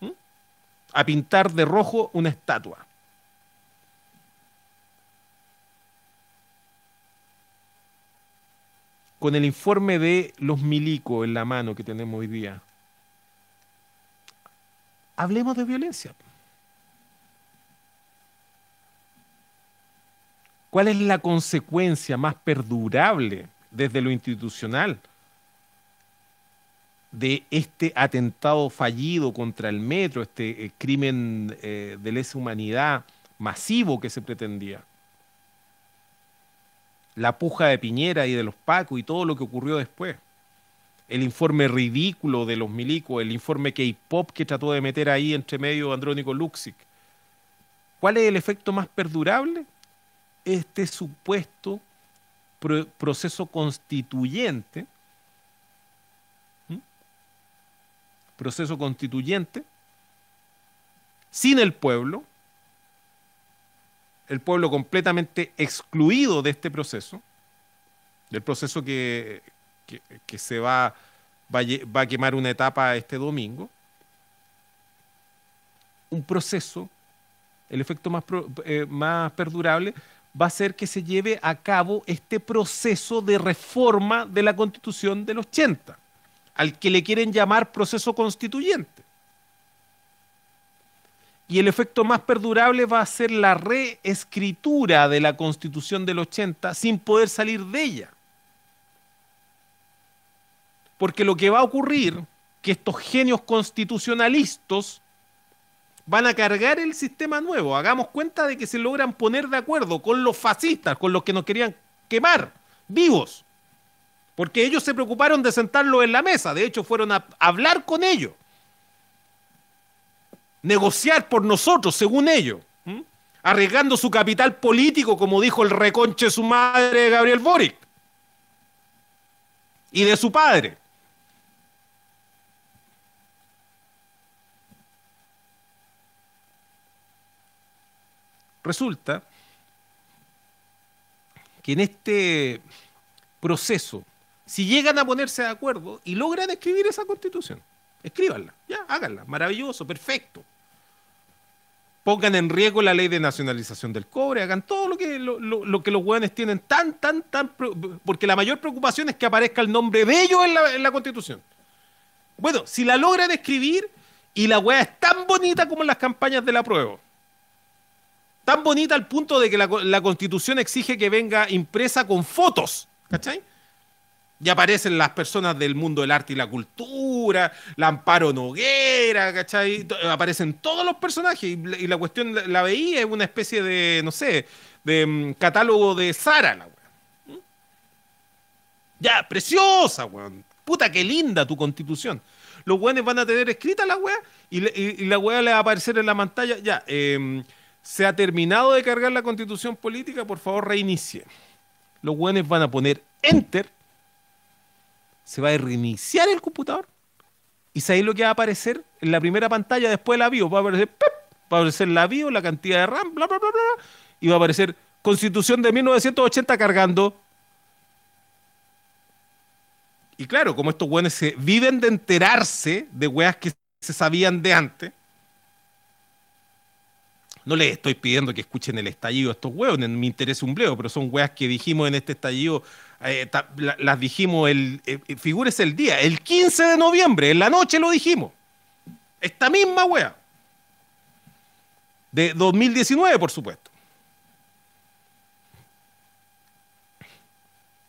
¿Mm? A pintar de rojo una estatua. Con el informe de los milicos en la mano que tenemos hoy día, hablemos de violencia. ¿Cuál es la consecuencia más perdurable desde lo institucional de este atentado fallido contra el metro, este eh, crimen eh, de lesa humanidad masivo que se pretendía? La puja de Piñera y de los Pacos y todo lo que ocurrió después. El informe ridículo de los milicos, el informe K-pop que trató de meter ahí entre medio Andrónico Luxic. ¿Cuál es el efecto más perdurable? Este supuesto pro- proceso constituyente, proceso constituyente, sin el pueblo, el pueblo completamente excluido de este proceso, del proceso que, que- se va, va, va a quemar una etapa este domingo, un proceso, el efecto más, eh, más perdurable va a ser que se lleve a cabo este proceso de reforma de la constitución del 80, al que le quieren llamar proceso constituyente. Y el efecto más perdurable va a ser la reescritura de la constitución del 80 sin poder salir de ella. Porque lo que va a ocurrir, que estos genios constitucionalistas van a cargar el sistema nuevo. Hagamos cuenta de que se logran poner de acuerdo con los fascistas, con los que nos querían quemar vivos. Porque ellos se preocuparon de sentarlos en la mesa. De hecho, fueron a hablar con ellos negociar por nosotros, según ellos, arriesgando su capital político, como dijo el reconche su madre Gabriel Boric, y de su padre. Resulta que en este proceso, si llegan a ponerse de acuerdo y logran escribir esa constitución, escríbanla, ya, háganla, maravilloso, perfecto. Pongan en riesgo la ley de nacionalización del cobre, hagan todo lo que, lo, lo- lo que los hueones tienen tan, tan, tan... Porque la mayor preocupación es que aparezca el nombre de ellos en la, en la constitución. Bueno, si la logran escribir y la hueá es tan bonita como en las campañas de la prueba, tan bonita al punto de que la, la constitución exige que venga impresa con fotos, ¿cachai? Y aparecen las personas del mundo del arte y la cultura, la Amparo Noguera, ¿cachai? To- Aparecen todos los personajes y la, cuestión, la, la veía, es una especie de, no sé, de mm, catálogo de Sara, la wea. ¿Mm? Ya, preciosa, weón. Puta, qué linda tu constitución. Los weones van a tener escrita la wea y, la wea le va a aparecer en la pantalla. Ya, em, se ha terminado de cargar la constitución política, por favor reinicie. Los weones van a poner enter se va a reiniciar el computador y sabéis lo que va a aparecer en la primera pantalla después de la BIOS. Va a aparecer, ¡pip! va a aparecer la BIOS, la cantidad de RAM, bla, bla, bla, bla, y va a aparecer Constitución de 1980 cargando. Y claro, como estos weones se viven de enterarse de weas que se sabían de antes, no les estoy pidiendo que escuchen el estallido a estos huevos, me interesa un bleo, pero son weas que dijimos en este estallido, eh, la- las dijimos el, eh, eh, figúrese el día, el 15 de noviembre, en la noche lo dijimos. Esta misma wea. De 2019, por supuesto.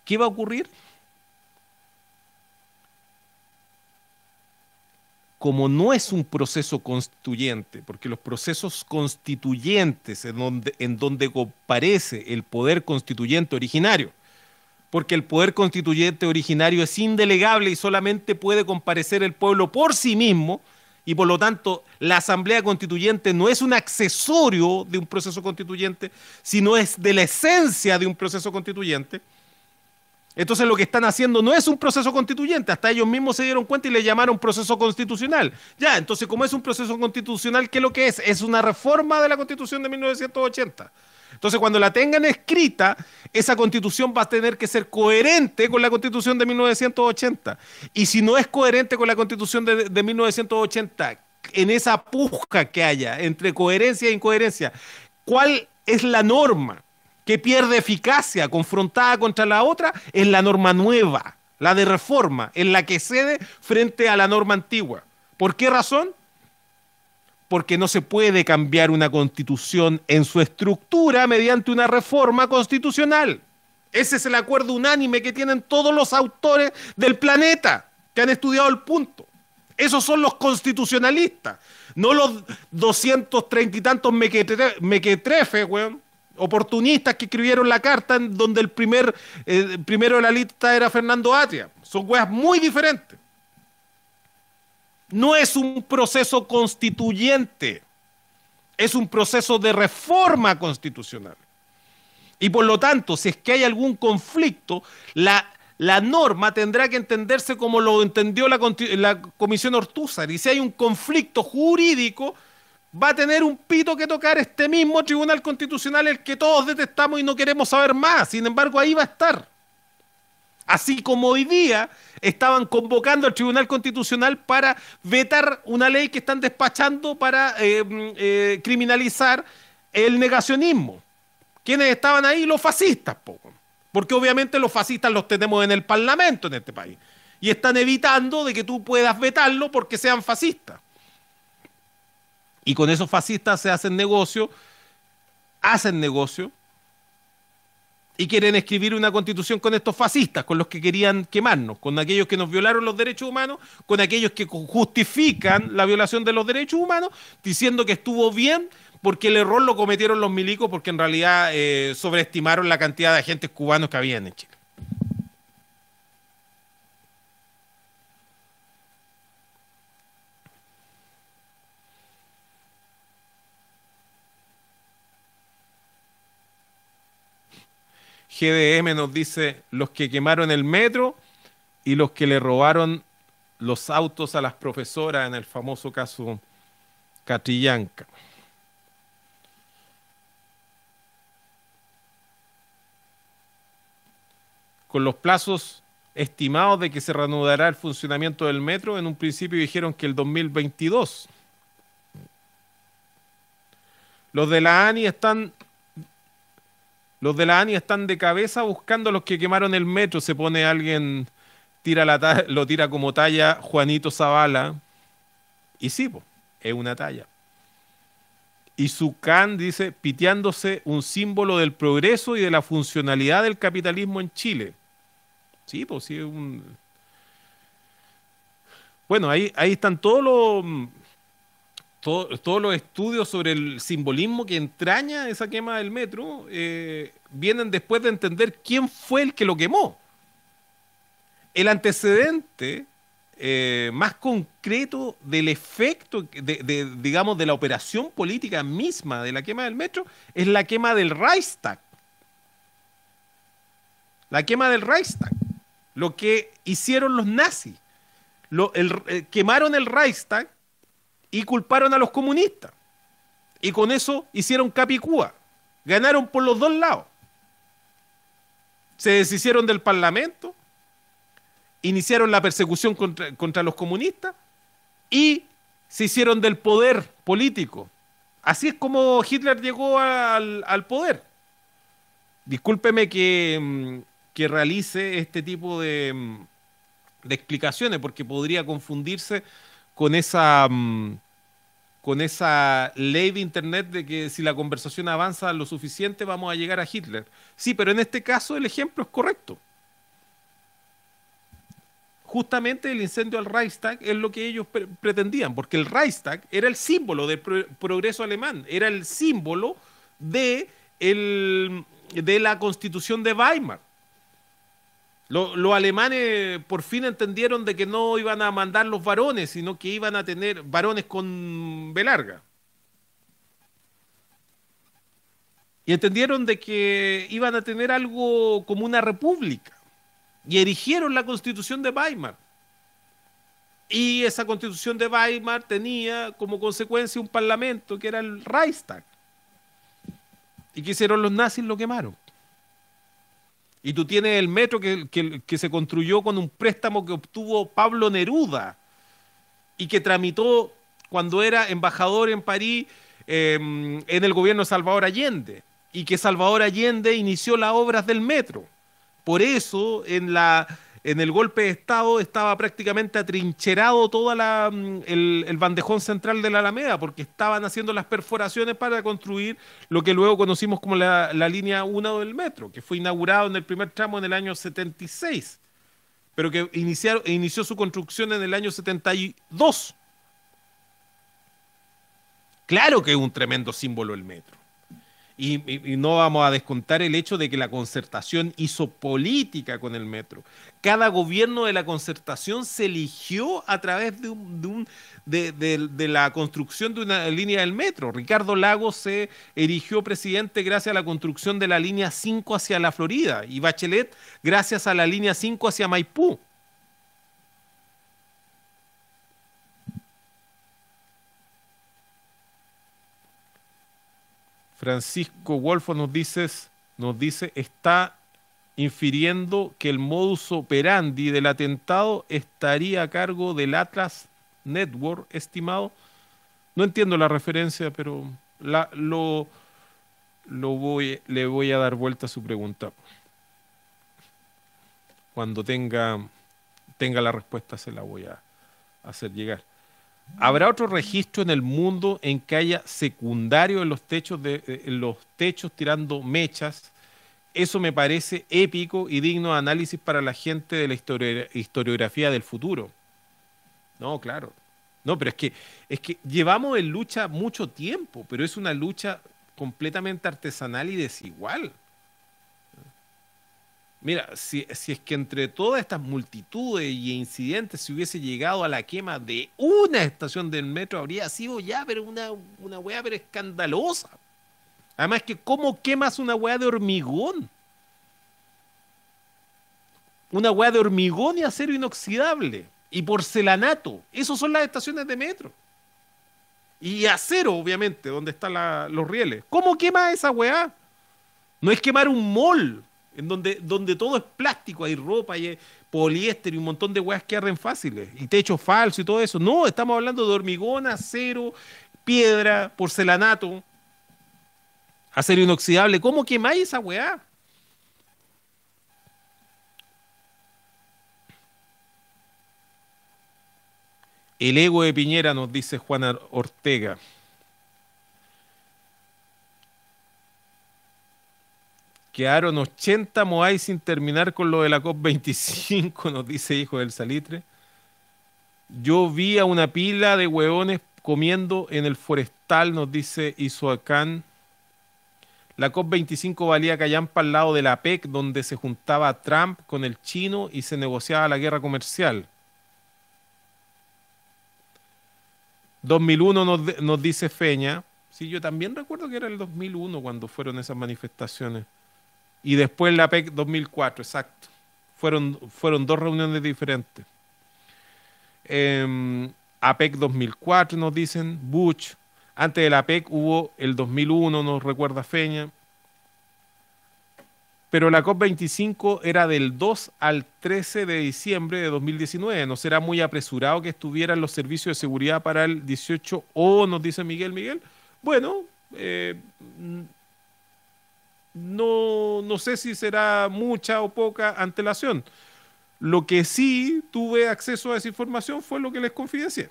¿Qué va a ocurrir? como no es un proceso constituyente, porque los procesos constituyentes en donde, en donde comparece el poder constituyente originario, porque el poder constituyente originario es indelegable y solamente puede comparecer el pueblo por sí mismo, y por lo tanto la asamblea constituyente no es un accesorio de un proceso constituyente, sino es de la esencia de un proceso constituyente. Entonces lo que están haciendo no es un proceso constituyente, hasta ellos mismos se dieron cuenta y le llamaron proceso constitucional. Ya, entonces como es un proceso constitucional, ¿qué es lo que es? Es una reforma de la constitución de 1980. Entonces cuando la tengan escrita, esa constitución va a tener que ser coherente con la constitución de 1980. Y si no es coherente con la constitución de, de 1980, en esa puja que haya entre coherencia e incoherencia, ¿cuál es la norma? que pierde eficacia confrontada contra la otra es la norma nueva, la de reforma, en la que cede frente a la norma antigua. ¿Por qué razón? Porque no se puede cambiar una constitución en su estructura mediante una reforma constitucional. Ese es el acuerdo unánime que tienen todos los autores del planeta que han estudiado el punto. Esos son los constitucionalistas, no los 230 y tantos mequetre- mequetrefes, weón, oportunistas que escribieron la carta en donde el primer eh, primero de la lista era Fernando Atria. Son weas muy diferentes. No es un proceso constituyente, es un proceso de reforma constitucional. Y por lo tanto, si es que hay algún conflicto, la, la norma tendrá que entenderse como lo entendió la, la Comisión Ortúzar. Y si hay un conflicto jurídico, va a tener un pito que tocar este mismo Tribunal Constitucional, el que todos detestamos y no queremos saber más. Sin embargo, ahí va a estar. Así como hoy día estaban convocando al Tribunal Constitucional para vetar una ley que están despachando para eh, mm, eh, criminalizar el negacionismo. ¿Quiénes estaban ahí? Los fascistas, po. porque obviamente los fascistas los tenemos en el Parlamento en este país. Y están evitando de que tú puedas vetarlo porque sean fascistas. Y con esos fascistas se hacen negocio, hacen negocio, y quieren escribir una constitución con estos fascistas, con los que querían quemarnos, con aquellos que nos violaron los derechos humanos, con aquellos que justifican la violación de los derechos humanos, diciendo que estuvo bien porque el error lo cometieron los milicos, porque en realidad eh, sobreestimaron la cantidad de agentes cubanos que habían en Chile. GDM nos dice los que quemaron el metro y los que le robaron los autos a las profesoras en el famoso caso Catrillanca. Con los plazos estimados de que se reanudará el funcionamiento del metro, en un principio dijeron que el 2022. Los de la ANI están los de la ANI están de cabeza buscando a los que quemaron el metro. Se pone alguien, tira la lo tira como talla Juanito Zavala. Y sí, po, es una talla. Y Sucán dice, piteándose un símbolo del progreso y de la funcionalidad del capitalismo en Chile. Sí, pues sí, es un... Bueno, ahí, ahí están todos los todo- todos los estudios sobre el simbolismo que entraña esa quema del metro eh, vienen después de entender quién fue el que lo quemó. El antecedente eh, más concreto del efecto, digamos, de la operación política misma de la quema del metro es la quema del Reichstag. La quema del Reichstag. lo que hicieron los nazis. Eh, quemaron el Reichstag y culparon a los comunistas. Y con eso hicieron capicúa. Ganaron por los dos lados. Se deshicieron del Parlamento, iniciaron la persecución contra, contra los comunistas y se hicieron del poder político. Así es como Hitler llegó al, al poder. Discúlpeme que, mm, que realice este tipo de, mm, de explicaciones, porque podría confundirse con esa, mm, con esa ley de Internet de que si la conversación avanza lo suficiente vamos a llegar a Hitler. Sí, pero en este caso el ejemplo es correcto. Justamente el incendio al Reichstag es lo que ellos pre- pretendían, porque el Reichstag era el símbolo del pro- progreso alemán, era el símbolo de, el- de la constitución de Weimar. Lo- los alemanes por fin entendieron de que no iban a mandar los varones, sino que iban a tener varones con B larga. Y entendieron de que iban a tener algo como una república. Y erigieron la constitución de Weimar. Y esa constitución de Weimar tenía como consecuencia un parlamento que era el Reichstag. ¿Y qué hicieron los nazis? Lo quemaron. Y tú tienes el metro que, que- se construyó con un préstamo que obtuvo Pablo Neruda y que tramitó cuando era embajador en París eh, en el gobierno de Salvador Allende. Y que Salvador Allende inició las obras del metro. Por eso en, la, en el golpe de Estado estaba prácticamente atrincherado todo el, el bandejón central de la Alameda, porque estaban haciendo las perforaciones para construir lo que luego conocimos como la, la línea 1 del metro, que fue inaugurado en el primer tramo en el año 76, pero que iniciaron- inició su construcción en el año 72. Claro que es un tremendo símbolo el metro. Y, no vamos a descontar el hecho de que la concertación hizo política con el metro. Cada gobierno de la concertación se eligió a través de, un- de un- de- de- la construcción de una línea del metro. Ricardo Lagos se erigió presidente gracias a la construcción de la línea 5 hacia la Florida y Bachelet gracias a la línea 5 hacia Maipú. Francisco Wolfo nos dice, nos dice, está infiriendo que el modus operandi del atentado estaría a cargo del Atlas Network, estimado. No entiendo la referencia, pero lo, lo voy, le voy a dar vuelta a su pregunta. Cuando tenga, tenga la respuesta se la voy a hacer llegar. ¿Habrá otro registro en el mundo en que haya secundario en los techos, de, eh, los techos tirando mechas? Eso me parece épico y digno de análisis para la gente de la historiografía del futuro. No, claro. No, pero es que, es que llevamos en lucha mucho tiempo, pero es una lucha completamente artesanal y desigual. Mira, si, es que entre todas estas multitudes y incidentes se hubiese llegado a la quema de una estación del metro, habría sido ya, pero una, una weá pero escandalosa. Además que ¿cómo quemas una weá de hormigón? Una weá de hormigón y acero inoxidable. Y porcelanato. Esas son las estaciones de metro. Y acero, obviamente, donde están los rieles. ¿Cómo quema esa weá? No es quemar un mall, en donde, donde todo es plástico, hay ropa, hay poliéster y un montón de weas que arden fáciles, y techo falso y todo eso. No, estamos hablando de hormigón, acero, piedra, porcelanato, acero inoxidable. ¿Cómo quemáis esa weá? El ego de Piñera, nos dice Juana Ortega. Quedaron 80 Moai sin terminar con lo de la COP25, nos dice Hijo del Salitre. Yo vi a una pila de hueones comiendo en el forestal, nos dice Isoacán. La COP25 valía callampa al lado de la PEC, donde se juntaba Trump con el chino y se negociaba la guerra comercial. 2001 nos, nos dice Feña. Sí, yo también recuerdo que era el 2001 cuando fueron esas manifestaciones. Y después la PEC 2004, exacto. Fueron, fueron dos reuniones diferentes. Eh, APEC 2004 nos dicen, Bush. Antes del APEC hubo el 2001, nos recuerda Feña. Pero la COP25 era del 2 al 13 de diciembre de 2019. No será muy apresurado que estuvieran los servicios de seguridad para el 18 o, nos dice Miguel Miguel. Bueno, eh, no, no sé si será mucha o poca antelación. Lo que sí tuve acceso a esa información fue lo que les confidencié.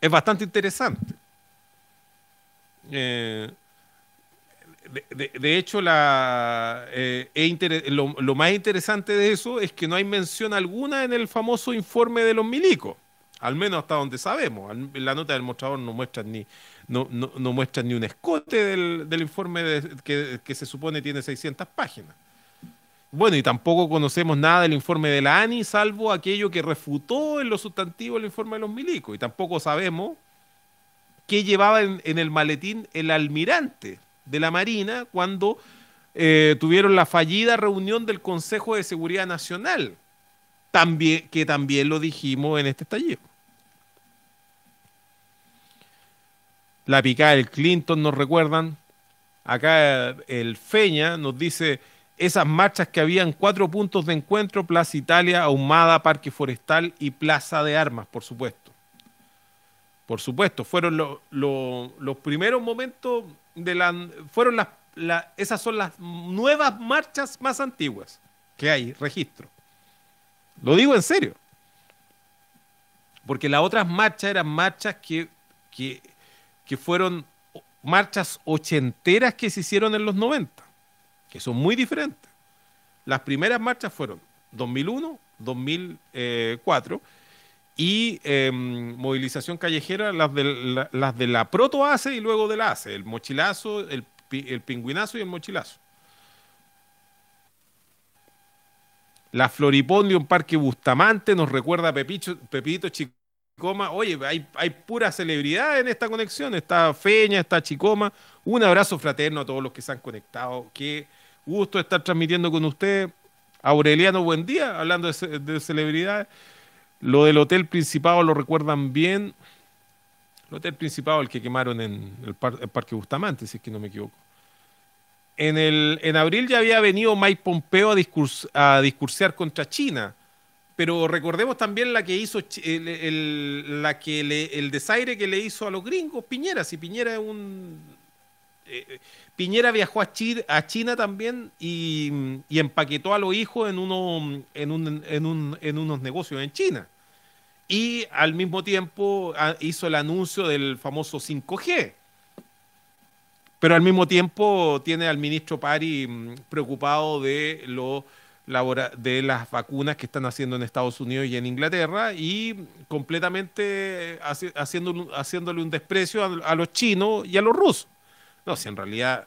Es bastante interesante. Eh, de, hecho, la, eh, lo, más interesante de eso es que no hay mención alguna en el famoso informe de los milicos, al menos hasta donde sabemos. La nota del mostrador no muestran ni, no, no- no muestran ni un escote del, del informe que, que se supone tiene 600 páginas. Bueno, y tampoco conocemos nada del informe de la ANI, salvo aquello que refutó en lo sustantivo el informe de los milicos. Y tampoco sabemos qué llevaba en, el maletín el almirante de la Marina cuando eh, tuvieron la fallida reunión del Consejo de Seguridad Nacional, también, que también lo dijimos en este estallido. La picada del Clinton nos recuerdan. Acá el Feña nos dice esas marchas que habían cuatro puntos de encuentro, Plaza Italia, Ahumada, Parque Forestal y Plaza de Armas, por supuesto. Por supuesto, fueron lo- lo- los primeros momentos de la... Fueron las, la- esas son las nuevas marchas más antiguas que hay, registro. Lo digo en serio. Porque las otras marchas eran marchas que, que, que fueron marchas ochenteras que se hicieron en los 90, que son muy diferentes. Las primeras marchas fueron 2001, 2004 y eh, movilización callejera, las de la, las de la y luego de la ACE, el mochilazo, el, el pingüinazo y el mochilazo. La Floripondio en Parque Bustamante nos recuerda a Pepito Chicoma. Oye, hay, hay pura celebridad en esta conexión. Está Feña, está Chicoma. Un abrazo fraterno a todos los que se han conectado. Qué gusto estar transmitiendo con usted. Aureliano, buen día, hablando de, de celebridades. Lo del Hotel Principado lo recuerdan bien. El Hotel Principado, el que quemaron en el Parque Bustamante, si es que no me equivoco. En, el, en abril ya había venido Mike Pompeo a, discurs- a discursear contra China. Pero recordemos también la que hizo el, el- la que el desaire que le hizo a los gringos Piñera. Si Piñera es un eh, Piñera viajó a, Chi- a China también y, y empaquetó a los hijos en, uno, en, un- en un- en unos negocios en China. Y al mismo tiempo ah, hizo el anuncio del famoso 5G. Pero al mismo tiempo tiene al ministro Pari mm, preocupado de, lo, labora- de las vacunas que están haciendo en Estados Unidos y en Inglaterra y completamente haci- haciendo, haciéndole un desprecio a, a los chinos y a los rusos. No, si en realidad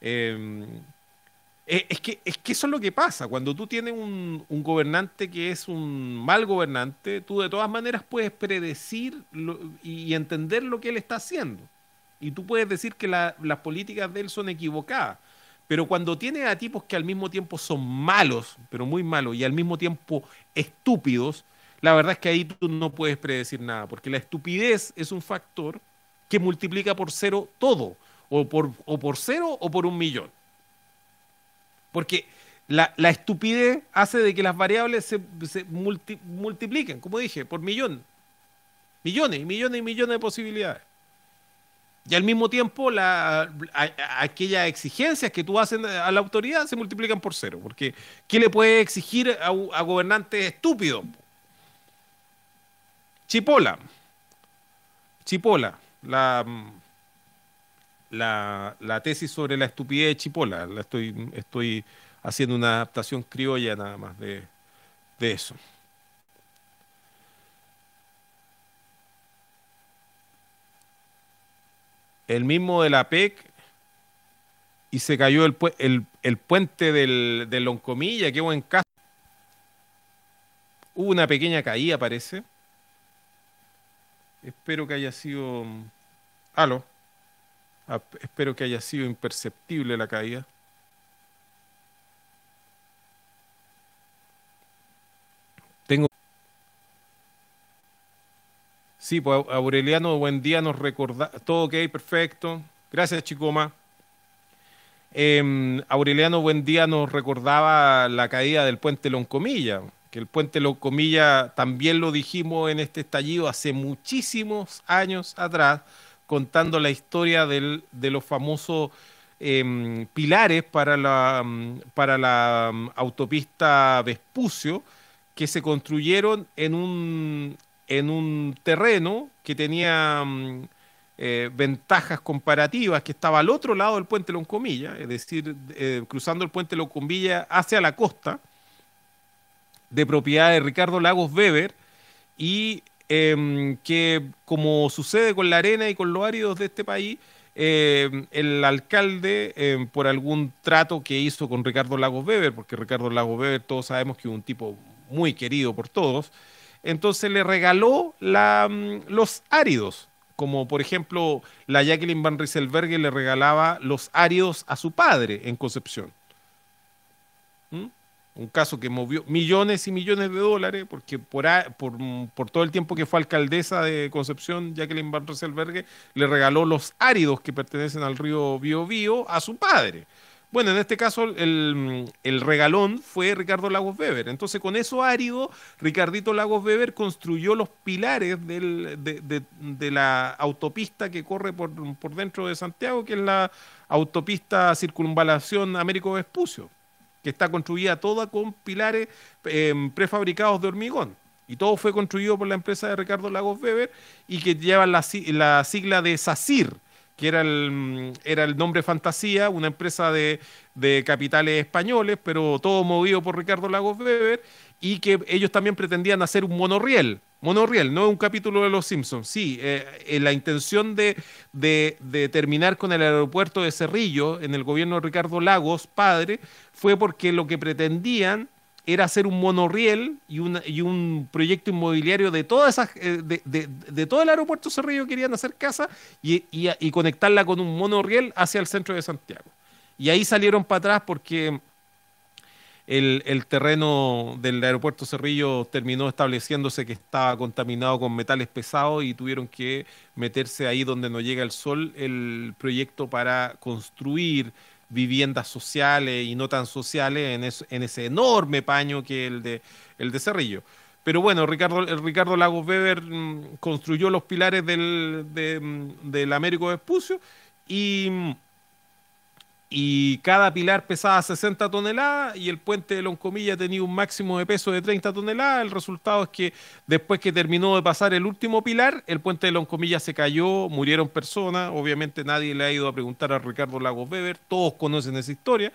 eh, eh, es, que, es que eso es lo que pasa. Cuando tú tienes un, un gobernante que es un mal gobernante, tú de todas maneras puedes predecir lo- y entender lo que él está haciendo. Y tú puedes decir que la- las políticas de él son equivocadas. Pero cuando tienes a tipos que al mismo tiempo son malos, pero muy malos, y al mismo tiempo estúpidos, la verdad es que ahí tú no puedes predecir nada, porque la estupidez es un factor que multiplica por cero todo, o por, o por cero o por un millón. Porque la, la estupidez hace de que las variables se, se multi- multipliquen, como dije, por millón. Millones y millones y millones de posibilidades. Y al mismo tiempo, la, aquellas exigencias que tú haces a la autoridad se multiplican por cero. Porque, ¿qué le puede exigir a, gobernantes estúpidos? Chipola. Chipola. La, la, la tesis sobre la estupidez de Chipola. La estoy, estoy haciendo una adaptación criolla nada más de, de eso. el mismo de la PEC y se cayó el, pu el, el puente del, del, Loncomilla, qué buen caso. Hubo una pequeña caída, parece. Espero que haya sido... Aló. Espero que haya sido imperceptible la caída. Tengo Sí, pues Aureliano, buen día, nos recorda. Todo ok, perfecto. Gracias, Chicoma. Eh, Aureliano Buendía nos recordaba la caída del puente Loncomilla, que el puente Loncomilla también lo dijimos en este estallido hace muchísimos años atrás, contando la historia del- de los famosos em, pilares para la, mm, para la mm, autopista Vespucio, que se construyeron en un, en un terreno que tenía mm, eh, ventajas comparativas, que estaba al otro lado del puente Loncomilla, es decir, eh, cruzando el puente Loncomilla hacia la costa, de propiedad de Ricardo Lagos Weber, y em, que, como sucede con la arena y con los áridos de este país, em, el alcalde, em, por algún trato que hizo con Ricardo Lagos Weber, porque Ricardo Lagos Weber todos sabemos que es un tipo muy querido por todos, entonces le regaló la, mm, los áridos, como por ejemplo la Jacqueline Van Rieselberghe le regalaba los áridos a su padre en Concepción. ¿Mm? Un caso que movió millones y millones de dólares, porque por, mm, por todo el tiempo que fue alcaldesa de Concepción, Jacqueline Van Rieselberghe le regaló los áridos que pertenecen al río Biobío a su padre. Bueno, en este caso el, regalón fue Ricardo Lagos Weber. Entonces, con eso árido, Ricardito Lagos Weber construyó los pilares de, la autopista que corre por, dentro de Santiago, que es la autopista Circunvalación Américo Vespucio, que está construida toda con pilares eh, prefabricados de hormigón. Y todo fue construido por la empresa de Ricardo Lagos Weber y que llevan la, la sigla de SACIR, que era el, era el nombre fantasía, una empresa de, de capitales españoles, pero todo movido por Ricardo Lagos Weber, y que ellos también pretendían hacer un monorriel. Monorriel, no un capítulo de Los Simpsons. Sí, eh, eh, la intención de, de- de terminar con el aeropuerto de Cerrillo en el gobierno de Ricardo Lagos, padre, fue porque lo que pretendían era hacer un monorriel y, un proyecto inmobiliario de todas esas, eh, de, todo el aeropuerto Cerrillo querían hacer casa y conectarla con un monorriel hacia el centro de Santiago. Y ahí salieron para atrás porque el, el terreno del aeropuerto Cerrillo terminó estableciéndose que estaba contaminado con metales pesados y tuvieron que meterse ahí donde no llega el sol el proyecto para construir viviendas sociales y no tan sociales en, en ese enorme paño que el de, el de Cerrillo. Pero bueno, Ricardo, Ricardo Lagos Weber mm, construyó los pilares del, de, mm, del Américo y, mm, y cada pilar pesaba 60 toneladas y el puente de Loncomilla tenía un máximo de peso de 30 toneladas. El resultado es que después que terminó de pasar el último pilar, el puente de Loncomilla se cayó, murieron personas. Obviamente nadie le ha ido a preguntar a Ricardo Lagos Weber, todos conocen esa historia,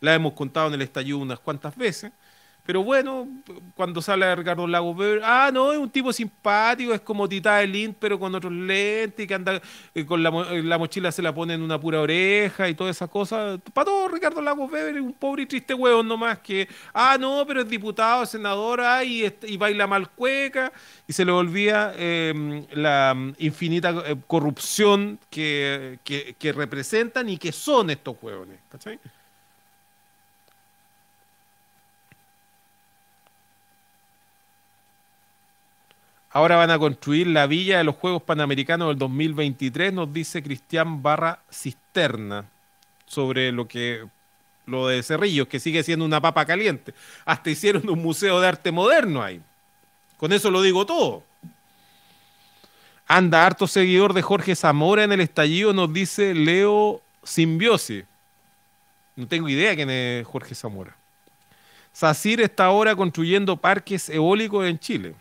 la hemos contado en el estallido unas cuantas veces. Pero bueno, cuando sale Ricardo Weber, ah, no, es un tipo simpático, es como Tita de Lind, pero con otros lentes, que anda eh, con la, eh, la mochila se la pone en una pura oreja y todas esas cosas. Para todo, Ricardo Lagos Weber es un pobre y triste huevón nomás que, ah, no, pero es diputado, senador, ah, y, y baila mal cueca, y se le olvida eh, la infinita corrupción que, que, que representan y que son estos huevones, ¿cachai? Ahora van a construir la villa de los Juegos Panamericanos del 2023, nos dice Cristian Barra Cisterna, sobre lo que lo de Cerrillos, que sigue siendo una papa caliente. Hasta hicieron un museo de arte moderno ahí. Con eso lo digo todo. Anda harto seguidor de Jorge Zamora en el estallido, nos dice Leo Simbiosi. No tengo idea quién es Jorge Zamora. SACIR está ahora construyendo parques eólicos en Chile.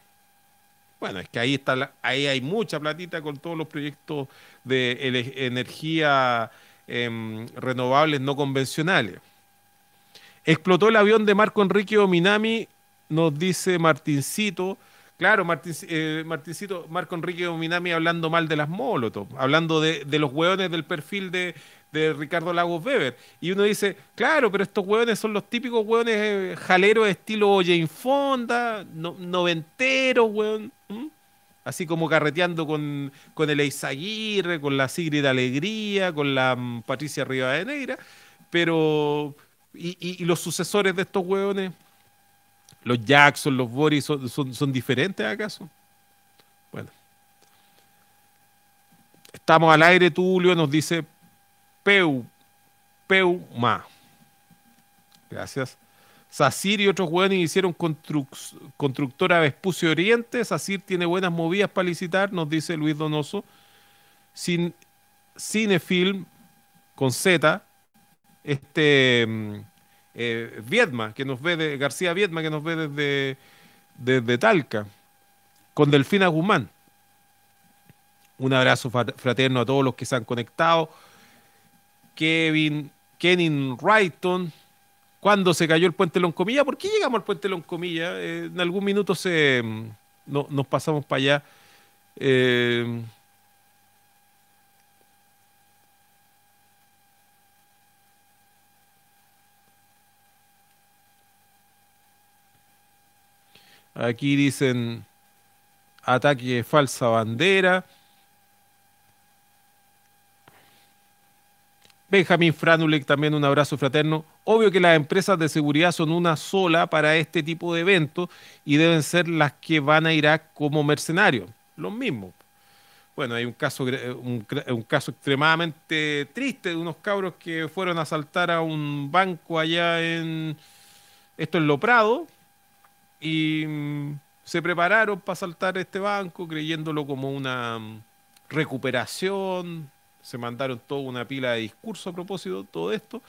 Bueno, es que ahí está ahí hay mucha platita con todos los proyectos de energía em, renovables no convencionales. Explotó el avión de Marco Enrique Ominami, nos dice Martincito. Claro, eh, Martincito, Marco Enrique Ominami hablando mal de las Molotov, hablando de los hueones del perfil de, de Ricardo Lagos Weber. Y uno dice, claro, pero estos hueones son los típicos hueones eh, jaleros estilo Jane Fonda, no- noventeros, hueón. Así como carreteando con, con el Eizaguirre, con la Sigrid Alegría, con la mm, Patricia Rivadeneira, pero... Y, y- y los sucesores de estos hueones ¿Los Jackson, los Boris son, son, son diferentes acaso? Bueno. Estamos al aire, Tulio nos dice Peu, Peuma. Gracias. Sacir y otros hueones hicieron construc- constructora Vespucio Oriente. Sacir tiene buenas movidas para licitar, nos dice Luis Donoso. Sin, Cinefilm con Z, este mm, eh, Viedma, que nos ve de García Viedma, que nos ve desde, desde Talca, con Delfina Guzmán. Un abrazo fraterno a todos los que se han conectado. Kevin, Kenin Wrighton, cuando se cayó el puente Loncomilla, ¿por qué llegamos al puente Loncomilla? Eh, en algún minuto se, mm, no- nos pasamos para allá. Eh, aquí dicen ataque falsa bandera. Benjamín Franulek, también un abrazo fraterno. Obvio que las empresas de seguridad son una sola para este tipo de eventos y deben ser las que van a Irak como mercenarios. Los mismos. Bueno, hay un caso, un caso extremadamente triste de unos cabros que fueron a asaltar a un banco allá en. Esto en Loprado. Y mm, se prepararon para asaltar este banco creyéndolo como una mm, recuperación. Se mandaron toda una pila de discursos a propósito de todo esto.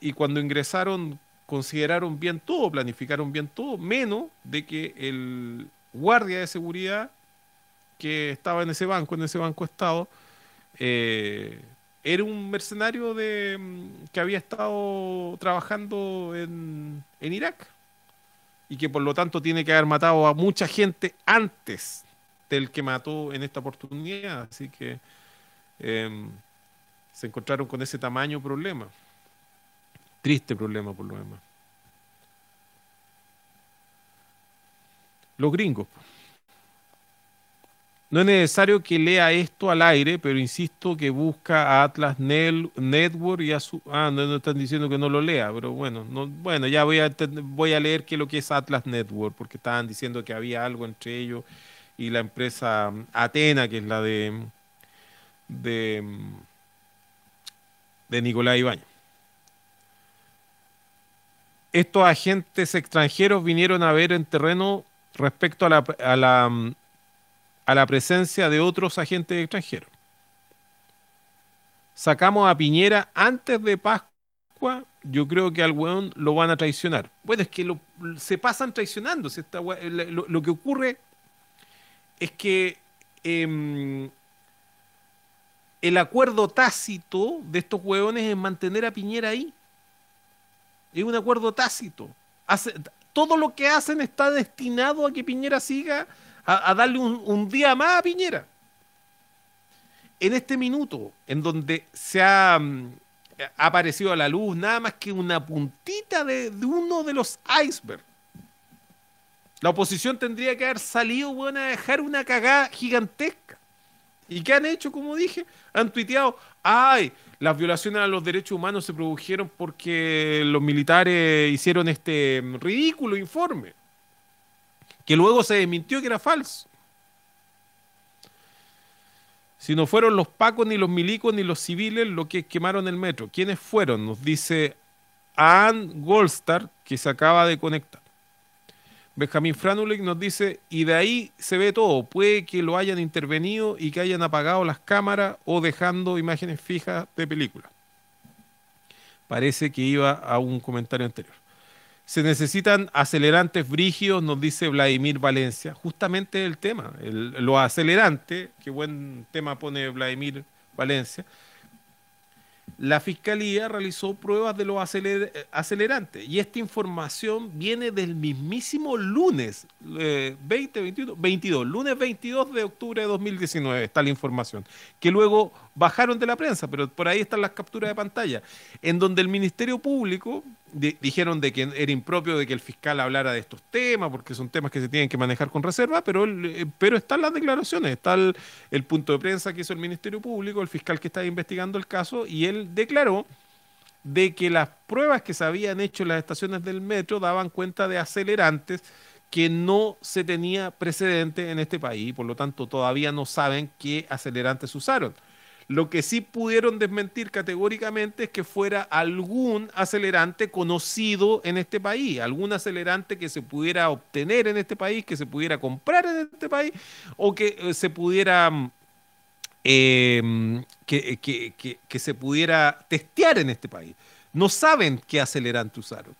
Y cuando ingresaron, consideraron bien todo, planificaron bien todo, menos de que el guardia de seguridad que estaba en ese banco, en ese banco estado, eh, era un mercenario de, mm, que había estado trabajando en, en Irak y que por lo tanto tiene que haber matado a mucha gente antes del que mató en esta oportunidad. Así que em, se encontraron con ese tamaño problema. Triste problema por lo demás. Los gringos. No es necesario que lea esto al aire, pero insisto que busca a Atlas Network y a su... Ah, no, no están diciendo que no lo lea, pero bueno, no, bueno, ya voy a, voy a leer qué es lo que es Atlas Network, porque estaban diciendo que había algo entre ellos y la empresa Atena, que es la de, de, de Nicolás Ibañez. Estos agentes extranjeros vinieron a ver en terreno respecto a la, a la, a la presencia de otros agentes extranjeros. Sacamos a Piñera antes de Pascua, yo creo que al weón lo van a traicionar. Bueno, es que lo- se pasan traicionando. si esta we- lo, lo que ocurre es que em, el acuerdo tácito de estos hueones es mantener a Piñera ahí. Es un acuerdo tácito. Todo lo que hacen está destinado a que Piñera siga, a, darle un, día más a Piñera. En este minuto, en donde se ha, mm, aparecido a la luz nada más que una puntita de, de uno de los icebergs. La oposición tendría que haber salido, bueno, a dejar una cagada gigantesca. ¿Y qué han hecho? Como dije, han tuiteado, ay, las violaciones a los derechos humanos se produjeron porque los militares hicieron este ridículo informe, que luego se desmintió que era falso. Si no fueron los pacos, ni los milicos, ni los civiles los que quemaron el metro. ¿Quiénes fueron? Nos dice Ann Goldstar, que se acaba de conectar. Benjamín Franulik nos dice, y de ahí se ve todo. Puede que lo hayan intervenido y que hayan apagado las cámaras o dejando imágenes fijas de película. Parece que iba a un comentario anterior. Se necesitan acelerantes brígidos, nos dice Vladimir Valencia. Justamente el tema, el- los acelerantes, qué buen tema pone Vladimir Valencia. La fiscalía realizó pruebas de los aceler- acelerantes y esta información viene del mismísimo lunes eh, 20, 21, 22, lunes 22 de octubre de 2019 está la información, que luego bajaron de la prensa, pero por ahí están las capturas de pantalla, en donde el Ministerio Público di- dijeron de que era impropio de que el fiscal hablara de estos temas, porque son temas que se tienen que manejar con reserva, pero, el- eh, pero están las declaraciones, está el, el punto de prensa que hizo el Ministerio Público, el fiscal que está investigando el caso, y él declaró de que las pruebas que se habían hecho en las estaciones del metro daban cuenta de acelerantes que no se tenía precedente en este país, por lo tanto todavía no saben qué acelerantes usaron. Lo que sí pudieron desmentir categóricamente es que fuera algún acelerante conocido en este país, algún acelerante que se pudiera obtener en este país, que se pudiera comprar en este país o que eh, se pudiera mm, eh, que, que- que- se pudiera testear en este país. No saben qué acelerante usaron.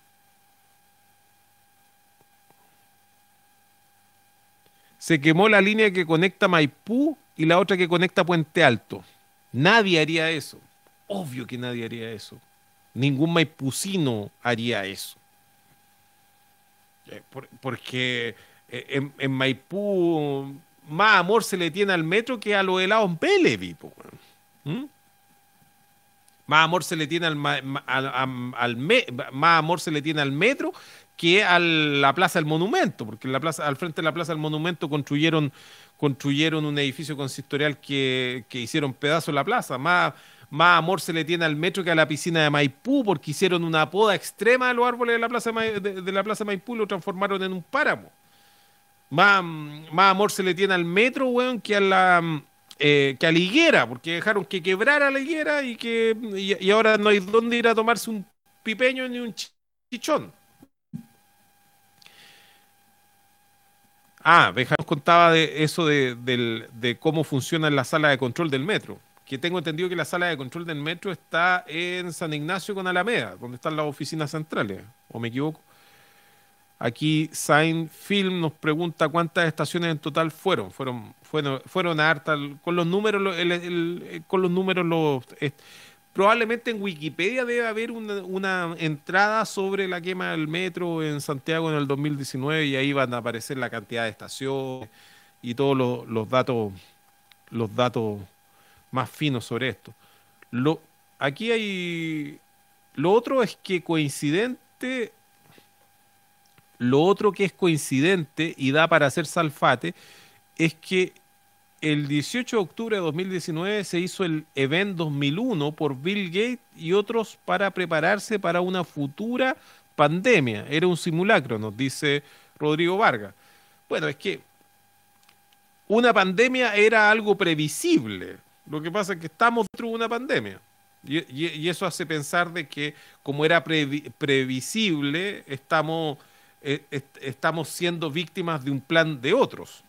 Se quemó la línea que conecta Maipú y la otra que conecta Puente Alto. Nadie haría eso. Obvio que nadie haría eso. Ningún maipucino haría eso. Eh, por- porque eh, en Maipú más amor se le tiene al metro que a los helados weón. ¿Mm? Más amor se le tiene al, al- al me- más amor se le tiene al metro que a la Plaza del Monumento, porque en la plaza, al frente de la Plaza del Monumento construyeron, construyeron un edificio consistorial que, que hicieron pedazo la plaza. Más, más amor se le tiene al metro que a la piscina de Maipú, porque hicieron una poda extrema de los árboles de la Plaza de, de- de la Plaza Maipú y lo transformaron en un páramo. Más, más amor se le tiene al metro, weón, que a la eh, que a la higuera, porque dejaron que quebrara la higuera y que y, ahora no hay dónde ir a tomarse un pipeño ni un chi- chichón. Ah, Beja nos contaba de eso de, del- de cómo funciona la sala de control del metro. Que tengo entendido que la sala de control del metro está en San Ignacio con Alameda, donde están las oficinas centrales, ¿o me equivoco? Aquí Sign Film nos pregunta cuántas estaciones en total fueron. Fueron, fueron, fueron hartas. Con los números, eh, con los números, los, eh, probablemente en Wikipedia debe haber una, entrada sobre la quema del metro en Santiago en el 2019 y ahí van a aparecer la cantidad de estaciones y todos los, datos, los datos más finos sobre esto. Aquí hay. Lo otro es que coincidente lo otro que es coincidente y da para hacer salfate es que el 18 de octubre de 2019 se hizo el Event 2001 por Bill Gates y otros para prepararse para una futura pandemia. Era un simulacro, nos dice Rodrigo Vargas. Bueno, es que una pandemia era algo previsible. Lo que pasa es que estamos dentro de una pandemia. Y, eso hace pensar de que como era previ- previsible, estamos, est- estamos siendo víctimas de un plan de otros.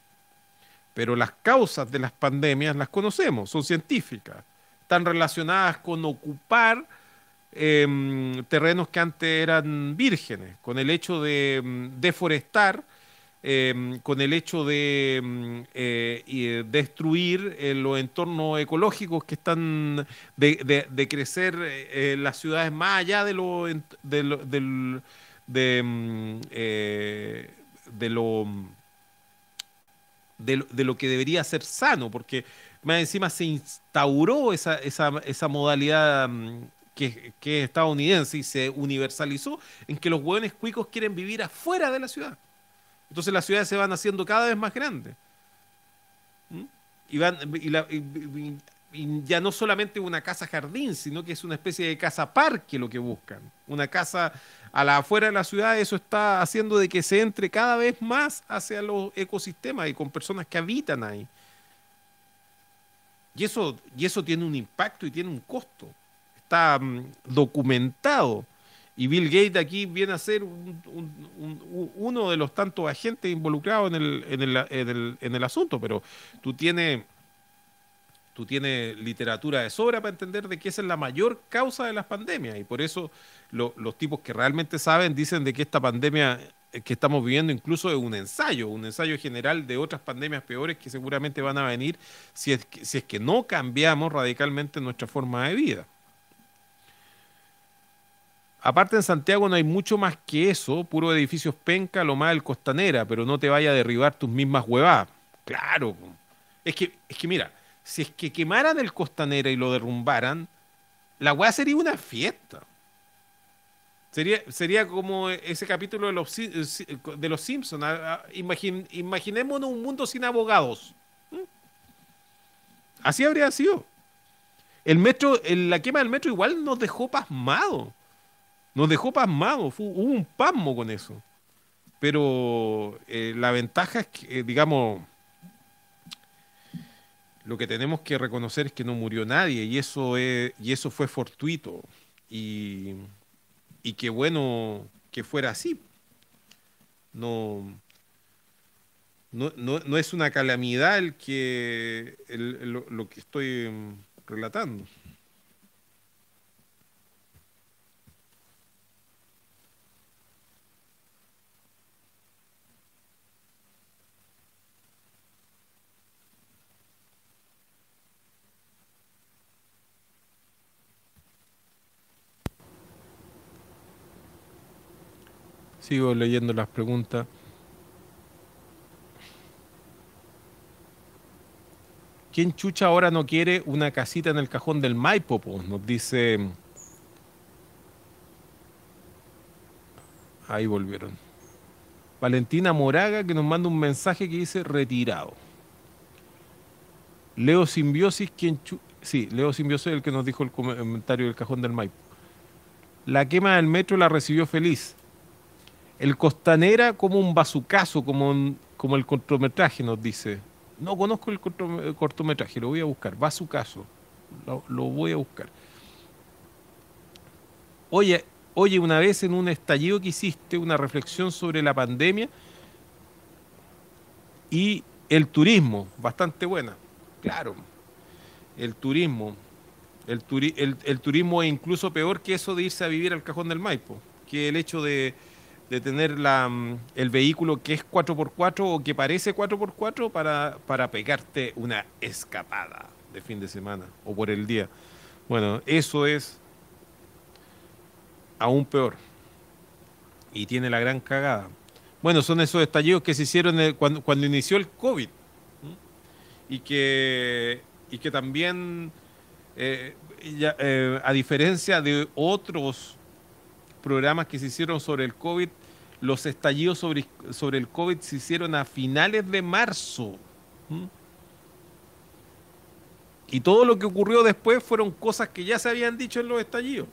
Pero las causas de las pandemias las conocemos, son científicas. Están relacionadas con ocupar em, terrenos que antes eran vírgenes, con el hecho de em, deforestar, em, con el hecho de eh, eh, destruir eh, los entornos ecológicos que están de, crecer eh, eh, las ciudades más allá de lo, del- de, em, eh, de lo de, de lo que debería ser sano, porque más encima se instauró esa, esa, esa modalidad mm, que, que es estadounidense y se universalizó en que los hueones cuicos quieren vivir afuera de la ciudad. Entonces las ciudades se van haciendo cada vez más grandes. ¿Mm? Y, van, ya no solamente una casa jardín, sino que es una especie de casa parque lo que buscan. Una casa a la afuera de la ciudad, eso está haciendo de que se entre cada vez más hacia los ecosistemas y con personas que habitan ahí. Y eso, y eso tiene un impacto y tiene un costo. Está mm, documentado. Y Bill Gates aquí viene a ser uno de los tantos agentes involucrados en el, en el- en el asunto, pero tú tienes, tú tienes literatura de sobra para entender de que esa es la mayor causa de las pandemias y por eso lo- los tipos que realmente saben dicen de que esta pandemia eh, que estamos viviendo incluso es un ensayo, un ensayo general de otras pandemias peores que seguramente van a venir si es que, no cambiamos radicalmente nuestra forma de vida. Aparte en Santiago no hay mucho más que eso, puro edificios penca, lo más del costanera, pero no te vaya a derribar tus mismas huevadas. Claro. Es que, es que mira, si es que quemaran el costanera y lo derrumbaran, la hueá sería una fiesta. Sería, sería como ese capítulo de los, eh, de los Simpsons. imaginémonos un mundo sin abogados. ¿Mm? Así habría sido. El metro, la quema del metro igual nos dejó pasmados. Nos dejó pasmados. Fu- Hubo un pasmo con eso. Pero eh, la ventaja es que, eh, digamos, lo que tenemos que reconocer es que no murió nadie y eso, es, y eso fue fortuito. Y, y qué bueno que fuera así. No, no, no, no es una calamidad el que, el- lo, lo que estoy relatando. Sigo leyendo las preguntas. ¿Quién chucha ahora no quiere una casita en el cajón del Maipo? po? Nos dice. Ahí volvieron. Valentina Moraga que nos manda un mensaje que dice retirado. Leo Simbiosis, quien chu- Sí, Leo Simbiosis es el que nos dijo el comentario del cajón del Maipo. La quema del metro la recibió feliz. El Costanera como un bazucazo, como, como el cortometraje, nos dice. No conozco el el cortometraje, lo voy a buscar. Bazucazo. Lo, voy a buscar. Oye, oye, una vez en un estallido que hiciste, una reflexión sobre la pandemia y el turismo, bastante buena. Claro, el turismo. El, turi- el turismo es incluso peor que eso de irse a vivir al cajón del Maipo, que el hecho de, de tener la, mm, el vehículo que es 4x4 o que parece 4x4 para, para pegarte una escapada de fin de semana o por el día. Bueno, eso es aún peor. Y tiene la gran cagada. Bueno, son esos estallidos que se hicieron eh, cuando, cuando inició el COVID. Y que, y que también, eh, ya, eh, a diferencia de otros programas que se hicieron sobre el COVID, los estallidos sobre, sobre el COVID se hicieron a finales de marzo. Y todo lo que ocurrió después fueron cosas que ya se habían dicho en los estallidos.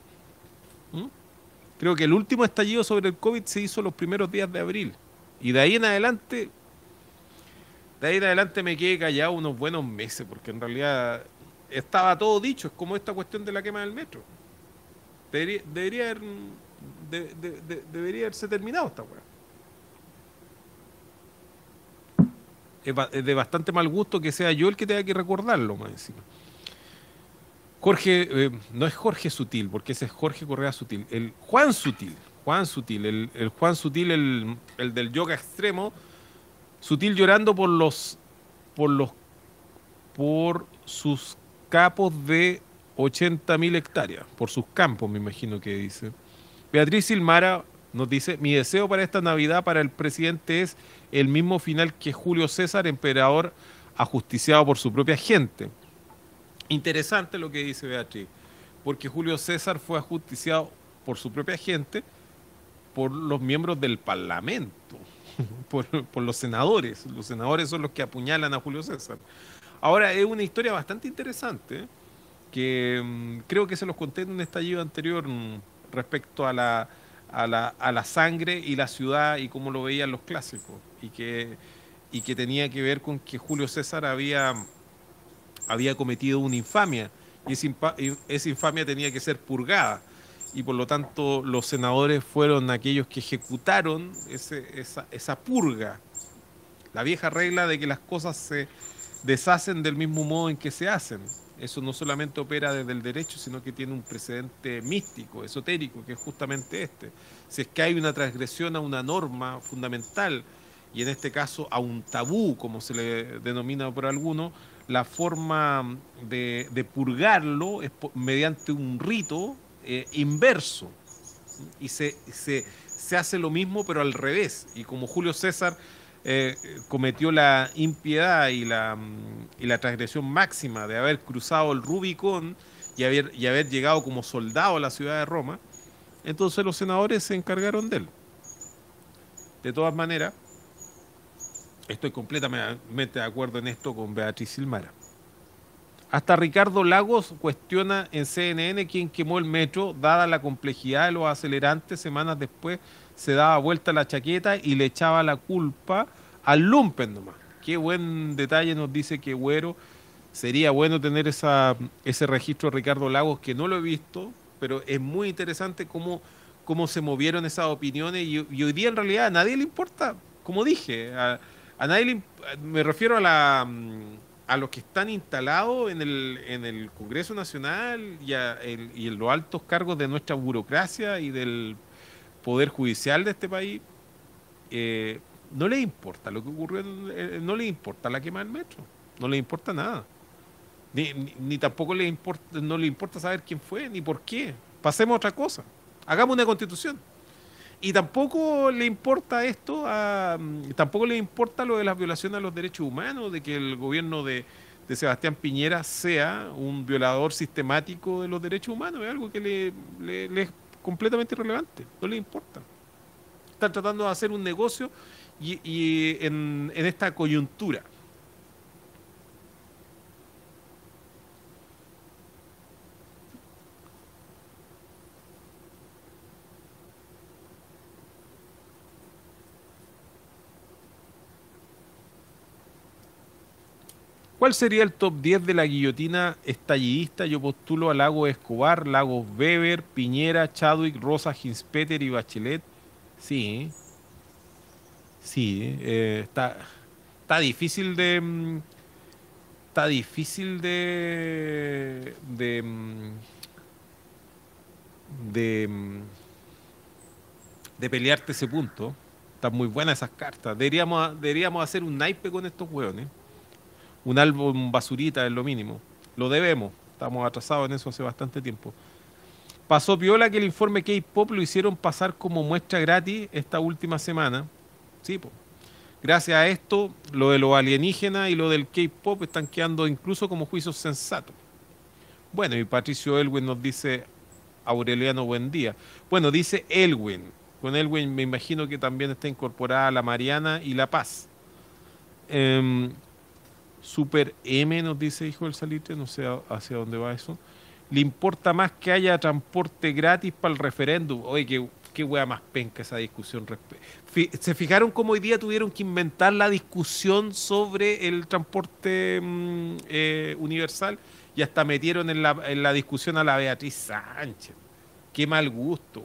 Creo que el último estallido sobre el COVID se hizo los primeros días de abril. Y de ahí en adelante, de ahí en adelante me quedé callado unos buenos meses, porque en realidad estaba todo dicho. Es como esta cuestión de la quema del metro. Debería, debería, haber, de- de- de- debería haberse terminado esta weá. Es de bastante mal gusto que sea yo el que tenga que recordarlo más encima. Jorge, eh, no es Jorge Sutil, porque ese es Jorge Correa Sutil. El Juan Sutil, Juan Sutil, el, el Juan Sutil, el, el del yoga extremo, Sutil llorando por los, por los, por sus capos de 80.000 hectáreas, por sus campos, me imagino que dice. Beatriz Silmara nos dice, mi deseo para esta Navidad para el presidente es el mismo final que Julio César, emperador ajusticiado por su propia gente. Interesante lo que dice Beatriz, porque Julio César fue ajusticiado por su propia gente, por los miembros del Parlamento, por, los senadores. Los senadores son los que apuñalan a Julio César. Ahora, es una historia bastante interesante, que mm, creo que se los conté en un estallido anterior mm, respecto a la, a, la, a la sangre y la ciudad y cómo lo veían los clásicos, y que, y que tenía que ver con que Julio César había había cometido una infamia y esa, esa infamia tenía que ser purgada y por lo tanto los senadores fueron aquellos que ejecutaron ese- esa, esa purga. La vieja regla de que las cosas se deshacen del mismo modo en que se hacen. Eso no solamente opera desde el derecho, sino que tiene un precedente místico, esotérico, que es justamente este. Si es que hay una transgresión a una norma fundamental, y en este caso a un tabú, como se le denomina por algunos, la forma de, purgarlo es mediante un rito eh, inverso. Y se, se, se hace lo mismo, pero al revés. Y como Julio César eh, cometió la impiedad y la, mm, y la transgresión máxima de haber cruzado el Rubicón y haber, y haber llegado como soldado a la ciudad de Roma, entonces los senadores se encargaron de él. De todas maneras, estoy completamente de acuerdo en esto con Beatriz Silmara. Hasta Ricardo Lagos cuestiona en CNN quién quemó el metro, dada la complejidad de los acelerantes, semanas después se daba vuelta la chaqueta y le echaba la culpa al lumpen nomás. Qué buen detalle nos dice que Güero. Sería bueno tener esa, ese registro de Ricardo Lagos, que no lo he visto, pero es muy interesante cómo, cómo se movieron esas opiniones y, hoy día en realidad a nadie le importa, como dije, a, nadie le me refiero a la mm, a los que están instalados en el, en el Congreso Nacional y, el- y en los altos cargos de nuestra burocracia y del poder judicial de este país, eh, no les importa lo que ocurrió, no les importa la quema del metro, no les importa nada. Ni, ni- ni tampoco le importa, no le importa saber quién fue, ni por qué. Pasemos a otra cosa. Hagamos una constitución. Y tampoco le importa esto, a, mm, tampoco le importa lo de las violaciones a los derechos humanos, de que el gobierno de, de Sebastián Piñera sea un violador sistemático de los derechos humanos. Es algo que le, le- le completamente irrelevante, no le importa. Están tratando de hacer un negocio y, y en, en esta coyuntura. ¿Cuál sería el top 10 de la guillotina estallidista? Yo postulo a Lagos Escobar, Lagos Weber, Piñera, Chadwick, Rosa, Hinspeter y Bachelet. Sí. Sí, eh, está, está difícil de. mm, Está difícil de. de. mm, de. mm, de pelearte ese punto. Están muy buenas esas cartas. Deberíamos, deberíamos hacer un naipe con estos hueones un álbum basurita es lo mínimo. Lo debemos. Estamos atrasados en eso hace bastante tiempo. Pasó piola que el informe K-Pop lo hicieron pasar como muestra gratis esta última semana. Sí, po. Gracias a esto, lo de los alienígenas y lo del K-Pop están quedando incluso como juicios sensatos. Bueno, y Patricio Elwin nos dice, Aureliano, buen día. Bueno, dice Elwin. Con Elwin me imagino que también está incorporada la Mariana y la Paz. Em, Super M nos dice Hijo del Salitre, no sé hacia dónde va eso. Le importa más que haya transporte gratis para el referéndum. Oye, qué, qué wea más penca esa discusión. ¿Se fijaron cómo hoy día tuvieron que inventar la discusión sobre el transporte mm, eh, universal? Y hasta metieron en la, en la discusión a la Beatriz Sánchez. Qué mal gusto,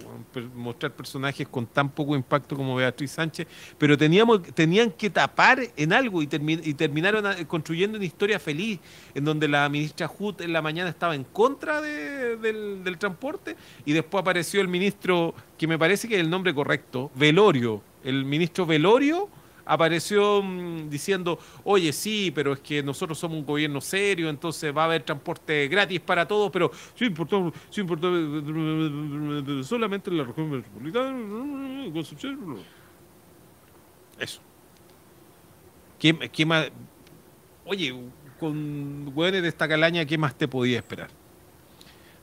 mostrar personajes con tan poco impacto como Beatriz Sánchez, pero teníamos, tenían que tapar en algo y, termi- y terminaron a- construyendo una historia feliz, en donde la ministra Hut en la mañana estaba en contra de- del, del transporte y después apareció el ministro, que me parece que es el nombre correcto, Velorio, el ministro Velorio apareció mm, diciendo, oye, sí, pero es que nosotros somos un gobierno serio, entonces va a haber transporte gratis para todos, pero sí importa, sí importa solamente en la región metropolitana. Eso. ¿Qué, qué más? Oye, con hueones de esta calaña, ¿qué más te podía esperar?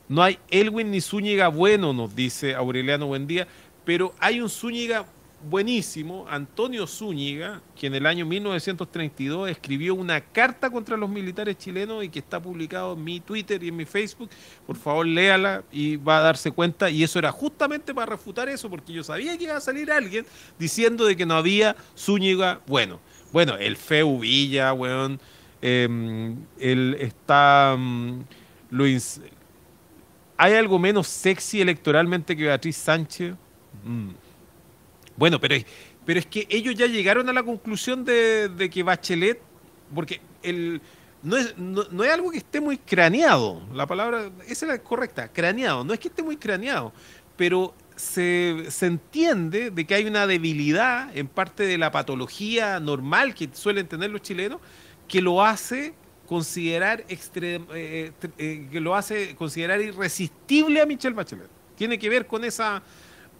No hay Elwin ni Zúñiga bueno, nos dice Aureliano Buendía, pero hay un Zúñiga buenísimo, Antonio Zúñiga, que en el año 1932 escribió una carta contra los militares chilenos y que está publicado en mi Twitter y en mi Facebook. Por favor, léala y va a darse cuenta. Y eso era justamente para refutar eso, porque yo sabía que iba a salir alguien diciendo de que no había Zúñiga bueno. Bueno, el Feu Villa, weón, él está... mm, lo ins- ¿Hay algo menos sexy electoralmente que Beatriz Sánchez? Mm. Bueno, pero, pero es que ellos ya llegaron a la conclusión de, que Bachelet, porque el, no, es, no, no es algo que esté muy craneado, la palabra, esa es la correcta, craneado, no es que esté muy craneado, pero se, se entiende de que hay una debilidad en parte de la patología normal que suelen tener los chilenos, que lo hace considerar extrem- eh, tr- eh, que lo hace considerar irresistible a Michelle Bachelet. Tiene que ver con esa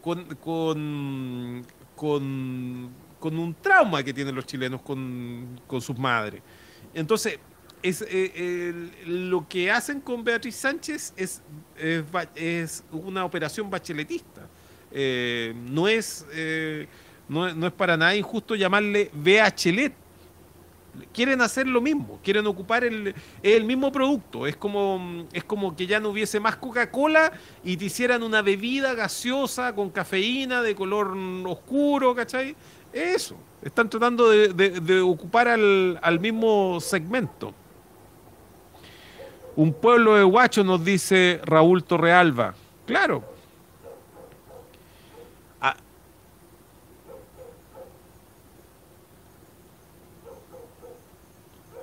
con, con, con, un trauma que tienen los chilenos con, con sus madres. Entonces, es, eh, lo que hacen con Beatriz Sánchez es, es, es una operación bacheletista. Eh, no, es, eh, no, no es para nada injusto llamarle Bachelet. Quieren hacer lo mismo, quieren ocupar el, el mismo producto. Es como, es como que ya no hubiese más Coca-Cola y te hicieran una bebida gaseosa con cafeína de color oscuro, ¿cachai? Eso, están tratando de, de- ocupar al, al mismo segmento. Un pueblo de guacho nos dice Raúl Torrealba. Claro.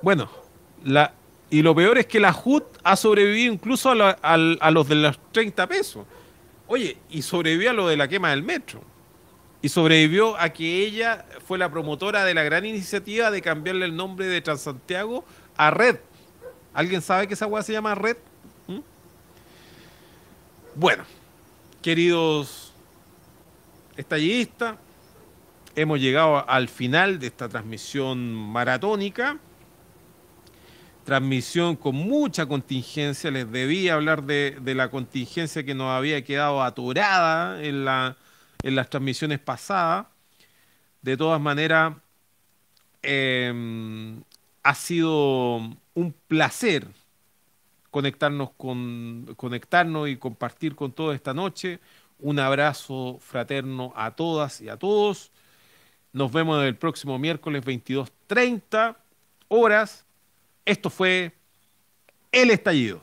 Bueno, la, y lo peor es que la HUD ha sobrevivido incluso a, los de los 30 pesos. Oye, y sobrevivió a lo de la quema del metro. Y sobrevivió a que ella fue la promotora de la gran iniciativa de cambiarle el nombre de Transantiago a Red. ¿Alguien sabe que esa weá se llama Red? ¿Mm? Bueno, queridos estallidistas, hemos llegado al final de esta transmisión maratónica. Transmisión con mucha contingencia. Les debía hablar de, de la contingencia que nos había quedado atorada en, la, en las transmisiones pasadas. De todas maneras, eh, ha sido un placer conectarnos con conectarnos y compartir con todos esta noche. Un abrazo fraterno a todas y a todos. Nos vemos el próximo miércoles 22:30 horas. Esto fue El Estallido.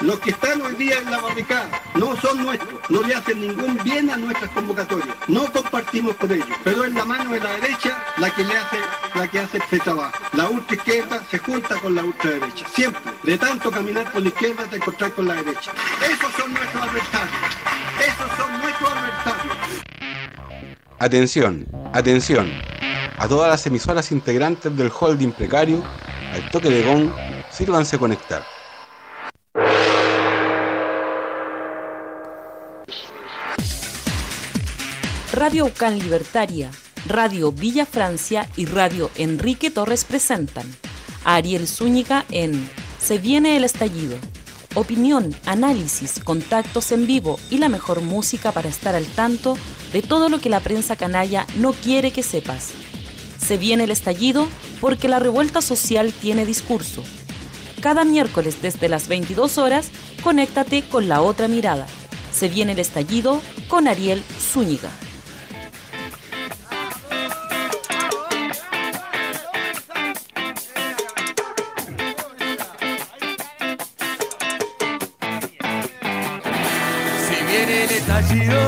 Los que están hoy día en la barricada no son nuestros, no le hacen ningún bien a nuestras convocatorias. No compartimos con ellos, pero es la mano de la derecha la que le hace, la que hace este trabajo. La ultra izquierda se junta con la ultraderecha. Siempre. De tanto caminar por la izquierda te encontrar con la derecha. Esos son nuestros adversarios. Esos son nuestros adversarios. Atención, atención. A todas las emisoras integrantes del holding precario, toque de gong, sírvanse conectar. Radio Ucán Libertaria, Radio Villa Francia y Radio Enrique Torres presentan a Ariel Zúñiga en Se viene el estallido. Opinión, análisis, contactos en vivo y la mejor música para estar al tanto de todo lo que la prensa canalla no quiere que sepas. Se viene el estallido porque la revuelta social tiene discurso. Cada miércoles desde las 22 horas, conéctate con la otra mirada. Se viene el estallido con Ariel Zúñiga. Si viene el estallido,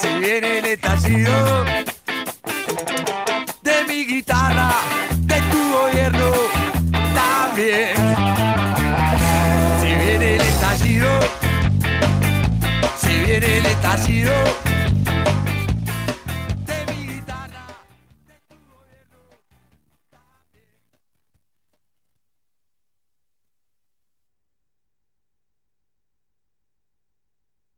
si viene el estallido estación.